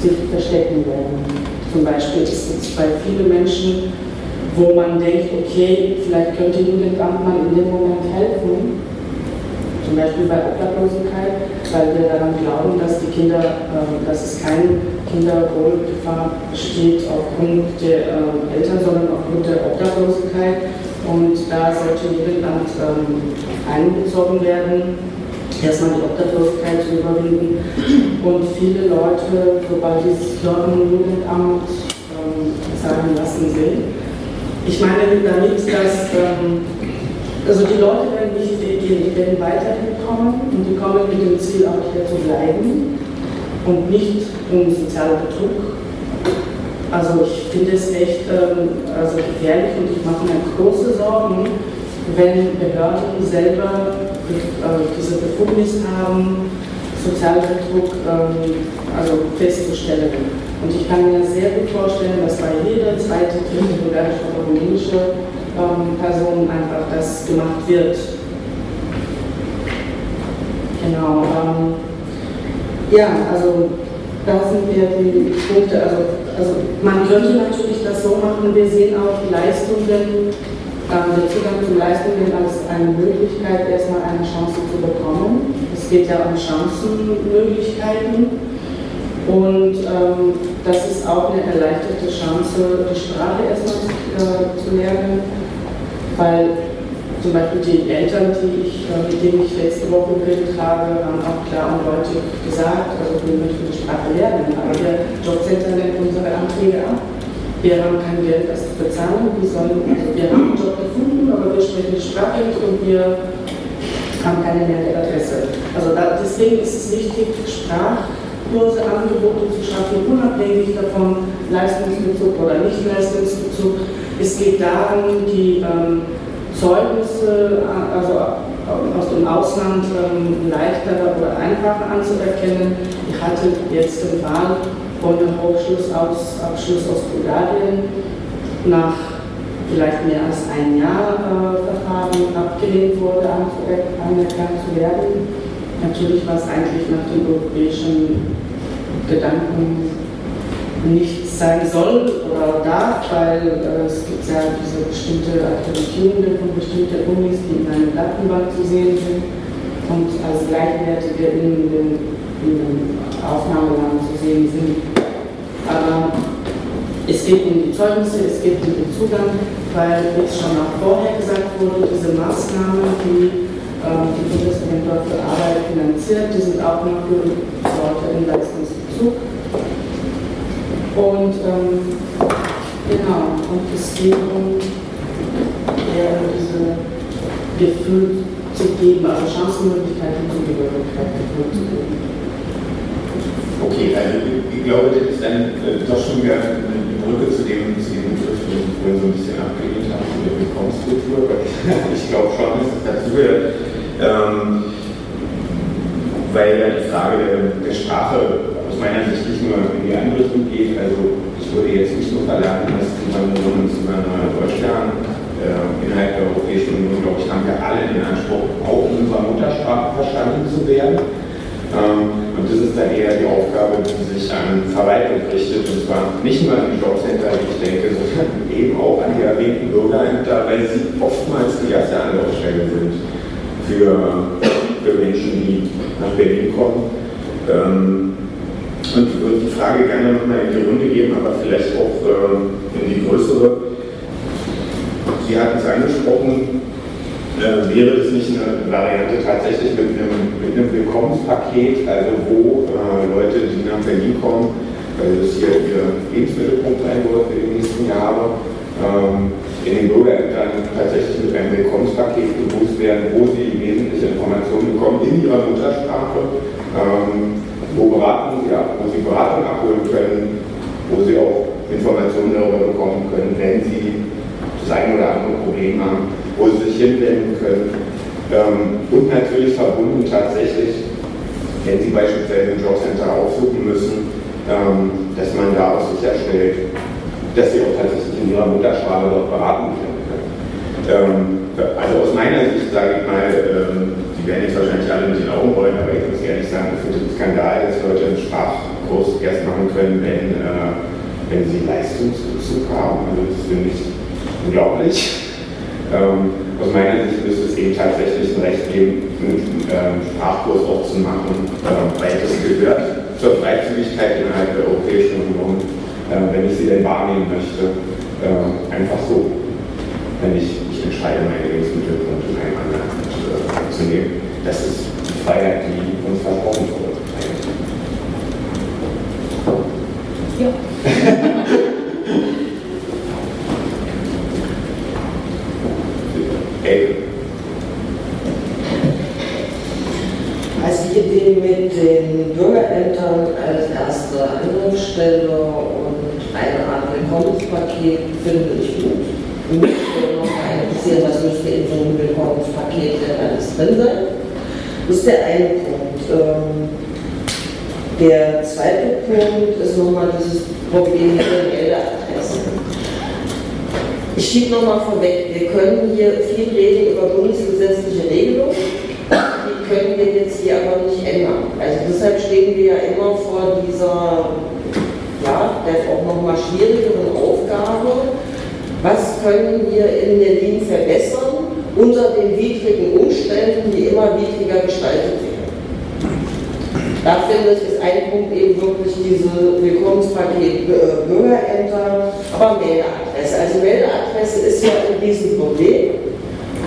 sich verstecken werden. Zum Beispiel ist es bei vielen Menschen, wo man denkt, okay, vielleicht könnte Jugendamt mal in dem Moment helfen, zum Beispiel bei Obdachlosigkeit, weil wir daran glauben, dass die Kinder, äh, dass es keine Kinderwohlgefahr besteht aufgrund der äh, Eltern, sondern aufgrund der Obdachlosigkeit. Und da sollte Jugendamt ähm, einbezogen werden erstmal die Obdachlosigkeit zu überwinden und viele Leute, sobald dieses Jugendamt ähm, sagen lassen will. Ich meine damit, dass ähm, also die Leute werden nicht gehen, die werden weiterhin kommen und die kommen mit dem Ziel, auch hier zu bleiben und nicht um sozialen Betrug. Also ich finde es echt ähm, also gefährlich und ich mache mir große Sorgen, wenn Behörden selber äh, diese Befugnis haben, Sozialbetrug ähm, also festzustellen. Und ich kann mir sehr gut vorstellen, dass bei jeder zweite, dritte bulgarische oder rumänische ähm, Person einfach das gemacht wird. Genau. Ähm, ja, also da sind wir die Punkte. Also, also man könnte natürlich das so machen, wir sehen auch die Leistungen der Zugang zu Leistungen als eine Möglichkeit, erstmal eine Chance zu bekommen. Es geht ja um Chancenmöglichkeiten. Und ähm, das ist auch eine erleichterte Chance, die Sprache erstmal zu, äh, zu lernen, weil zum Beispiel die Eltern, die ich, äh, mit denen ich letzte Woche geredet habe, haben auch klar und deutlich gesagt, also wir möchten die Sprache lernen, aber der Jobcenter nennt unsere Anträge ab wir haben kein Geld, das zu bezahlen, wir, sollen, also wir haben einen Job gefunden, aber wir sprechen die Sprache nicht und wir haben keine Meldeadresse. Also da, deswegen ist es wichtig, Sprachkurse, Angebote zu schaffen, unabhängig davon, Leistungsbezug oder Nicht-Leistungsbezug. Es geht darum, die ähm, Zeugnisse, also aus dem Ausland ähm, leichter oder einfacher anzuerkennen. Ich hatte jetzt den Fall von dem Hochschulabschluss aus Bulgarien nach vielleicht mehr als ein Jahr äh, Verfahren abgelehnt wurde, anerkannt zu werden. Natürlich war es eigentlich nach den europäischen Gedanken nicht sein soll oder darf, weil äh, es gibt ja diese bestimmte Akkreditierungen von bestimmten Unis, die in einer Datenbank zu sehen sind und als gleichwertige in den, in den Aufnahmeland zu sehen sind. Aber es geht um die Zeugnisse, es geht um den Zugang, weil, wie es schon auch vorher gesagt wurde, diese Maßnahmen, die äh, die Bundesagentur für Arbeit finanziert, die sind auch noch für Leute in Leistungsbezug. Und ähm, genau, und um eher diese Gefühl zu geben, also Chancenmöglichkeiten zur Zugehörigkeit zu geben. Okay, also ich glaube, das ist dann äh, doch schon wieder eine Brücke zu dem, zu dem vorhin so ein bisschen abgelehnt habe, zu der Willkommenskultur, weil <laughs> ich, ich glaube schon, dass es dazu gehört. Ähm, weil ja die Frage der, der, Sprache aus meiner Sicht nicht nur in die andere Richtung geht. Also ich würde jetzt nicht nur verlangen, dass man nur sogar Deutsch lernen. Äh, innerhalb der Europäischen Union, glaube ich, haben wir alle den Anspruch, auch in unserer Muttersprache verstanden zu werden. Ähm, und das ist dann eher die Aufgabe, die sich an Verwaltung richtet, und zwar nicht nur an die Jobcenter, wie ich denke, sondern eben auch an die erwähnten Bürgerämter, weil sie oftmals die erste Anlaufstelle sind für, für Menschen, die nach Berlin kommen. Ähm, würde die Frage gerne nochmal in die Runde geben, aber vielleicht auch ähm, in die größere. Sie hatten es angesprochen, äh, wäre es nicht eine Variante tatsächlich mit einem, mit einem Willkommenspaket, also wo äh, Leute, die nach Berlin kommen, weil es hier ihr Lebensmittelpunkt sein wird für die nächsten Jahre, ähm, in den Bürgerämtern tatsächlich mit einem Willkommenspaket begrüßt werden, wo sie wesentliche Informationen bekommen in ihrer Muttersprache, ähm, wo, Beratung, ja, wo sie Beratung abholen können, wo sie auch Informationen darüber bekommen können, wenn sie das ein oder andere Problem haben wo sie sich hinwenden können. Ähm, und natürlich verbunden tatsächlich, wenn sie beispielsweise ein Jobcenter aufsuchen müssen, ähm, dass man da auch sicherstellt, dass sie auch tatsächlich in ihrer Muttersprache dort beraten können. Ähm, also aus meiner Sicht sage ich mal, ähm, die werden jetzt wahrscheinlich alle mit den Augen rollen, aber ich muss ehrlich sagen, ich finde es Skandal, dass Leute einen Sprachkurs erst machen können, wenn, äh, wenn sie Leistungsbezug haben. Also das finde ich unglaublich. Ähm, aus meiner Sicht müsste es eben tatsächlich ein Recht geben, einen ähm, Sprachkurs auch zu machen, äh, weil das gehört zur Freizügigkeit innerhalb der Europäischen Union, äh, wenn ich sie denn wahrnehmen möchte, äh, einfach so. Wenn ich, ich entscheide, meine anderen äh, zu nehmen. Das ist die Freiheit, die uns versprochen wurde. Ja. <laughs> Also die Idee mit den Bürgerämtern als erste Anlaufstelle und eine Art Willkommenspaket finde ich gut. Mich würde noch interessieren, was müsste in so einem Willkommenspaket denn alles drin sein. Das ist der eine Punkt. Ähm, der zweite Punkt ist nochmal dieses Problem mit den Meldeadressen. Ich schiebe nochmal vorweg, wir können hier viel reden über bundesgesetzliche Regelungen, die können wir jetzt hier aber nicht ändern. Also deshalb stehen wir ja immer vor dieser, ja, vielleicht auch nochmal schwierigeren Aufgabe, was können wir in Berlin verbessern unter den widrigen Umständen, die immer widriger gestaltet werden. Da finde ich, ist ein Punkt eben wirklich diese Willkommenspaket äh, Bürgerämter, aber Meldeadresse. Also Meldeadresse ist ja ein Riesenproblem,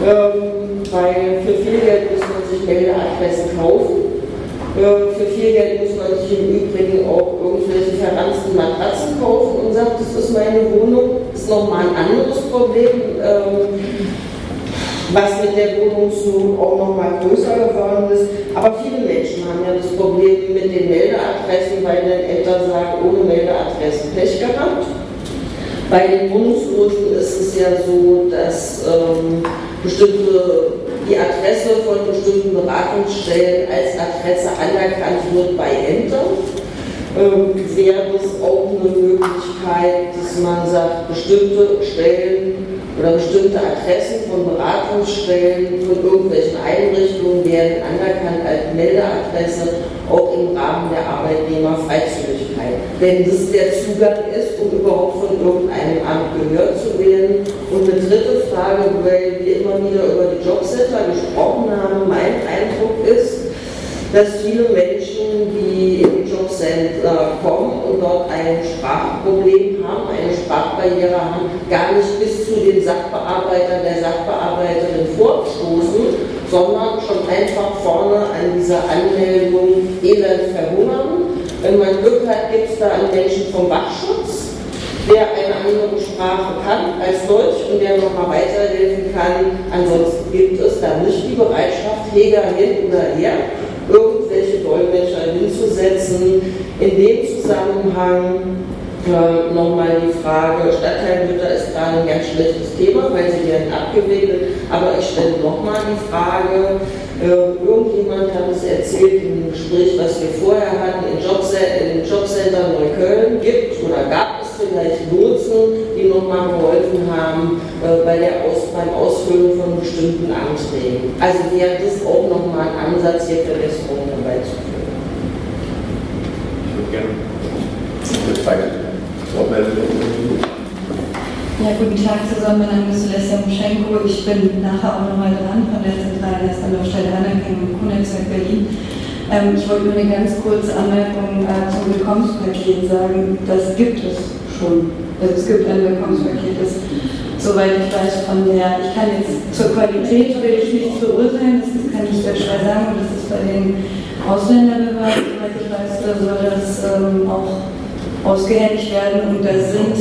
ähm, weil für viel Geld muss man sich Meldeadressen kaufen. Äh, für viel Geld muss man sich im Übrigen auch irgendwelche verranzten Matratzen kaufen und sagt, das ist meine Wohnung. Ist nochmal ein anderes Problem. Ähm, was mit der Wohnungsnot auch noch mal größer geworden ist. Aber viele Menschen haben ja das Problem mit den Meldeadressen, weil dann Ämter sagen, ohne Meldeadressen Pech gehabt. Bei den Wohnungsnoten ist es ja so, dass ähm, bestimmte, die Adresse von bestimmten Beratungsstellen als Adresse anerkannt wird bei Ämtern. Ähm, wäre es auch eine Möglichkeit, dass man sagt, bestimmte Stellen oder bestimmte Adressen von Beratungsstellen, von irgendwelchen Einrichtungen werden anerkannt als Meldeadresse, auch im Rahmen der Arbeitnehmerfreizügigkeit. Wenn das der Zugang ist, um überhaupt von irgendeinem Amt gehört zu werden. Und eine dritte Frage, weil wir immer wieder über die Jobcenter gesprochen haben, mein Eindruck ist, dass viele Menschen, die in kommen und dort ein Sprachproblem haben, eine Sprachbarriere haben, gar nicht bis zu den Sachbearbeitern, der Sachbearbeiterin vorstoßen, sondern schon einfach vorne an dieser Anmeldung elend verhungern. Wenn man Glück hat, gibt es da einen Menschen vom Wachschutz, der eine andere Sprache kann als Deutsch und der nochmal weiterhelfen kann. Ansonsten gibt es da nicht die Bereitschaft, Heger hin oder her irgendwelche Dolmetscher hinzusetzen. In dem Zusammenhang äh, nochmal die Frage, Stadtteilmütter ist gerade ein ganz schlechtes Thema, weil sie werden abgewickelt, aber ich stelle nochmal die Frage, äh, irgendjemand hat es erzählt im Gespräch, was wir vorher hatten, im Jobcenter Neukölln gibt oder gab es vielleicht Lotsen, die nochmal geholfen haben äh, bei der Aus, beim Ausfüllen von bestimmten Anträgen. Also wäre das auch nochmal ein Ansatz, hier Verbesserungen herbeizuführen. Ich würde gerne. Ja, guten Tag zusammen, mein Name ist Lesja Muschenko. Ich bin nachher auch nochmal dran von der zentralen Erstanlaufstelle Anerkennung im Kundennetzwerk Berlin. Ähm, ich wollte nur eine ganz kurze Anmerkung äh, zum Willkommenspaket sagen. Das gibt es schon. Also es gibt ein Willkommenspaket, das soweit ich weiß von der, ich kann jetzt zur Qualität will ich nichts beurteilen, das kann ich sehr schwer sagen, und das ist bei den Ausländerbehörden, soweit ich weiß, da soll das ähm, auch ausgehändigt werden. Und da sind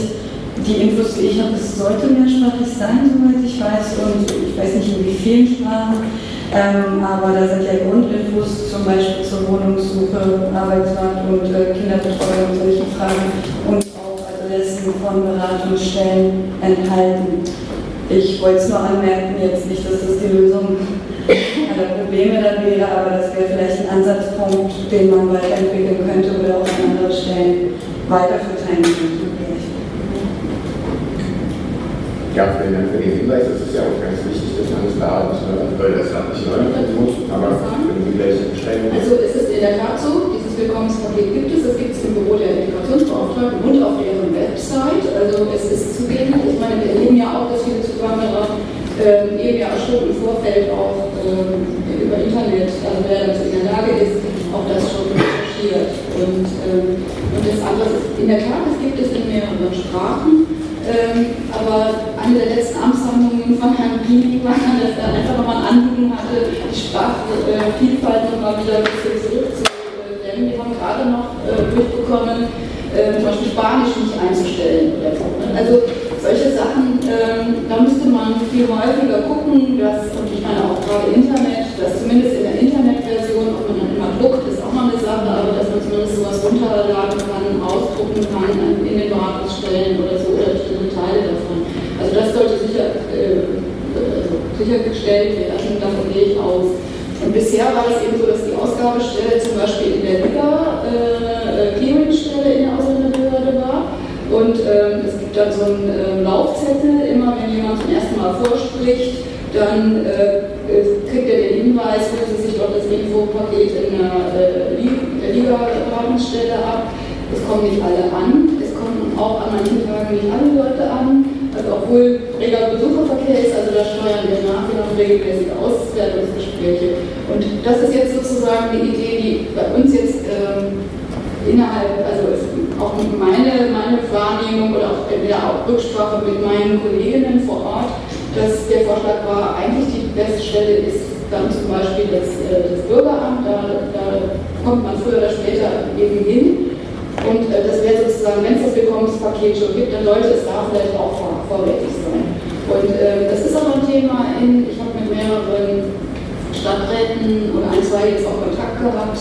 die Infos, die ich habe, es sollte mehrsprachig sein, soweit ich weiß, und ich weiß nicht in wie vielen Sprachen, ähm, aber da sind ja Grundinfos zum Beispiel zur Wohnungssuche, Arbeitsmarkt und äh, Kinderbetreuung und solche Fragen und auch Adressen von Beratungsstellen enthalten. Ich wollte es nur anmerken, jetzt nicht, dass das die Lösung aller Probleme dann wäre, aber das wäre vielleicht ein Ansatzpunkt, den man weiterentwickeln könnte oder auch an andere Stellen weiterverteilen könnte. Ja, vielen Dank für den Hinweis. Es ist ja auch ganz wichtig, dass man es da hat, weil das hat nicht neu muss, aber wenn Sie gleich beschreiben. Also es ist in der Tat so, dieses Willkommenspaket gibt es, es gibt es im Büro der Integrationsbeauftragten und auf deren Website. Also es ist zugänglich. Ich meine, wir erleben ja auch, dass viele Zuwanderer ähm, eben ja schon im Vorfeld auch ähm, über Internet, also wer dazu in der Lage ist, auch das schon recherchiert. Und, ähm, und das andere ist, in der Tat, es gibt es in mehreren Sprachen. Ähm, aber eine der letzten Amtshandlungen von Herrn Bini war, dass er einfach nochmal ein Anliegen hatte, die Sprachvielfalt nochmal wieder ein bisschen zurückzudrängen. Wir haben gerade noch äh, durchbekommen, äh, zum Beispiel Spanisch nicht einzustellen? Also solche Sachen, ähm, da müsste man viel häufiger gucken, dass, und ich meine auch gerade Internet, dass zumindest in der Internetversion, ob man dann immer druckt, ist auch mal eine Sache, aber dass man zumindest sowas runterladen kann, ausdrucken kann in den Beratungsstellen oder so, oder Teile davon. Also das sollte sicher, äh, also sichergestellt werden, davon gehe ich aus. Und bisher war es eben so, dass die Ausgabestelle zum Beispiel in der Liga äh, Clearingstelle in der Ausländerbehörde war. Und ähm, es gibt dann so einen äh, Laufzettel, immer wenn jemand zum ersten Mal vorspricht, dann äh, kriegt er den Hinweis, holt sich dort das Infopaket in der äh, Liga-Beratungsstelle ab. Es kommen nicht alle an, kommen auch an manchen Tagen nicht alle Leute an. Also obwohl reger Besucherverkehr ist, also da steuern wir nach, haben regelmäßig Auswertungsgespräche. Und das ist jetzt sozusagen die Idee, die bei uns jetzt ähm, innerhalb, also auch meine, meine Wahrnehmung oder auch entweder auch Rücksprache mit meinen Kolleginnen vor Ort, dass der Vorschlag war, eigentlich die beste Stelle ist dann zum Beispiel das, äh, das Bürgeramt, da, da kommt man früher oder später eben hin und äh, das wäre sozusagen, wenn es das Willkommenspaket schon gibt, dann sollte es da vielleicht auch vor, vorrätig sein. Und äh, das ist auch ein Thema in, ich habe mit mehreren Stadträten und ein, zwei jetzt auch Kontakt gehabt.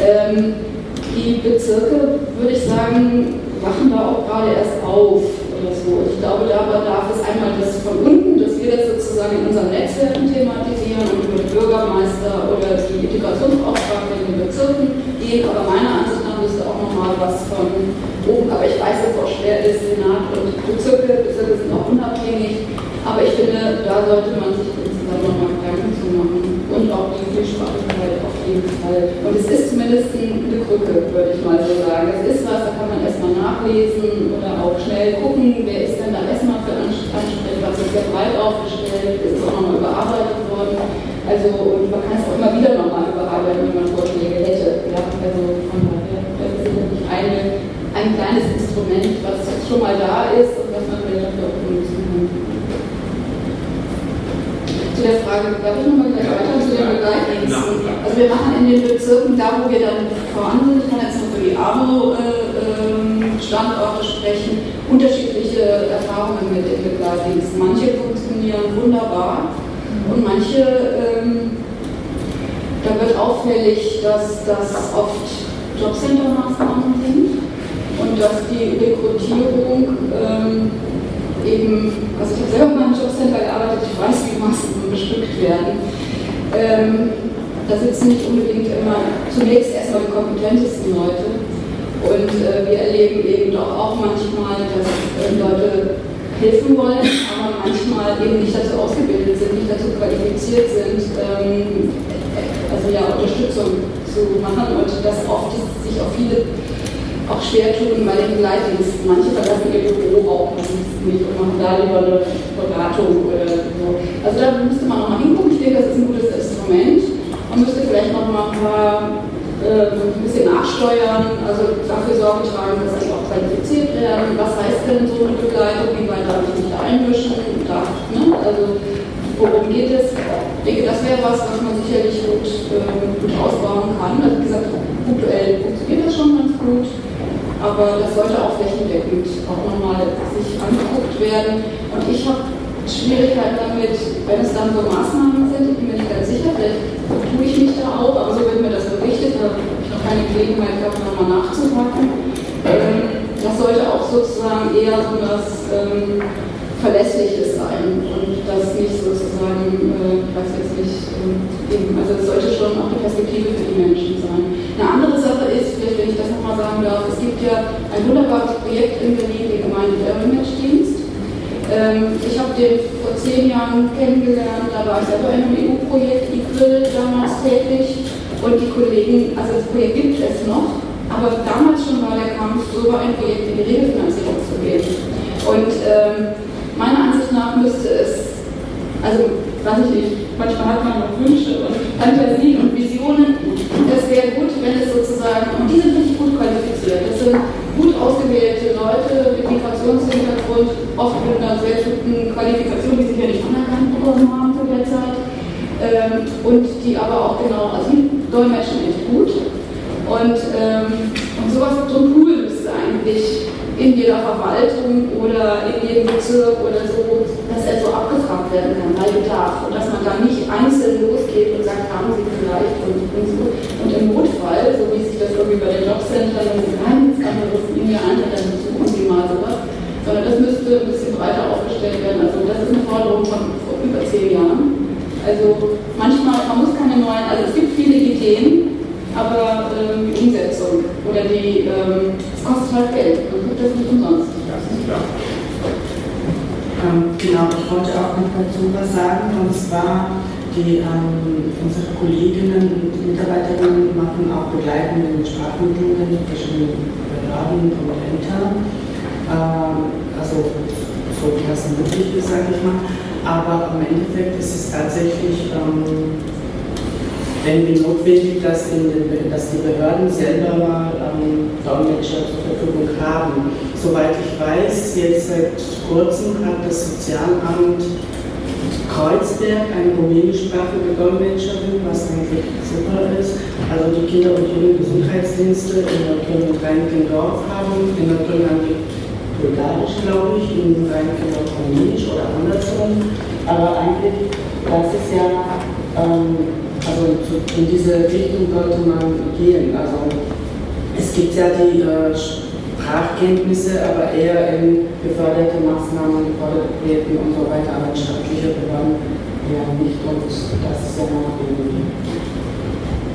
Ähm, die Bezirke, würde ich sagen, wachen da auch gerade erst auf oder so. Ich glaube, da bedarf es einmal das von unten, dass wir das sozusagen in unseren Netzwerken thematisieren und über Bürgermeister oder die Integrationsbeauftragten in den Bezirken gehen. Aber meiner Ansicht nach müsste auch nochmal was von oben, aber ich weiß, dass es auch schwer ist, Senat und Bezirke, Bezirke sind auch unabhängig. Aber ich finde, da sollte man sich insgesamt nochmal Gedanken zu machen auch die Vielsprachigkeit auf jeden Fall. Und es ist zumindest eine Krücke, würde ich mal so sagen. Es ist was, da kann man erstmal nachlesen oder auch schnell gucken, wer ist denn da erstmal für Ansprechplatz, ist sehr breit aufgestellt, ist auch nochmal überarbeitet worden. Also, und man kann es auch immer wieder nochmal überarbeiten, wenn man Vorschläge hätte. Ja, also von daher, das ist sicherlich eine, ein kleines Instrument, was schon mal da ist und was man vielleicht auch benutzen kann der Frage, darf ich nochmal gleich weiter zu den Begleitdiensten? Also wir machen in den Bezirken, da wo wir dann voran sind, ich kann jetzt nur für die ABO-Standorte äh, sprechen, unterschiedliche Erfahrungen mit den Begleitdiensten. Manche funktionieren wunderbar und manche, ähm, da wird auffällig, dass das oft Jobcenter-Maßnahmen sind und dass die Rekrutierung ähm, eben, also ich habe selber mal im Jobcenter gearbeitet, ich weiß, wie Maßnahmen bestückt werden. Ähm, da sitzen nicht unbedingt immer zunächst erstmal die kompetentesten Leute. Und äh, wir erleben eben doch auch manchmal, dass äh, Leute helfen wollen, aber manchmal eben nicht dazu ausgebildet sind, nicht dazu qualifiziert sind, ähm, also ja, Unterstützung zu machen und dass oft sich auch viele auch schwer tun bei den Begleitdiensten. Manche verlassen ihr Büro auch nicht und machen da lieber eine Beratung oder so. Also da müsste man nochmal hingucken. Ich denke, das ist ein gutes Instrument. Man müsste vielleicht noch mal ein paar äh, ein bisschen nachsteuern, also dafür Sorge tragen, dass sie auch qualifiziert werden. Was heißt denn so eine Begleitung? Wie weit darf ich mich da einmischen? Darf, ne? Also worum geht es? Ich denke, das wäre was, was man sicherlich gut, äh, gut ausbauen kann. Also wie gesagt, punktuell funktioniert das schon ganz gut aber das sollte auch flächendeckend auch nochmal sich angeguckt werden. Und ich habe Schwierigkeiten damit, wenn es dann so Maßnahmen sind, ich bin mir nicht ganz sicher, vielleicht tue ich mich da auch, aber so wird mir das berichtet, da habe ich noch keine Gelegenheit gehabt, nochmal nachzupacken. Ähm, das sollte auch sozusagen eher so das ähm, Verlässliches sein und das nicht sozusagen, äh, weiß jetzt nicht, äh, eben, also es sollte schon auch die Perspektive für die Menschen sein. Eine andere Sache ist, vielleicht wenn ich das nochmal sagen darf, es gibt ja ein wunderbares Projekt in Berlin, den Gemeinde Imagedienst. Ähm, ich habe den vor zehn Jahren kennengelernt, da war ich selber in einem EU-Projekt IQRIL damals tätig und die Kollegen, also das Projekt gibt es noch, aber damals schon war der Kampf, so ein Projekt in die Regelfinanzierung zu gehen. Und ähm, meiner Ansicht nach müsste es, also weiß ich nicht, manchmal hat man noch Wünsche und Fantasien und Visionen. Es wäre gut, wenn es sozusagen, und die sind richtig gut qualifiziert, das sind gut ausgewählte Leute mit Migrationshintergrund, oft mit einer sehr guten Qualifikation, die sich ja nicht anerkannt bekommen haben zu der Zeit, ähm, und die aber auch genau, also die dolmetschen echt gut. Und, ähm, und sowas, so ein Pool müsste eigentlich in jeder Verwaltung oder in jedem Bezirk oder so, dass er so abgefragt werden kann, bei Bedarf. Und dass man da nicht einzeln losgeht und sagt, haben Sie vielleicht und, und so. Und im Notfall, so wie sich das irgendwie bei den Jobcentern und Geheimdienstamt rufen Ihnen ja an, dann suchen Sie mal sowas. Sondern das müsste ein bisschen breiter aufgestellt werden. Also das ist eine Forderung von vor über zehn Jahren. Also manchmal, man muss keine neuen, also es gibt viele Ideen, aber ähm, die Umsetzung oder die, ähm, es kostet halt Geld, man tut das nicht umsonst. Das ist klar. Ähm, genau, ich wollte auch noch dazu was sagen, und zwar die, ähm, unsere Kolleginnen und Mitarbeiterinnen machen auch begleitende Sprachmittlungen in verschiedenen Behörden und Ämtern, ähm, also so das möglich ist, sage ich mal. Aber im Endeffekt ist es tatsächlich ähm, wenn wie notwendig, dass, den, dass, die Behörden selber mal ähm, Dolmetscher zur Verfügung haben. Soweit ich weiß, jetzt seit kurzem hat das Sozialamt Kreuzberg eine rumänischsprachige Dolmetscherin, was eigentlich super ist. Also die Kinder- und Jugendgesundheitsdienste in Neukölln und Reinickendorf haben. In haben die bulgarisch, glaube ich, in Fall rumänisch oder andersrum. Aber eigentlich, das ist ja, ähm, also in diese Richtung sollte man gehen. Also es gibt ja die äh, Sprachkenntnisse, aber eher in geförderte Maßnahmen, geförderte Projekte und so weiter, aber in staatliche Behörden ja nicht. Und das ist ja noch irgendwie.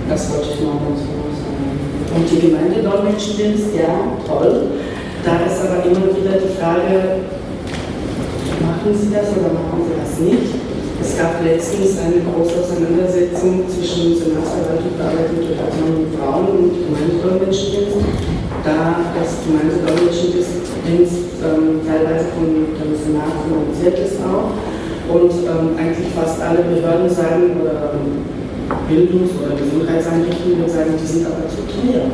Das wollte ich noch ganz kurz sagen. Und die Gemeindedolmetschendienst, ja, toll. Da ist aber immer wieder die Frage, machen Sie das oder machen Sie das nicht? Es gab letztens eine große Auseinandersetzung zwischen Senatsverwaltung Arbeit und autonomen Frauen und Gemeindedolmetschendienst, da das Gemeindedolmetschendienst ähm, teilweise von dem Senat finanziert ist auch. Und ähm, eigentlich fast alle Behörden sagen oder ähm, Bildungs- oder Gesundheitseinrichtungen sagen, die sind aber zu teuer.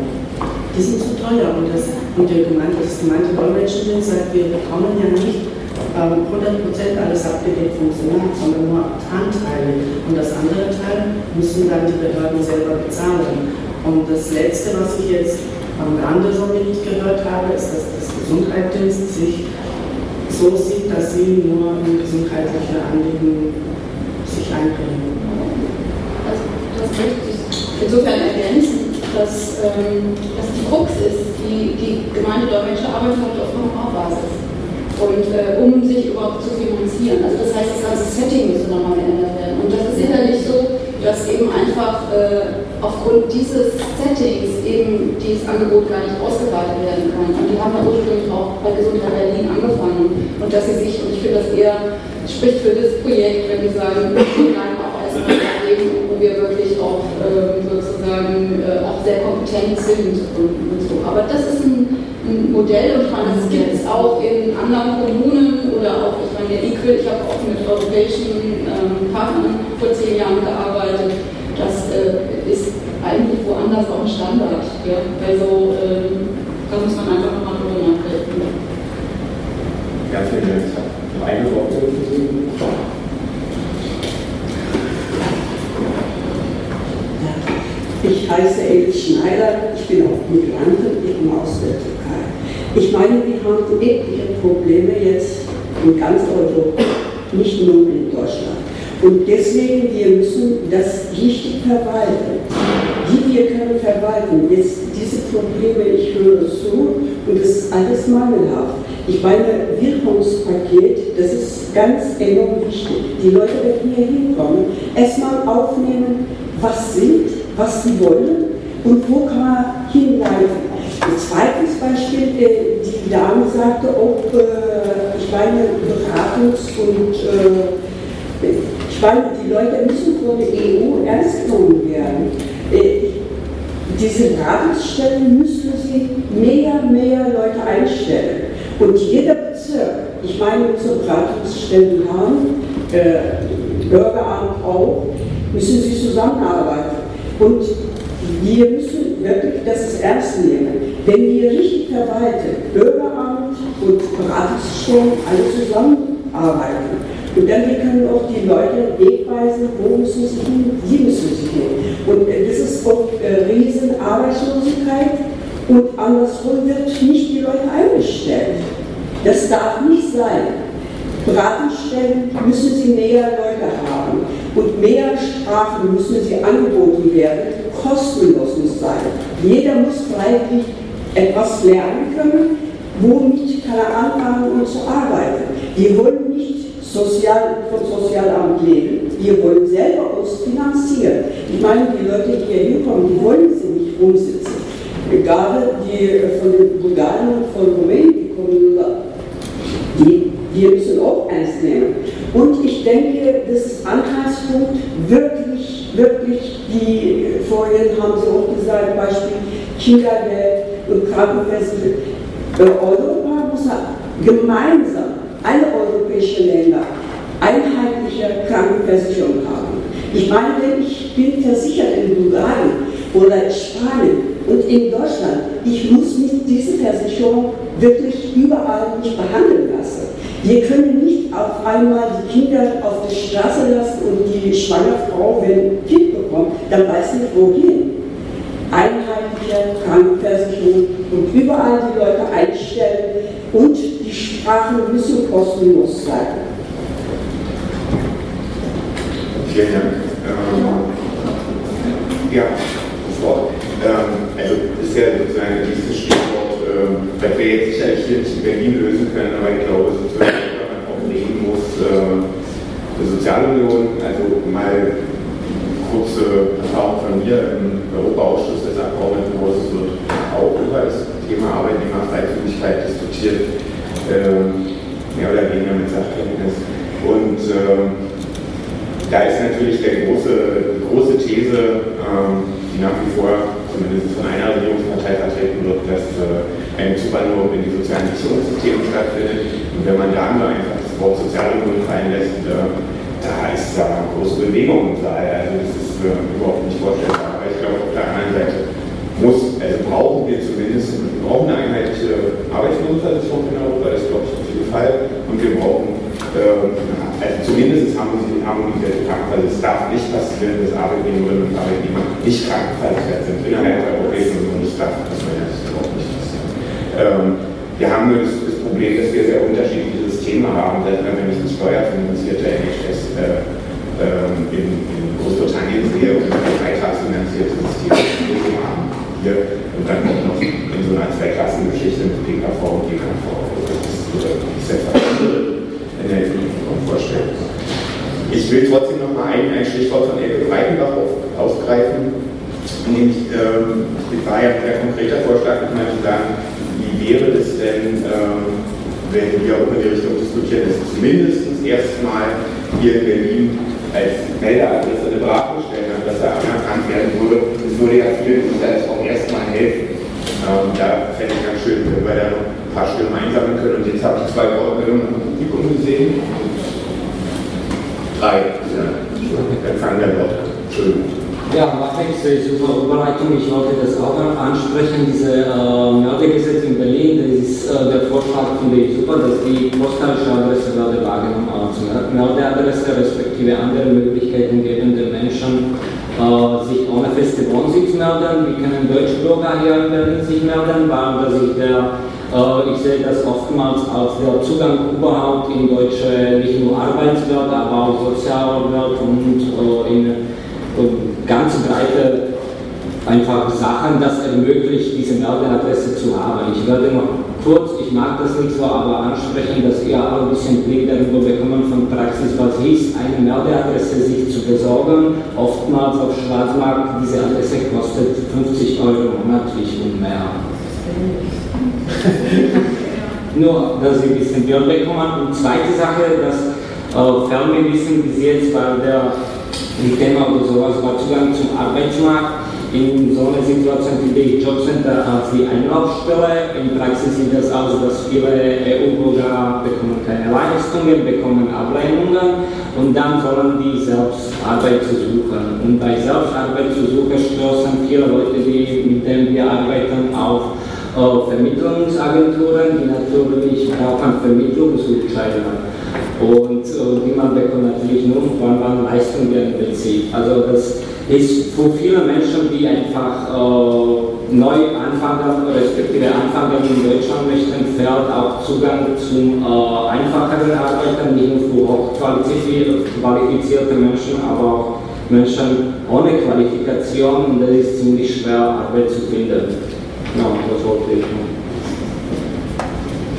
Die sind zu teuer. Und das, und der Gemeinde, das Gemeindedolmetschendienst sagt, wir bekommen ja nicht 100% ähm, alles abgedeckt Senat, sondern nur Anteile. Und das andere Teil müssen dann die Behörden selber bezahlen. Und das Letzte, was ich jetzt am Rande so nicht gehört habe, ist, dass das Gesundheitsdienst sich so sieht, dass sie nur in gesundheitliche Anliegen sich einbringen. Also, das möchte ich insofern ergänzen, dass, ähm, dass die Krux ist, die, die Gemeindedolmetscher arbeitet auf Honorarbasis und äh, um sich überhaupt zu finanzieren. Also das heißt, das ganze Setting müsste nochmal geändert werden. Und das ist sicherlich so, dass eben einfach äh, aufgrund dieses Settings eben dieses Angebot gar nicht ausgeweitet werden kann. Und die haben ja ursprünglich auch bei Gesundheit Berlin angefangen. Und dass sie sich, und ich finde das eher, spricht für das Projekt, wenn die sagen, wir bleiben auch erstmal daneben, wo wir wirklich auch äh, sozusagen äh, auch sehr kompetent sind und, und so. Aber das ist ein ein Modell und man, das gibt es auch in anderen Kommunen oder auch, ich meine, der IQUIL, ich habe auch mit europäischen ähm, Partnern vor zehn Jahren gearbeitet. Das äh, ist eigentlich woanders auch ein Standard. Ja? Also ähm, da muss man einfach nochmal drüber nachdenken. Ja, vielen Dank. Worte. Ich heiße Edith Schneider, ich bin auch Migrantin, ich komme aus der Türkei. Ich meine, wir haben etliche Probleme jetzt in ganz Europa, nicht nur in Deutschland. Und deswegen, wir müssen das richtig verwalten. Wie wir können verwalten, jetzt diese Probleme, ich höre zu und es ist alles mangelhaft. Ich meine, Wirkungspaket, das ist ganz enorm wichtig. Die Leute werden hier hinkommen, erstmal aufnehmen, was sind was sie wollen und wo kann man hinleiten. Ein zweites Beispiel, äh, die Dame sagte, ob, äh, ich meine, Beratungs- und äh, ich meine, die Leute müssen von der EU ernst genommen werden. Diese Beratungsstellen müssen sie mehr, mehr Leute einstellen. Und jeder Bezirk, ich meine, unsere Beratungsstellen haben, äh, Bürgeramt auch, müssen sie zusammenarbeiten. Und wir müssen wirklich das ernst nehmen. Wenn wir richtig verwalten, Bürgeramt und Beratungsstellen alle zusammenarbeiten, und dann wir können auch die Leute wegweisen, wo müssen sie hin, wie müssen sie hin. Und das ist auch äh, riesen Arbeitslosigkeit und andersrum wird nicht die Leute eingestellt. Das darf nicht sein. Beratungsstellen müssen sie mehr Leute haben und mehr Sprachen müssen sie angeboten werden, kostenlos muss sein. Jeder muss freiwillig etwas lernen können, womit kann er anfangen, um zu arbeiten. Wir wollen nicht sozial, vom Sozialamt leben, wir wollen selber uns finanzieren. Ich meine, die Leute, die hier hinkommen, die wollen sie nicht rumsitzen. Gerade die von den Bulgaren und von Rumänien, die kommen, die wir müssen auch ernst nehmen. Und ich denke, das Anhaltspunkt, wirklich, wirklich, die vorhin haben Sie auch gesagt, Beispiel Kindergeld und Krankenversicherung. Europa muss gemeinsam, alle europäischen Länder, einheitliche Krankenversicherung haben. Ich meine, wenn ich bin versichert in Bulgarien oder in Spanien und in Deutschland, ich muss mich diese Versicherung wirklich überall nicht behandeln lassen. Wir können nicht auf einmal die Kinder auf die Straße lassen und die schwangere Frau, wenn ein Kind bekommt, dann weiß nicht wohin. Einheitliche Krankenversicherung und überall die Leute einstellen und Sprachen müssen kostenlos sein. Vielen Dank. Ähm, ja, sofort. Ähm, also ist ja sozusagen dieses Stichwort, ähm, was wir jetzt sicherlich hier nicht in Berlin lösen können, aber ich glaube, sozusagen, man auch reden muss, äh, Sozialunion, also mal kurze Erfahrung von mir im Europaausschuss des Abgeordnetenhauses wird auch über das Thema Arbeitnehmerfreizügigkeit diskutiert, ähm, mehr oder weniger mit Sachkenntnis. Und ähm, da ist natürlich der große, große These, ähm, die nach wie vor zumindest von einer Regierungspartei vertreten wird, dass äh, eine Zuwanderung in die sozialen Sicherungssysteme stattfindet. Und wenn man da nur einfach das Wort Sozialunion fallen lässt, äh, da ist da eine große Bewegung im Saal. Also das ist äh, überhaupt nicht vorstellbar. Aber ich glaube, auf der anderen Seite muss, also brauchen wir zumindest, brauchen eine einheitliche Arbeitslosenversicherung in Europa, das glaube ich auf jeden Fall. Und wir brauchen, äh, also zumindest haben sie harmonisierte Krankenfälle. Es darf nicht passieren, dass Arbeitnehmerinnen und Arbeitnehmer nicht krankenversichert sind innerhalb der Europäischen Union. Das darf das überhaupt nicht passieren. Ähm, wir haben nur das, das, Problem, dass wir sehr unterschiedliche Systeme haben, selbst wenn ich das steuerfinanzierte NHS äh, ähm, in, in, Großbritannien sehe und ein beitragsfinanziertes System haben hier und dann auch noch in so einer Zweiklassengeschichte mit PKV und GKV. Das ist, ist ja in der Entwicklung vorstellen. Ich will trotzdem noch mal ein, ein Stichwort von Elke Breitenbach auf, aufgreifen, nämlich ähm, war ja ein sehr konkreter Vorschlag, mal zu sagen, wie wäre es denn, ähm, wenn wir auch in die Richtung diskutieren, dass zumindest erstmal hier in Berlin als Meldeadresse eine Beratung stellen, dass er anerkannt werden würde. Das würde ja vielen Sicherheit auch erstmal helfen. Ähm, da fände ich ganz schön, wenn wir da noch ein paar Stimmen einsammeln können. Und jetzt habe ich zwei Wortmeldungen im Publikum gesehen. Drei. Ja. Dann fangen wir Ja, Matrix, super Überleitung. Ich wollte das auch noch ansprechen, diese äh, Meldegesetz in Berlin, das ist äh, der Vorschlag finde ich super, dass die postalische Adresse werde wahrgenommen als Meldeadresse, respektive andere Möglichkeiten geben den Menschen, äh, sich ohne feste Wohnsitz melden. Wie können deutsche Bürger hier in Berlin sich melden, weil dass ich der äh, ich sehe das oftmals als der Zugang überhaupt in deutsche, nicht nur Arbeitswelt, aber auch Sozialwelt und äh, in ganz breite einfach Sachen, das ermöglicht, diese Meldeadresse zu haben. Ich werde noch kurz, ich mag das nicht so, aber ansprechen, dass ihr alle ein bisschen Blick darüber bekommen von Praxis, was hieß, eine Meldeadresse sich zu besorgen. Oftmals auf Schwarzmarkt, diese Adresse kostet 50 Euro monatlich und mehr. <laughs> Nur, dass Sie ein bisschen Bild bekommen. Und zweite Sache, das äh, Fernwissen bis jetzt, weil der ein Thema oder sowas war Zugang zum Arbeitsmarkt. In so einer Situation finde ich Jobcenter als die Einlaufstelle. In Praxis sieht das aus, dass viele EU-Bürger bekommen keine Leistungen, bekommen Ablehnungen und dann sollen die selbst Arbeit suchen. Und bei Selbstarbeit zu suchen stoßen viele Leute, die, mit denen wir arbeiten, auf Vermittlungsagenturen, die natürlich brauchen Vermittlungsgutscheine. Und äh, man bekommt natürlich nur, wenn man Leistungen bezieht. Also das ist für viele Menschen, die einfach äh, neu anfangen, respektive anfangen in Deutschland möchten, fährt auch Zugang zum äh, einfacheren Arbeiten, nicht nur für hochqualifizierte Menschen, aber auch Menschen ohne Qualifikation und es ist ziemlich schwer, Arbeit zu finden. Ja, das wollte ich noch.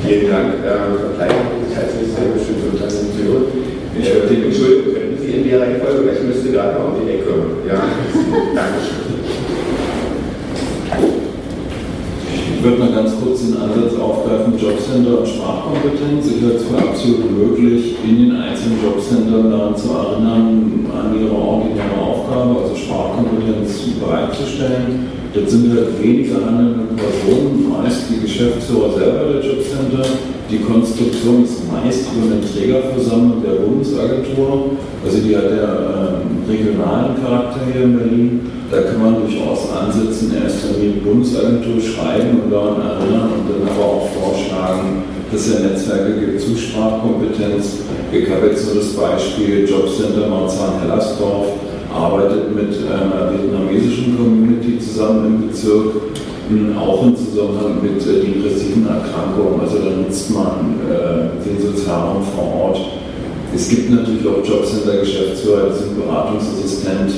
Vielen Dank. Äh, schön für Präsentation. Ich würde den Entschuldigung, könnten Sie in der Reihenfolge, ich müsste gerade noch um die Ecke. Ja, Dankeschön. Ich würde mal ganz kurz den Ansatz aufgreifen, Jobcenter und Sprachkompetenz. Ich halte es für absolut möglich, in den einzelnen Jobcentern daran zu erinnern, an ihre ordinäre Aufgabe, also Sprachkompetenz bereitzustellen Jetzt sind halt weniger handelnde Personen, meist die Geschäftsführer selber der Jobcenter. Die Konstruktion ist meist über eine Trägerversammlung der Bundesagentur, also die hat ja ähm, regionalen Charakter hier in Berlin. Da kann man durchaus ansetzen, erst an die Bundesagentur schreiben und daran erinnern und dann aber auch vorschlagen, dass es ja Netzwerke gibt zu Sprachkompetenz. Ich habe jetzt nur das Beispiel Jobcenter Marzahn-Hellersdorf arbeitet mit einer vietnamesischen Community zusammen im Bezirk. auch im Zusammenhang mit äh, depressiven Erkrankungen. Also da nutzt man äh, den Sozialraum vor Ort. Es gibt natürlich auch Jobcenter-Geschäftsführer, die sind Beratungsassistent.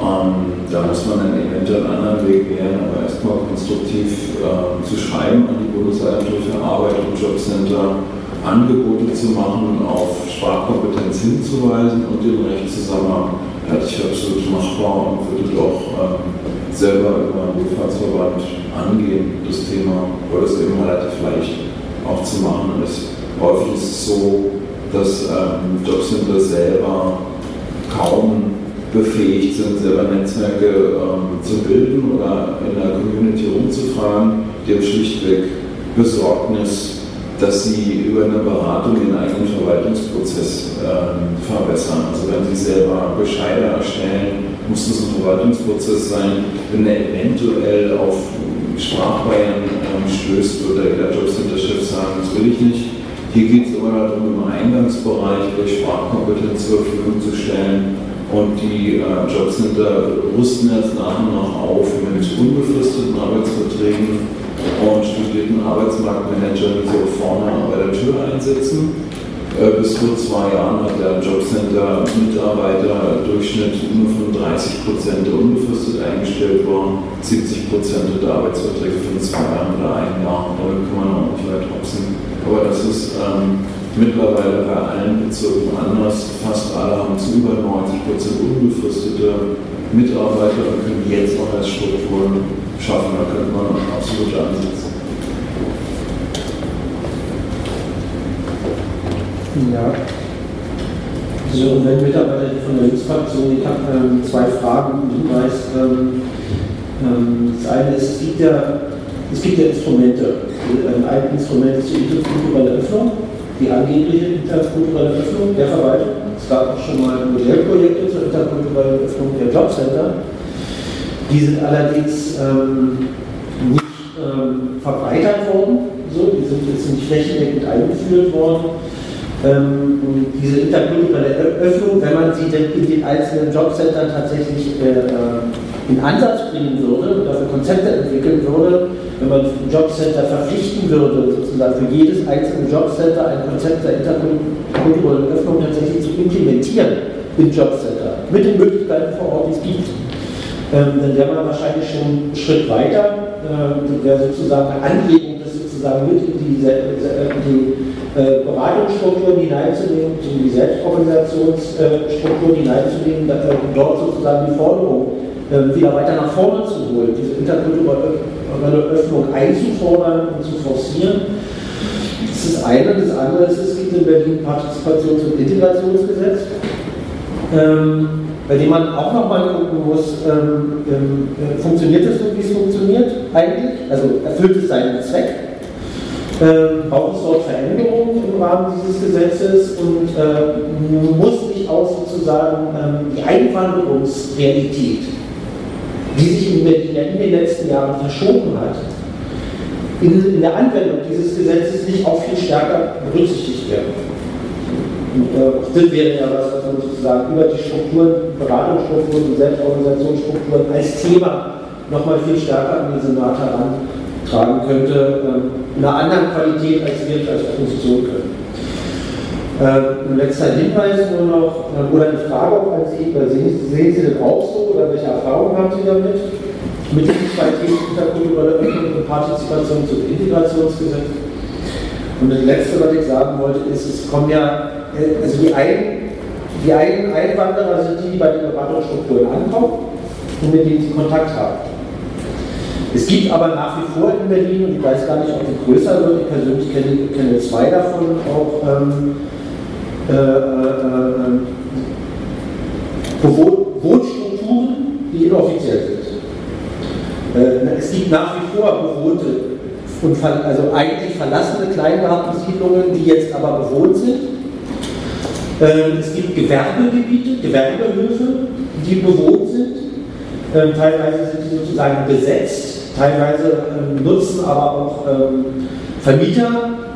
Ähm, da muss man dann eventuell einen anderen Weg wählen, aber erstmal konstruktiv äh, zu schreiben an die Bundesagentur für Arbeit und Jobcenter, Angebote zu machen, auf Sprachkompetenz hinzuweisen und den Rechtszusammenhang halte ich absolut machbar und würde doch ähm, selber über einen Wohlfahrtsverband angehen, das Thema, weil es eben relativ leicht auch zu machen ist. Häufig ist es so, dass ähm, Jobcenter selber kaum befähigt sind, selber Netzwerke ähm, zu bilden oder in der Community rumzufragen. Die haben schlichtweg Besorgnis, dass sie über eine Beratung den eigenen Verwaltungsprozess ähm, verbessern. Also wenn sie selber Bescheide erstellen, muss das ein Verwaltungsprozess sein. Wenn er eventuell auf Sprachbarrieren ähm, stößt, würde der Jobcenter-Chef sagen, das will ich nicht. Hier geht es immer darum, im Eingangsbereich durch Sprachkompetenz zur Verfügung zu stellen. Und die äh, Jobcenter rüsten jetzt nach und nach auf mit unbefristeten Arbeitsverträgen und studierten Arbeitsmarktmanager, die so vorne bei der Tür einsitzen äh, bis vor zwei Jahren hat der Jobcenter Mitarbeiter Durchschnitt nur von 30 Prozent, unbefristet eingestellt waren, 70 Prozent der Arbeitsverträge von zwei Jahren oder ein Jahr. Damit kann man auch nicht weit hopsen. Aber das ist ähm, mittlerweile bei allen Bezirken anders. Fast alle haben zu über 90 Prozent unbefristete Mitarbeiter und können jetzt auch als Strukturen schaffen. Da könnte man absolut ansetzen. Ja. So, und wenn Mitarbeiter von der Linksfraktion, ich habe ähm, zwei Fragen, Hinweis. Ähm, ähm, das eine ist, es gibt ja, es gibt ja Instrumente. Ein Instrument ist die interkulturelle Öffnung, die angebliche interkulturelle Öffnung der Verwaltung. Es gab auch schon mal Modellprojekte zur interkulturellen Öffnung der Jobcenter. Die sind allerdings ähm, nicht ähm, verbreitert worden, so, die sind jetzt nicht flächendeckend eingeführt worden. Ähm, diese interkulturelle Öffnung, wenn man sie denn in den einzelnen Jobcentern tatsächlich äh, äh, in Ansatz bringen würde und dafür Konzepte entwickeln würde, wenn man Jobcenter verpflichten würde, sozusagen für jedes einzelne Jobcenter ein Konzept der interkulturellen Öffnung tatsächlich zu implementieren im Jobcenter, mit den Möglichkeiten vor Ort, die es gibt, ähm, dann wäre man wahrscheinlich schon einen Schritt weiter, äh, wäre sozusagen eine Anregung, das sozusagen mit in die, die äh, Beratungsstrukturen hineinzunehmen, in die Selbstorganisationsstrukturen hineinzunehmen, äh, dort sozusagen die Forderung äh, wieder weiter nach vorne zu holen, diese interkulturelle Öffnung einzufordern und zu forcieren. Das ist das eine. Das andere ist, es gibt in Berlin Partizipations- und Integrationsgesetz, ähm, bei dem man auch nochmal gucken muss, ähm, ähm, äh, funktioniert es so, wie es funktioniert eigentlich? Also erfüllt es seinen Zweck? äh, braucht es dort Veränderungen im Rahmen dieses Gesetzes und äh, muss nicht auch sozusagen ähm, die Einwanderungsrealität, die sich in, in den letzten Jahren verschoben hat, in, in, der Anwendung dieses Gesetzes nicht auch viel stärker berücksichtigt werden. Äh, das wäre ja was, was man sozusagen über die Strukturen, Beratungsstrukturen und Selbstorganisationsstrukturen als Thema nochmal viel stärker an den Senat heran tragen könnte, ähm, in einer anderen Qualität, als wir als Opposition können. Ein letzter Hinweis nur noch, äh, oder eine Frage auch Sie, sehen, sehen Sie das auch so oder welche Erfahrungen haben Sie damit? Mit diesen zwei Themen interkulturelle Öffnung und Partizipation zum Integrationsgesetz. Und das letzte, was ich sagen wollte, ist, es kommen ja, also die einen, die einen Einwanderer sind die, die bei den Beratungsstrukturen ankommen und mit denen sie Kontakt haben. Es gibt aber nach wie vor in Berlin, und ich weiß gar nicht, ob die größer wird, ich persönlich kenne, kenne zwei davon, auch ähm, äh, äh, äh, Wohnstrukturen, die inoffiziell sind. Äh, es gibt nach wie vor bewohnte und also eigentlich verlassene Kleingartensiedlungen, die jetzt aber bewohnt sind. Ähm, es gibt Gewerbegebiete, Gewerbehöfe, die bewohnt sind. Ähm, teilweise sind sie sozusagen besetzt teilweise ähm, nutzen aber auch Vermieter,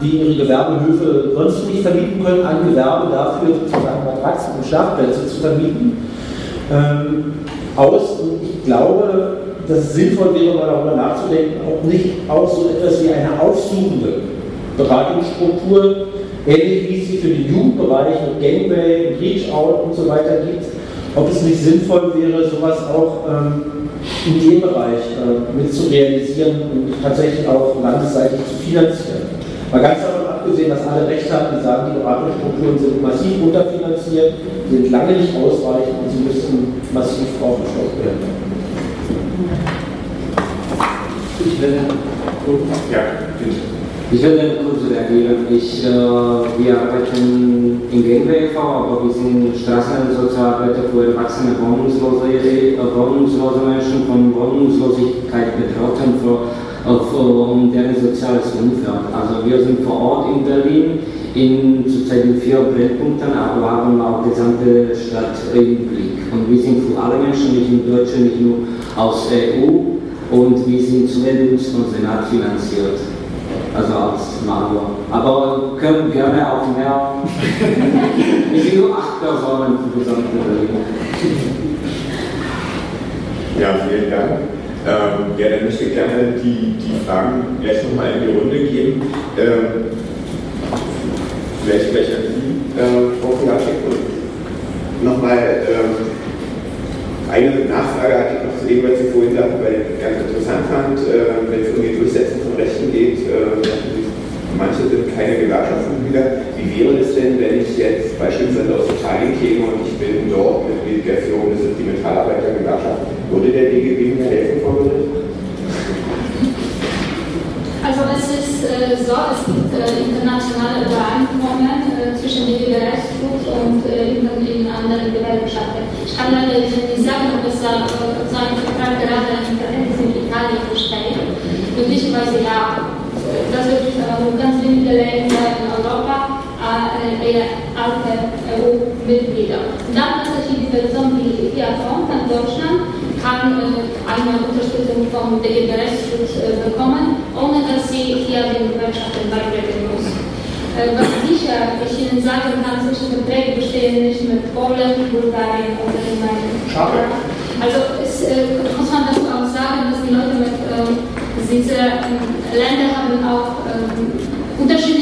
die ihre Gewerbehöfe sonst nicht vermieten können, an Gewerbe dafür sozusagen Matratzen und Schlafplätze zu vermieten. Aus und ich glaube, dass es sinnvoll wäre, mal darüber nachzudenken, ob nicht auch so etwas wie eine aufsuchende Beratungsstruktur, ähnlich wie es sie für den Jugendbereich mit Gangway und Reach Out und so weiter gibt, ob es nicht sinnvoll wäre, sowas auch ähm, in dem Bereich äh, mit zu realisieren und tatsächlich auch landesseitig zu finanzieren. Mal ganz davon abgesehen, dass alle recht haben, die sagen, die Beratungsstrukturen sind massiv unterfinanziert, sind lange nicht ausreichend und sie müssen massiv aufgestockt werden. Ich werde, ja, bitte. Ich werde kurz reagieren. Ich, äh, wir arbeiten in Genwe e.V., aber wir sind Straßensozialarbeiter für erwachsene wohnungslose, äh, wohnungslose Menschen von Wohnungslosigkeit betroffen, für, äh, deren soziales Umfeld. Also wir sind vor Ort in Berlin in zurzeit in vier Brennpunkten, aber haben auch die gesamte Stadt im Blick. Und wir sind für alle Menschen, nicht nur Deutsche, nicht nur aus EU, und wir sind zumindest vom Senat finanziert also als Maler. Aber können gerne auch mehr. Wir sind nur acht Personen Berlin. Ja, vielen Dank. Ähm, ja, dann möchte ich gerne die, die Fragen gleich nochmal in die Runde geben. Ähm, vielleicht gleich an Sie, äh, Frau Kulaschik. Und nochmal ähm, eine Nachfrage hatte ich noch zu dem, was Sie vorhin sagten, weil ich ganz interessant fand, äh, wenn es um die Durchsetzung von Rechten geht, äh, manche sind keine Gewerkschaftsmitglieder. Wie wäre es denn, wenn ich jetzt beispielsweise aus Italien käme und ich bin dort das ist die Metallarbeitergewerkschaft, würde der DGB mir helfen, Frau Gericht? Also es ist äh, so, es gibt äh, internationale Übereinkommen äh, zwischen dem Rechtsschutz und äh, in, in, anderen Gewerkschaften. Ich kann leider nicht sagen, ob es äh, so ein Vertrag gerade in Verhältnis mit Italien besteht. Möglicherweise ja. Das wird äh, ganz wenige Länder in Europa äh, eher alte EU-Mitglieder. Dann tatsächlich die Person, die hier kommt, nach Deutschland, kann äh, eine Unterstützung vom DGB-Rechtsschutz bekommen, ohne dass sie hier den Gewerkschaften beitreten muss. Was sicher ich Ihnen sagen kann, solche Verträge bestehen nicht mit Polen, Bulgarien oder Rumänien. Also es, äh, muss man dazu auch sagen, dass die Leute mit äh, diese äh, Länder haben auch ähm, unterschiedliche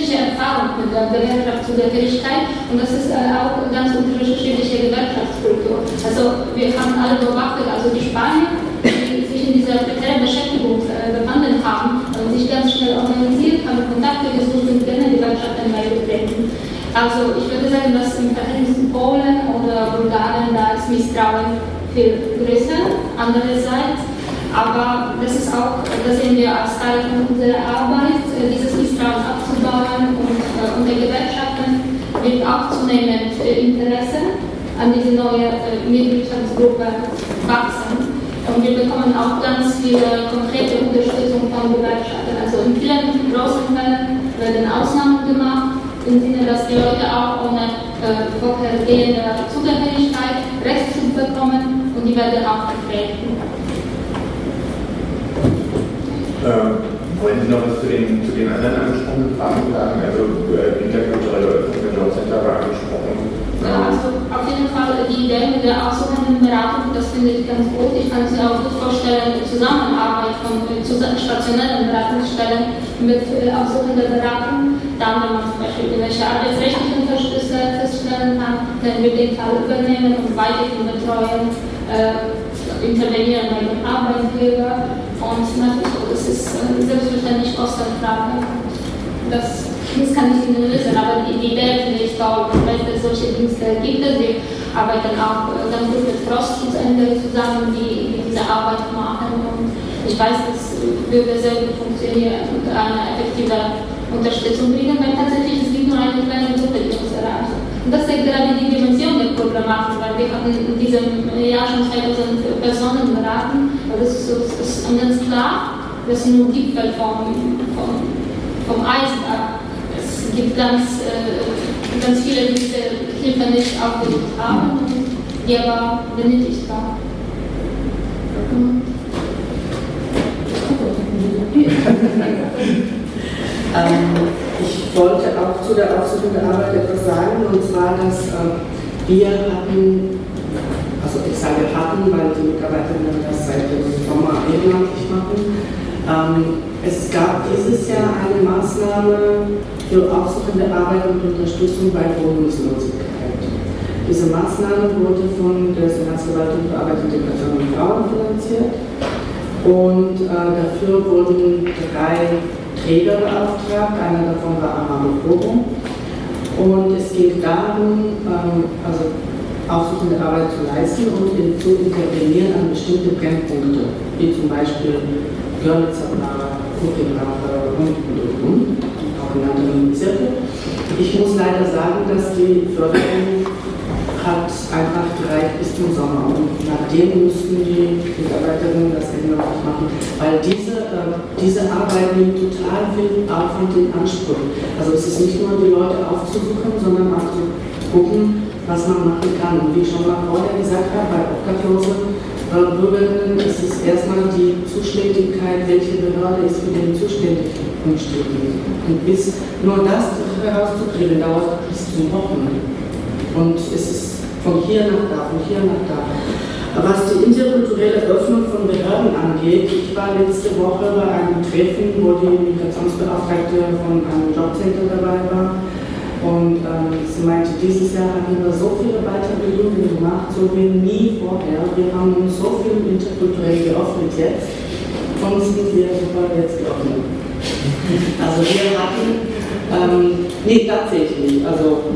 Erfahrungen mit der Gewerkschaftszugehörigkeit und das ist äh, auch ganz unterschiedliche Gewerkschaftskultur. Also wir haben alle beobachtet, also die Spanier, die sich in dieser prekären Beschäftigung äh, befunden haben und sich ganz schnell organisiert haben, Kontakte gesucht sind, gerne Gewerkschaften beigetreten. Also ich würde sagen, dass im Verhältnis zu Polen oder Bulgarien da ist Misstrauen viel größer. Andererseits, aber das ist auch, das sehen wir als Teil unserer Arbeit, äh, dieses Misstrauen und äh, unter Gewerkschaften wird auch zunehmend äh, Interesse an diese neue Mitgliedschaftsgruppe wachsen. Und wir bekommen auch ganz viele konkrete Unterstützung von Gewerkschaften. Also in vielen großen Fällen werden Ausnahmen gemacht im Sinne, dass die Leute auch ohne äh, vorhergehende Zugehörigkeit Rechtsschutz bekommen und die werden auch vertreten. Ähm, wollen Sie noch was zu den, zu den anderen angesprochenen Fragen sagen? Also äh, interkulturelle Öffnung der Jobcenter war angesprochen. Ja, also auf jeden Fall die Idee mit der aussuchenden Beratung, das finde ich ganz gut. Ich kann mir auch gut vorstellen, die Zusammenarbeit von äh, stationären Beratungsstellen mit äh, aussuchender Beratung. Dann, wenn man zum Beispiel irgendwelche arbeitsrechtlichen Verstöße feststellen kann, dann wir den Fall übernehmen und weiterhin betreuen, äh, intervenieren bei dem Arbeitgeber. Und natürlich, das ist äh, selbstverständlich Kostenfrage. Das das kann ich Ihnen lösen, aber die, die finde ich toll. Weil solche Dienste gibt. Wir arbeiten auch äh, ganz gut mit Frostschutzende zusammen, die, die diese Arbeit machen. Und ich weiß, dass Bürger sehr gut funktionieren und eine effektive Unterstützung bringen, weil tatsächlich es gibt nur eine kleine Gruppe, die uns erreicht. Und das ist gerade die Dimension der Programmatik, weil wir hatten in diesem Jahr schon 2000 Personen beraten. Aber das ist, so, das ist ganz klar, das ist nur Gipfel vom, vom, vom Eisberg es gibt ganz, äh, ganz viele, die diese Hilfe nicht aufgelegt haben, die aber benötigt waren. ähm, ich wollte auch zu der aufsuchenden Arbeit etwas sagen, und zwar, dass äh, wir hatten, sage hatten, weil die Mitarbeiterinnen das seit dem Sommer ehrenamtlich machen. Ähm, es gab dieses Jahr eine Maßnahme für aufsuchende Arbeit und Unterstützung bei Wohnungslosigkeit. Diese Maßnahme wurde von der Senatsverwaltung für Arbeit, Integration und Frauen finanziert und äh, dafür wurden drei Träger beauftragt. Einer davon war Amaro Forum. Und es geht darum, ähm, also aufsuchende Arbeit zu leisten und zu intervenieren an bestimmte Brennpunkte, wie zum Beispiel Görlitzer Prager, Kuchenbrache und, und, auch in anderen Bezirken. Ich muss leider sagen, dass die Förderung hat einfach gereicht bis zum Sommer. Und nachdem mussten die Mitarbeiterinnen das endlich machen, weil diese, äh, diese Arbeit nimmt total viel Aufwand in Anspruch. Also es ist nicht nur die Leute aufzusuchen, sondern auch zu gucken, was man machen kann. Und wie ich schon mal vorher gesagt habe, bei Obdachlose äh, Bürgerinnen ist es erstmal die Zuständigkeit, welche Behörde ist für den zuständig und bis nur das herauszukriegen, dauert bis zu Wochen. Und es ist von hier nach da, von hier nach da. Was die interkulturelle Öffnung von Behörden angeht, ich war letzte Woche bei einem Treffen, wo die Migrationsbeauftragte von einem Jobcenter dabei war. Und ähm, sie meinte, dieses Jahr haben wir so viele Weiterbildungen gemacht, so wie nie vorher. Wir haben so viel interkulturell geöffnet jetzt. Und sind wir sogar jetzt geöffnet. Also wir hatten, ähm, nee, tatsächlich, also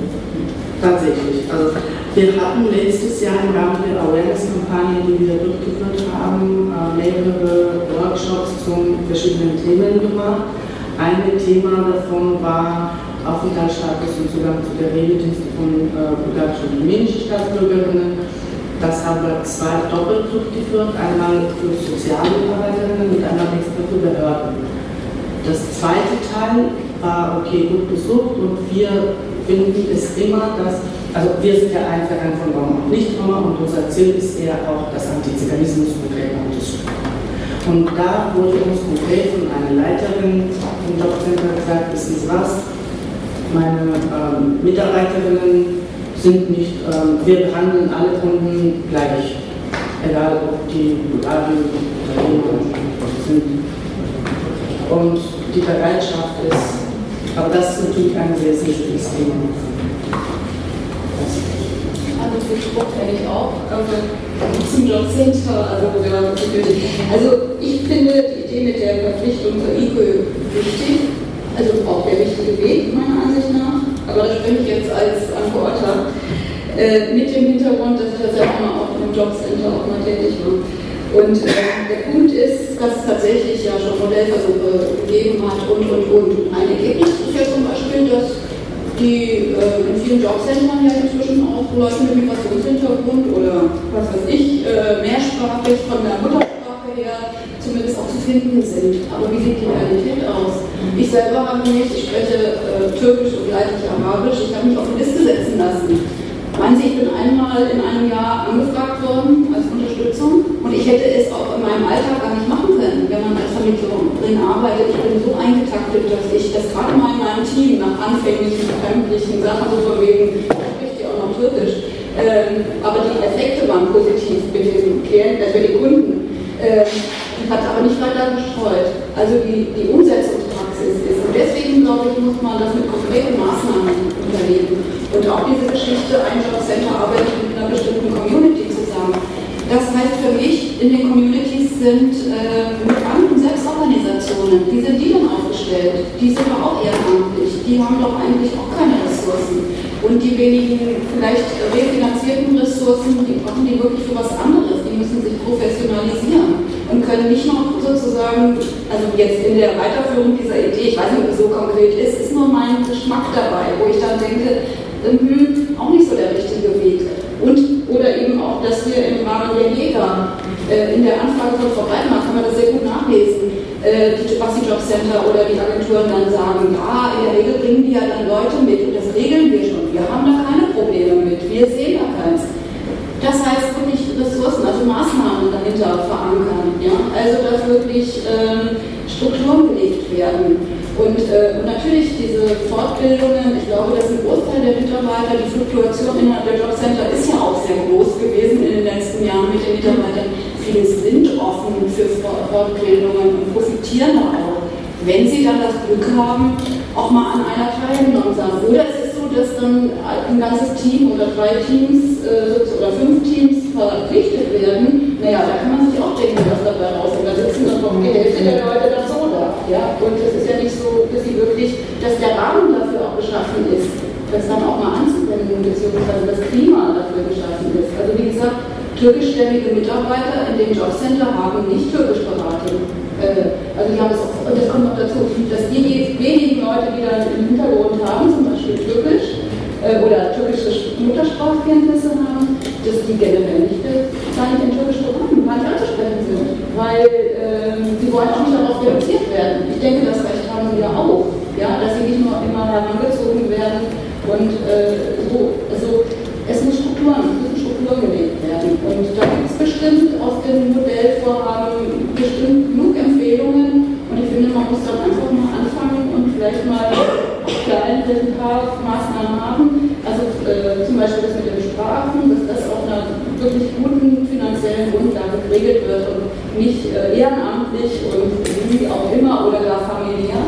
tatsächlich. Also wir hatten letztes Jahr im Rahmen der Awareness-Kampagne, die wir durchgeführt haben, äh, mehrere Workshops zu verschiedenen Themen gemacht. Ein Thema davon war Aufenthaltsstatus und Zugang zu der Regeldienste von äh, bulgarischen und rumänischen Staatsbürgerinnen. Das haben wir zwei doppelt durchgeführt, einmal für Sozialarbeiterinnen und einmal extra für Behörden. Das zweite Teil war okay gut besucht und wir finden es immer, dass also wir sind ja ein von Roma und Nicht-Roma und unser Ziel ist eher auch, das Antiziganismus konkret anzusprechen. Und da wurde uns konkret von einer Leiterin im Jobcenter gesagt, wissen Sie was, meine ähm, Mitarbeiterinnen sind nicht, ähm, wir behandeln alle Kunden gleich, egal ob die Bulgarien oder sind. Und die Bereitschaft ist, aber das ist natürlich ein sehr sensibles Thema kenne ich also also Also ich finde die Idee mit der Verpflichtung zur ICO wichtig, also auch der richtige Weg meiner Ansicht nach, aber da spreche ich jetzt als Antworter, äh, mit dem Hintergrund, dass ich ja selber auch im Jobcenter auch mal tätig war. Und äh, der Punkt ist, dass es tatsächlich ja schon Modellversuche gegeben hat und, und, und. Ein Ergebnis ist ja zum Beispiel, dass die äh, in vielen Jobcentern ja inzwischen auch Leute mit Migrationshintergrund oder was weiß ich, äh, mehrsprachig von der Muttersprache her zumindest auch zu finden sind. Aber wie sieht die Realität aus? Ich selber habe mich, ich spreche äh, Türkisch und leidlich Arabisch, ich habe mich auf eine Liste setzen lassen. Meinen Sie, ich bin einmal in einem Jahr angefragt worden als Unterstützung und ich hätte es auch in meinem Alltag gar nicht machen können, wenn man als Vermittlerin arbeitet. Ich bin so eingetaktet, dass ich das gerade mal in meinem Team nach anfänglichen fremdlichen Sachen so von wegen, spricht auch noch Türkisch. Ähm, aber die Effekte waren positiv mit den Klienten, äh, für die Kunden. Ähm, hat aber nicht weiter gestreut. Also die, die Umsetzungspraxis ist. Und deswegen, glaube ich, muss man das mit konkreten Maßnahmen unternehmen. Und auch diese Geschichte, ein Jobcenter arbeitet mit einer bestimmten Community zusammen. Das heißt für mich, in den Communities sind äh, Migranten Selbstorganisationen. Wie sind die denn aufgestellt? Die sind doch auch ehrenamtlich. Die haben doch eigentlich auch keine Ressourcen. Und die wenigen vielleicht refinanzierten Ressourcen, die brauchen die wirklich für was anderes. Müssen sich professionalisieren und können nicht noch sozusagen, also jetzt in der Weiterführung dieser Idee, ich weiß nicht, ob es so konkret ist, ist nur mein Geschmack dabei, wo ich dann denke, hm, auch nicht so der richtige Weg. Und, oder eben auch, dass wir im Rahmen der Jäger äh, in der Anfrage von Frau Breitmann kann man das sehr gut nachlesen, äh, was die Jobcenter oder die Agenturen dann sagen, ja, in der Regel bringen die ja dann Leute mit und das regeln wir schon. Wir haben da keine Probleme mit, wir sehen da keins. Das heißt wirklich Ressourcen, also Maßnahmen dahinter verankern. Ja? Also dass wirklich ähm, Strukturen gelegt werden. Und, äh, und natürlich diese Fortbildungen, ich glaube, dass ein Großteil der Mitarbeiter, die Fluktuation innerhalb der Jobcenter ist ja auch sehr groß gewesen in den letzten Jahren mit den Mitarbeitern, viele sind offen für Fortbildungen und profitieren auch, wenn sie dann das Glück haben, auch mal an einer teilgenommen zu haben. Oder es ist so, dass dann ein ganzes Team oder drei Teams äh, oder fünf Teams verpflichtet werden. Naja, da kann man sich auch denken, was dabei rauskommt. Da sitzen dann doch die Hälfte der Leute dann so da. Ja? Und es ist ja nicht so, dass sie wirklich, dass der Rahmen dafür auch geschaffen ist, das dann auch mal anzuwenden, beziehungsweise das Klima dafür geschaffen ist. Also wie gesagt, türkischstämmige Mitarbeiter in dem Jobcenter haben nicht türkisch beraten. Äh, also die haben es auch, und das kommt noch dazu, dass die wenigen Leute, die dann im Hintergrund haben, zum Beispiel Türkisch äh, oder türkische Muttersprachkenntnisse haben, dass die generell nicht gar in Türkisch beraten, gar nicht anzusprechen sind, weil äh, sie wollen auch nicht darauf reduziert werden. Ich denke, das Recht haben ja auch, ja, dass sie nicht nur immer herangezogen werden und äh, so, also es muss Strukturen, es müssen Strukturen gelegt werden. Und da gibt es bestimmt aus dem Modellvorhaben bestimmt genug Empfehlungen. Und ich finde, man muss dann einfach mal anfangen vielleicht mal klein ein paar Maßnahmen haben. Also äh, zum Beispiel das mit den Sprachen, dass das auf einer wirklich guten finanziellen Grundlage geregelt wird und nicht äh, ehrenamtlich und wie auch immer oder gar familiär.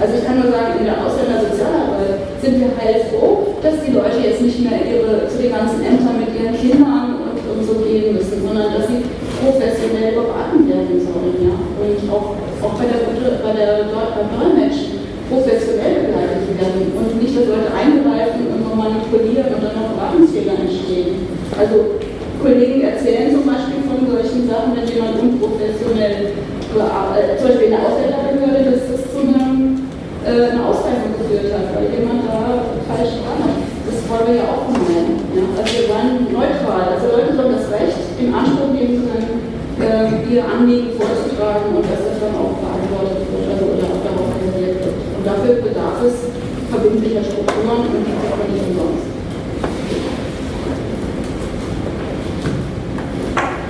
Also ich kann nur sagen, in der Ausländersozialarbeit sind wir heilfroh, dass die Leute jetzt nicht mehr ihre, zu den ganzen Ämtern mit ihren Kindern und, und so gehen müssen, sondern dass sie professionell beraten werden sollen. Ja? Und auch, auch bei der, bei der, beim Dolmetschen professionell begleitet werden und nicht, dass Leute eingreifen und noch manipulieren und dann noch Beratungsfehler entstehen. Also Kollegen erzählen zum Beispiel von solchen Sachen, wenn jemand unprofessionell, äh, zum Beispiel in der Ausländerbehörde, dass das zu einem äh, Ausweisung geführt hat, weil jemand da falsch war. Das wollen wir ja auch meinen. Ja? Also wir wollen neutral. Also Leute sollen das Recht in Anspruch nehmen können, äh, ihr Anliegen vorzutragen und dass das dann auch beantwortet wird also, oder auch darauf reagiert wird. Und dafür bedarf es verbindlicher Strukturen und die es nicht umsonst.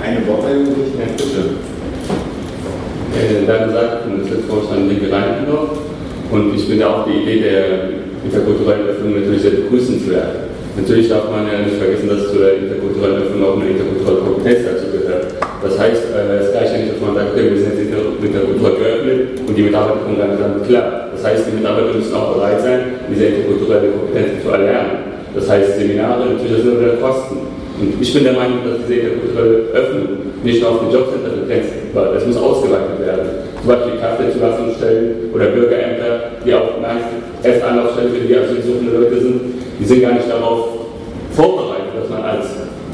Eine Wortmeldung durch Herrn Fischer. Äh, da gesagt, und das ist Vorstand Linke Reinigendorf, und ich finde auch die Idee der interkulturellen Öffnung natürlich sehr begrüßenswert. Natürlich darf man ja nicht vergessen, dass zu der interkulturellen Öffnung auch eine interkulturelle Kompetenz dazu gehört. Das heißt, äh, es reicht ja nicht, dass man sagt, okay, wir sind jetzt interkulturell geöffnet und die Mitarbeiter kommen dann klar. Das heißt, die Mitarbeiter müssen auch bereit sein, diese interkulturelle Kompetenz zu erlernen. Das heißt, Seminare, natürlich, sind wieder Kosten. Und ich bin der Meinung, dass diese interkulturelle Öffnung nicht nur auf die Jobcenter begrenzt war. Es muss ausgeweitet werden. Zum Beispiel Kaffeezulassungsstellen oder Bürgerämter, die auch meist Anlaufstellen für die asylsuchenden Leute sind, die sind gar nicht darauf vorbereitet, dass man als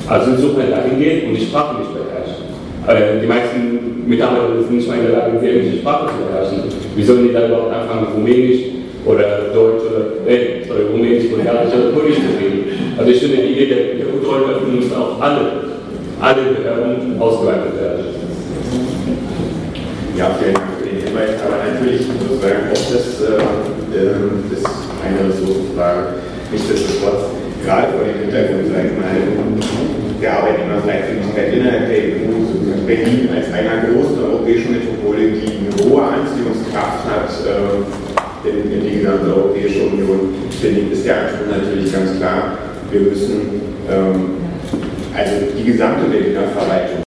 Asylsuchender dahin geht und die Sprache nicht beherrscht. Äh, die meisten Mitarbeiter sind nicht mal in der Lage, die englische Sprache zu beherrschen. Wie sollen die dann überhaupt anfangen, Rumänisch oder Deutsch oder, äh, sorry, Rumänisch, Bulgarisch oder Polnisch zu reden? Also ich finde, die Idee der, der Kontrollöffnung müssen auf alle, alle Behörden ausgeweitet werden. Ja, vielen Dank für den Hinweis. Aber natürlich sozusagen auch das, äh, das eine Ressourcenfrage. Nichtsdestotrotz, gerade vor dem Hintergrund, sage ich mal, der Arbeitnehmerfreizügigkeit innerhalb der EU, Berlin als einer großen europäischen Metropole, die eine hohe Anziehungskraft hat äh, in, in die gesamte Europäische Union, finde ich, ist der Anspruch natürlich ganz klar, wir müssen ähm, also die gesamte Berliner Verwaltung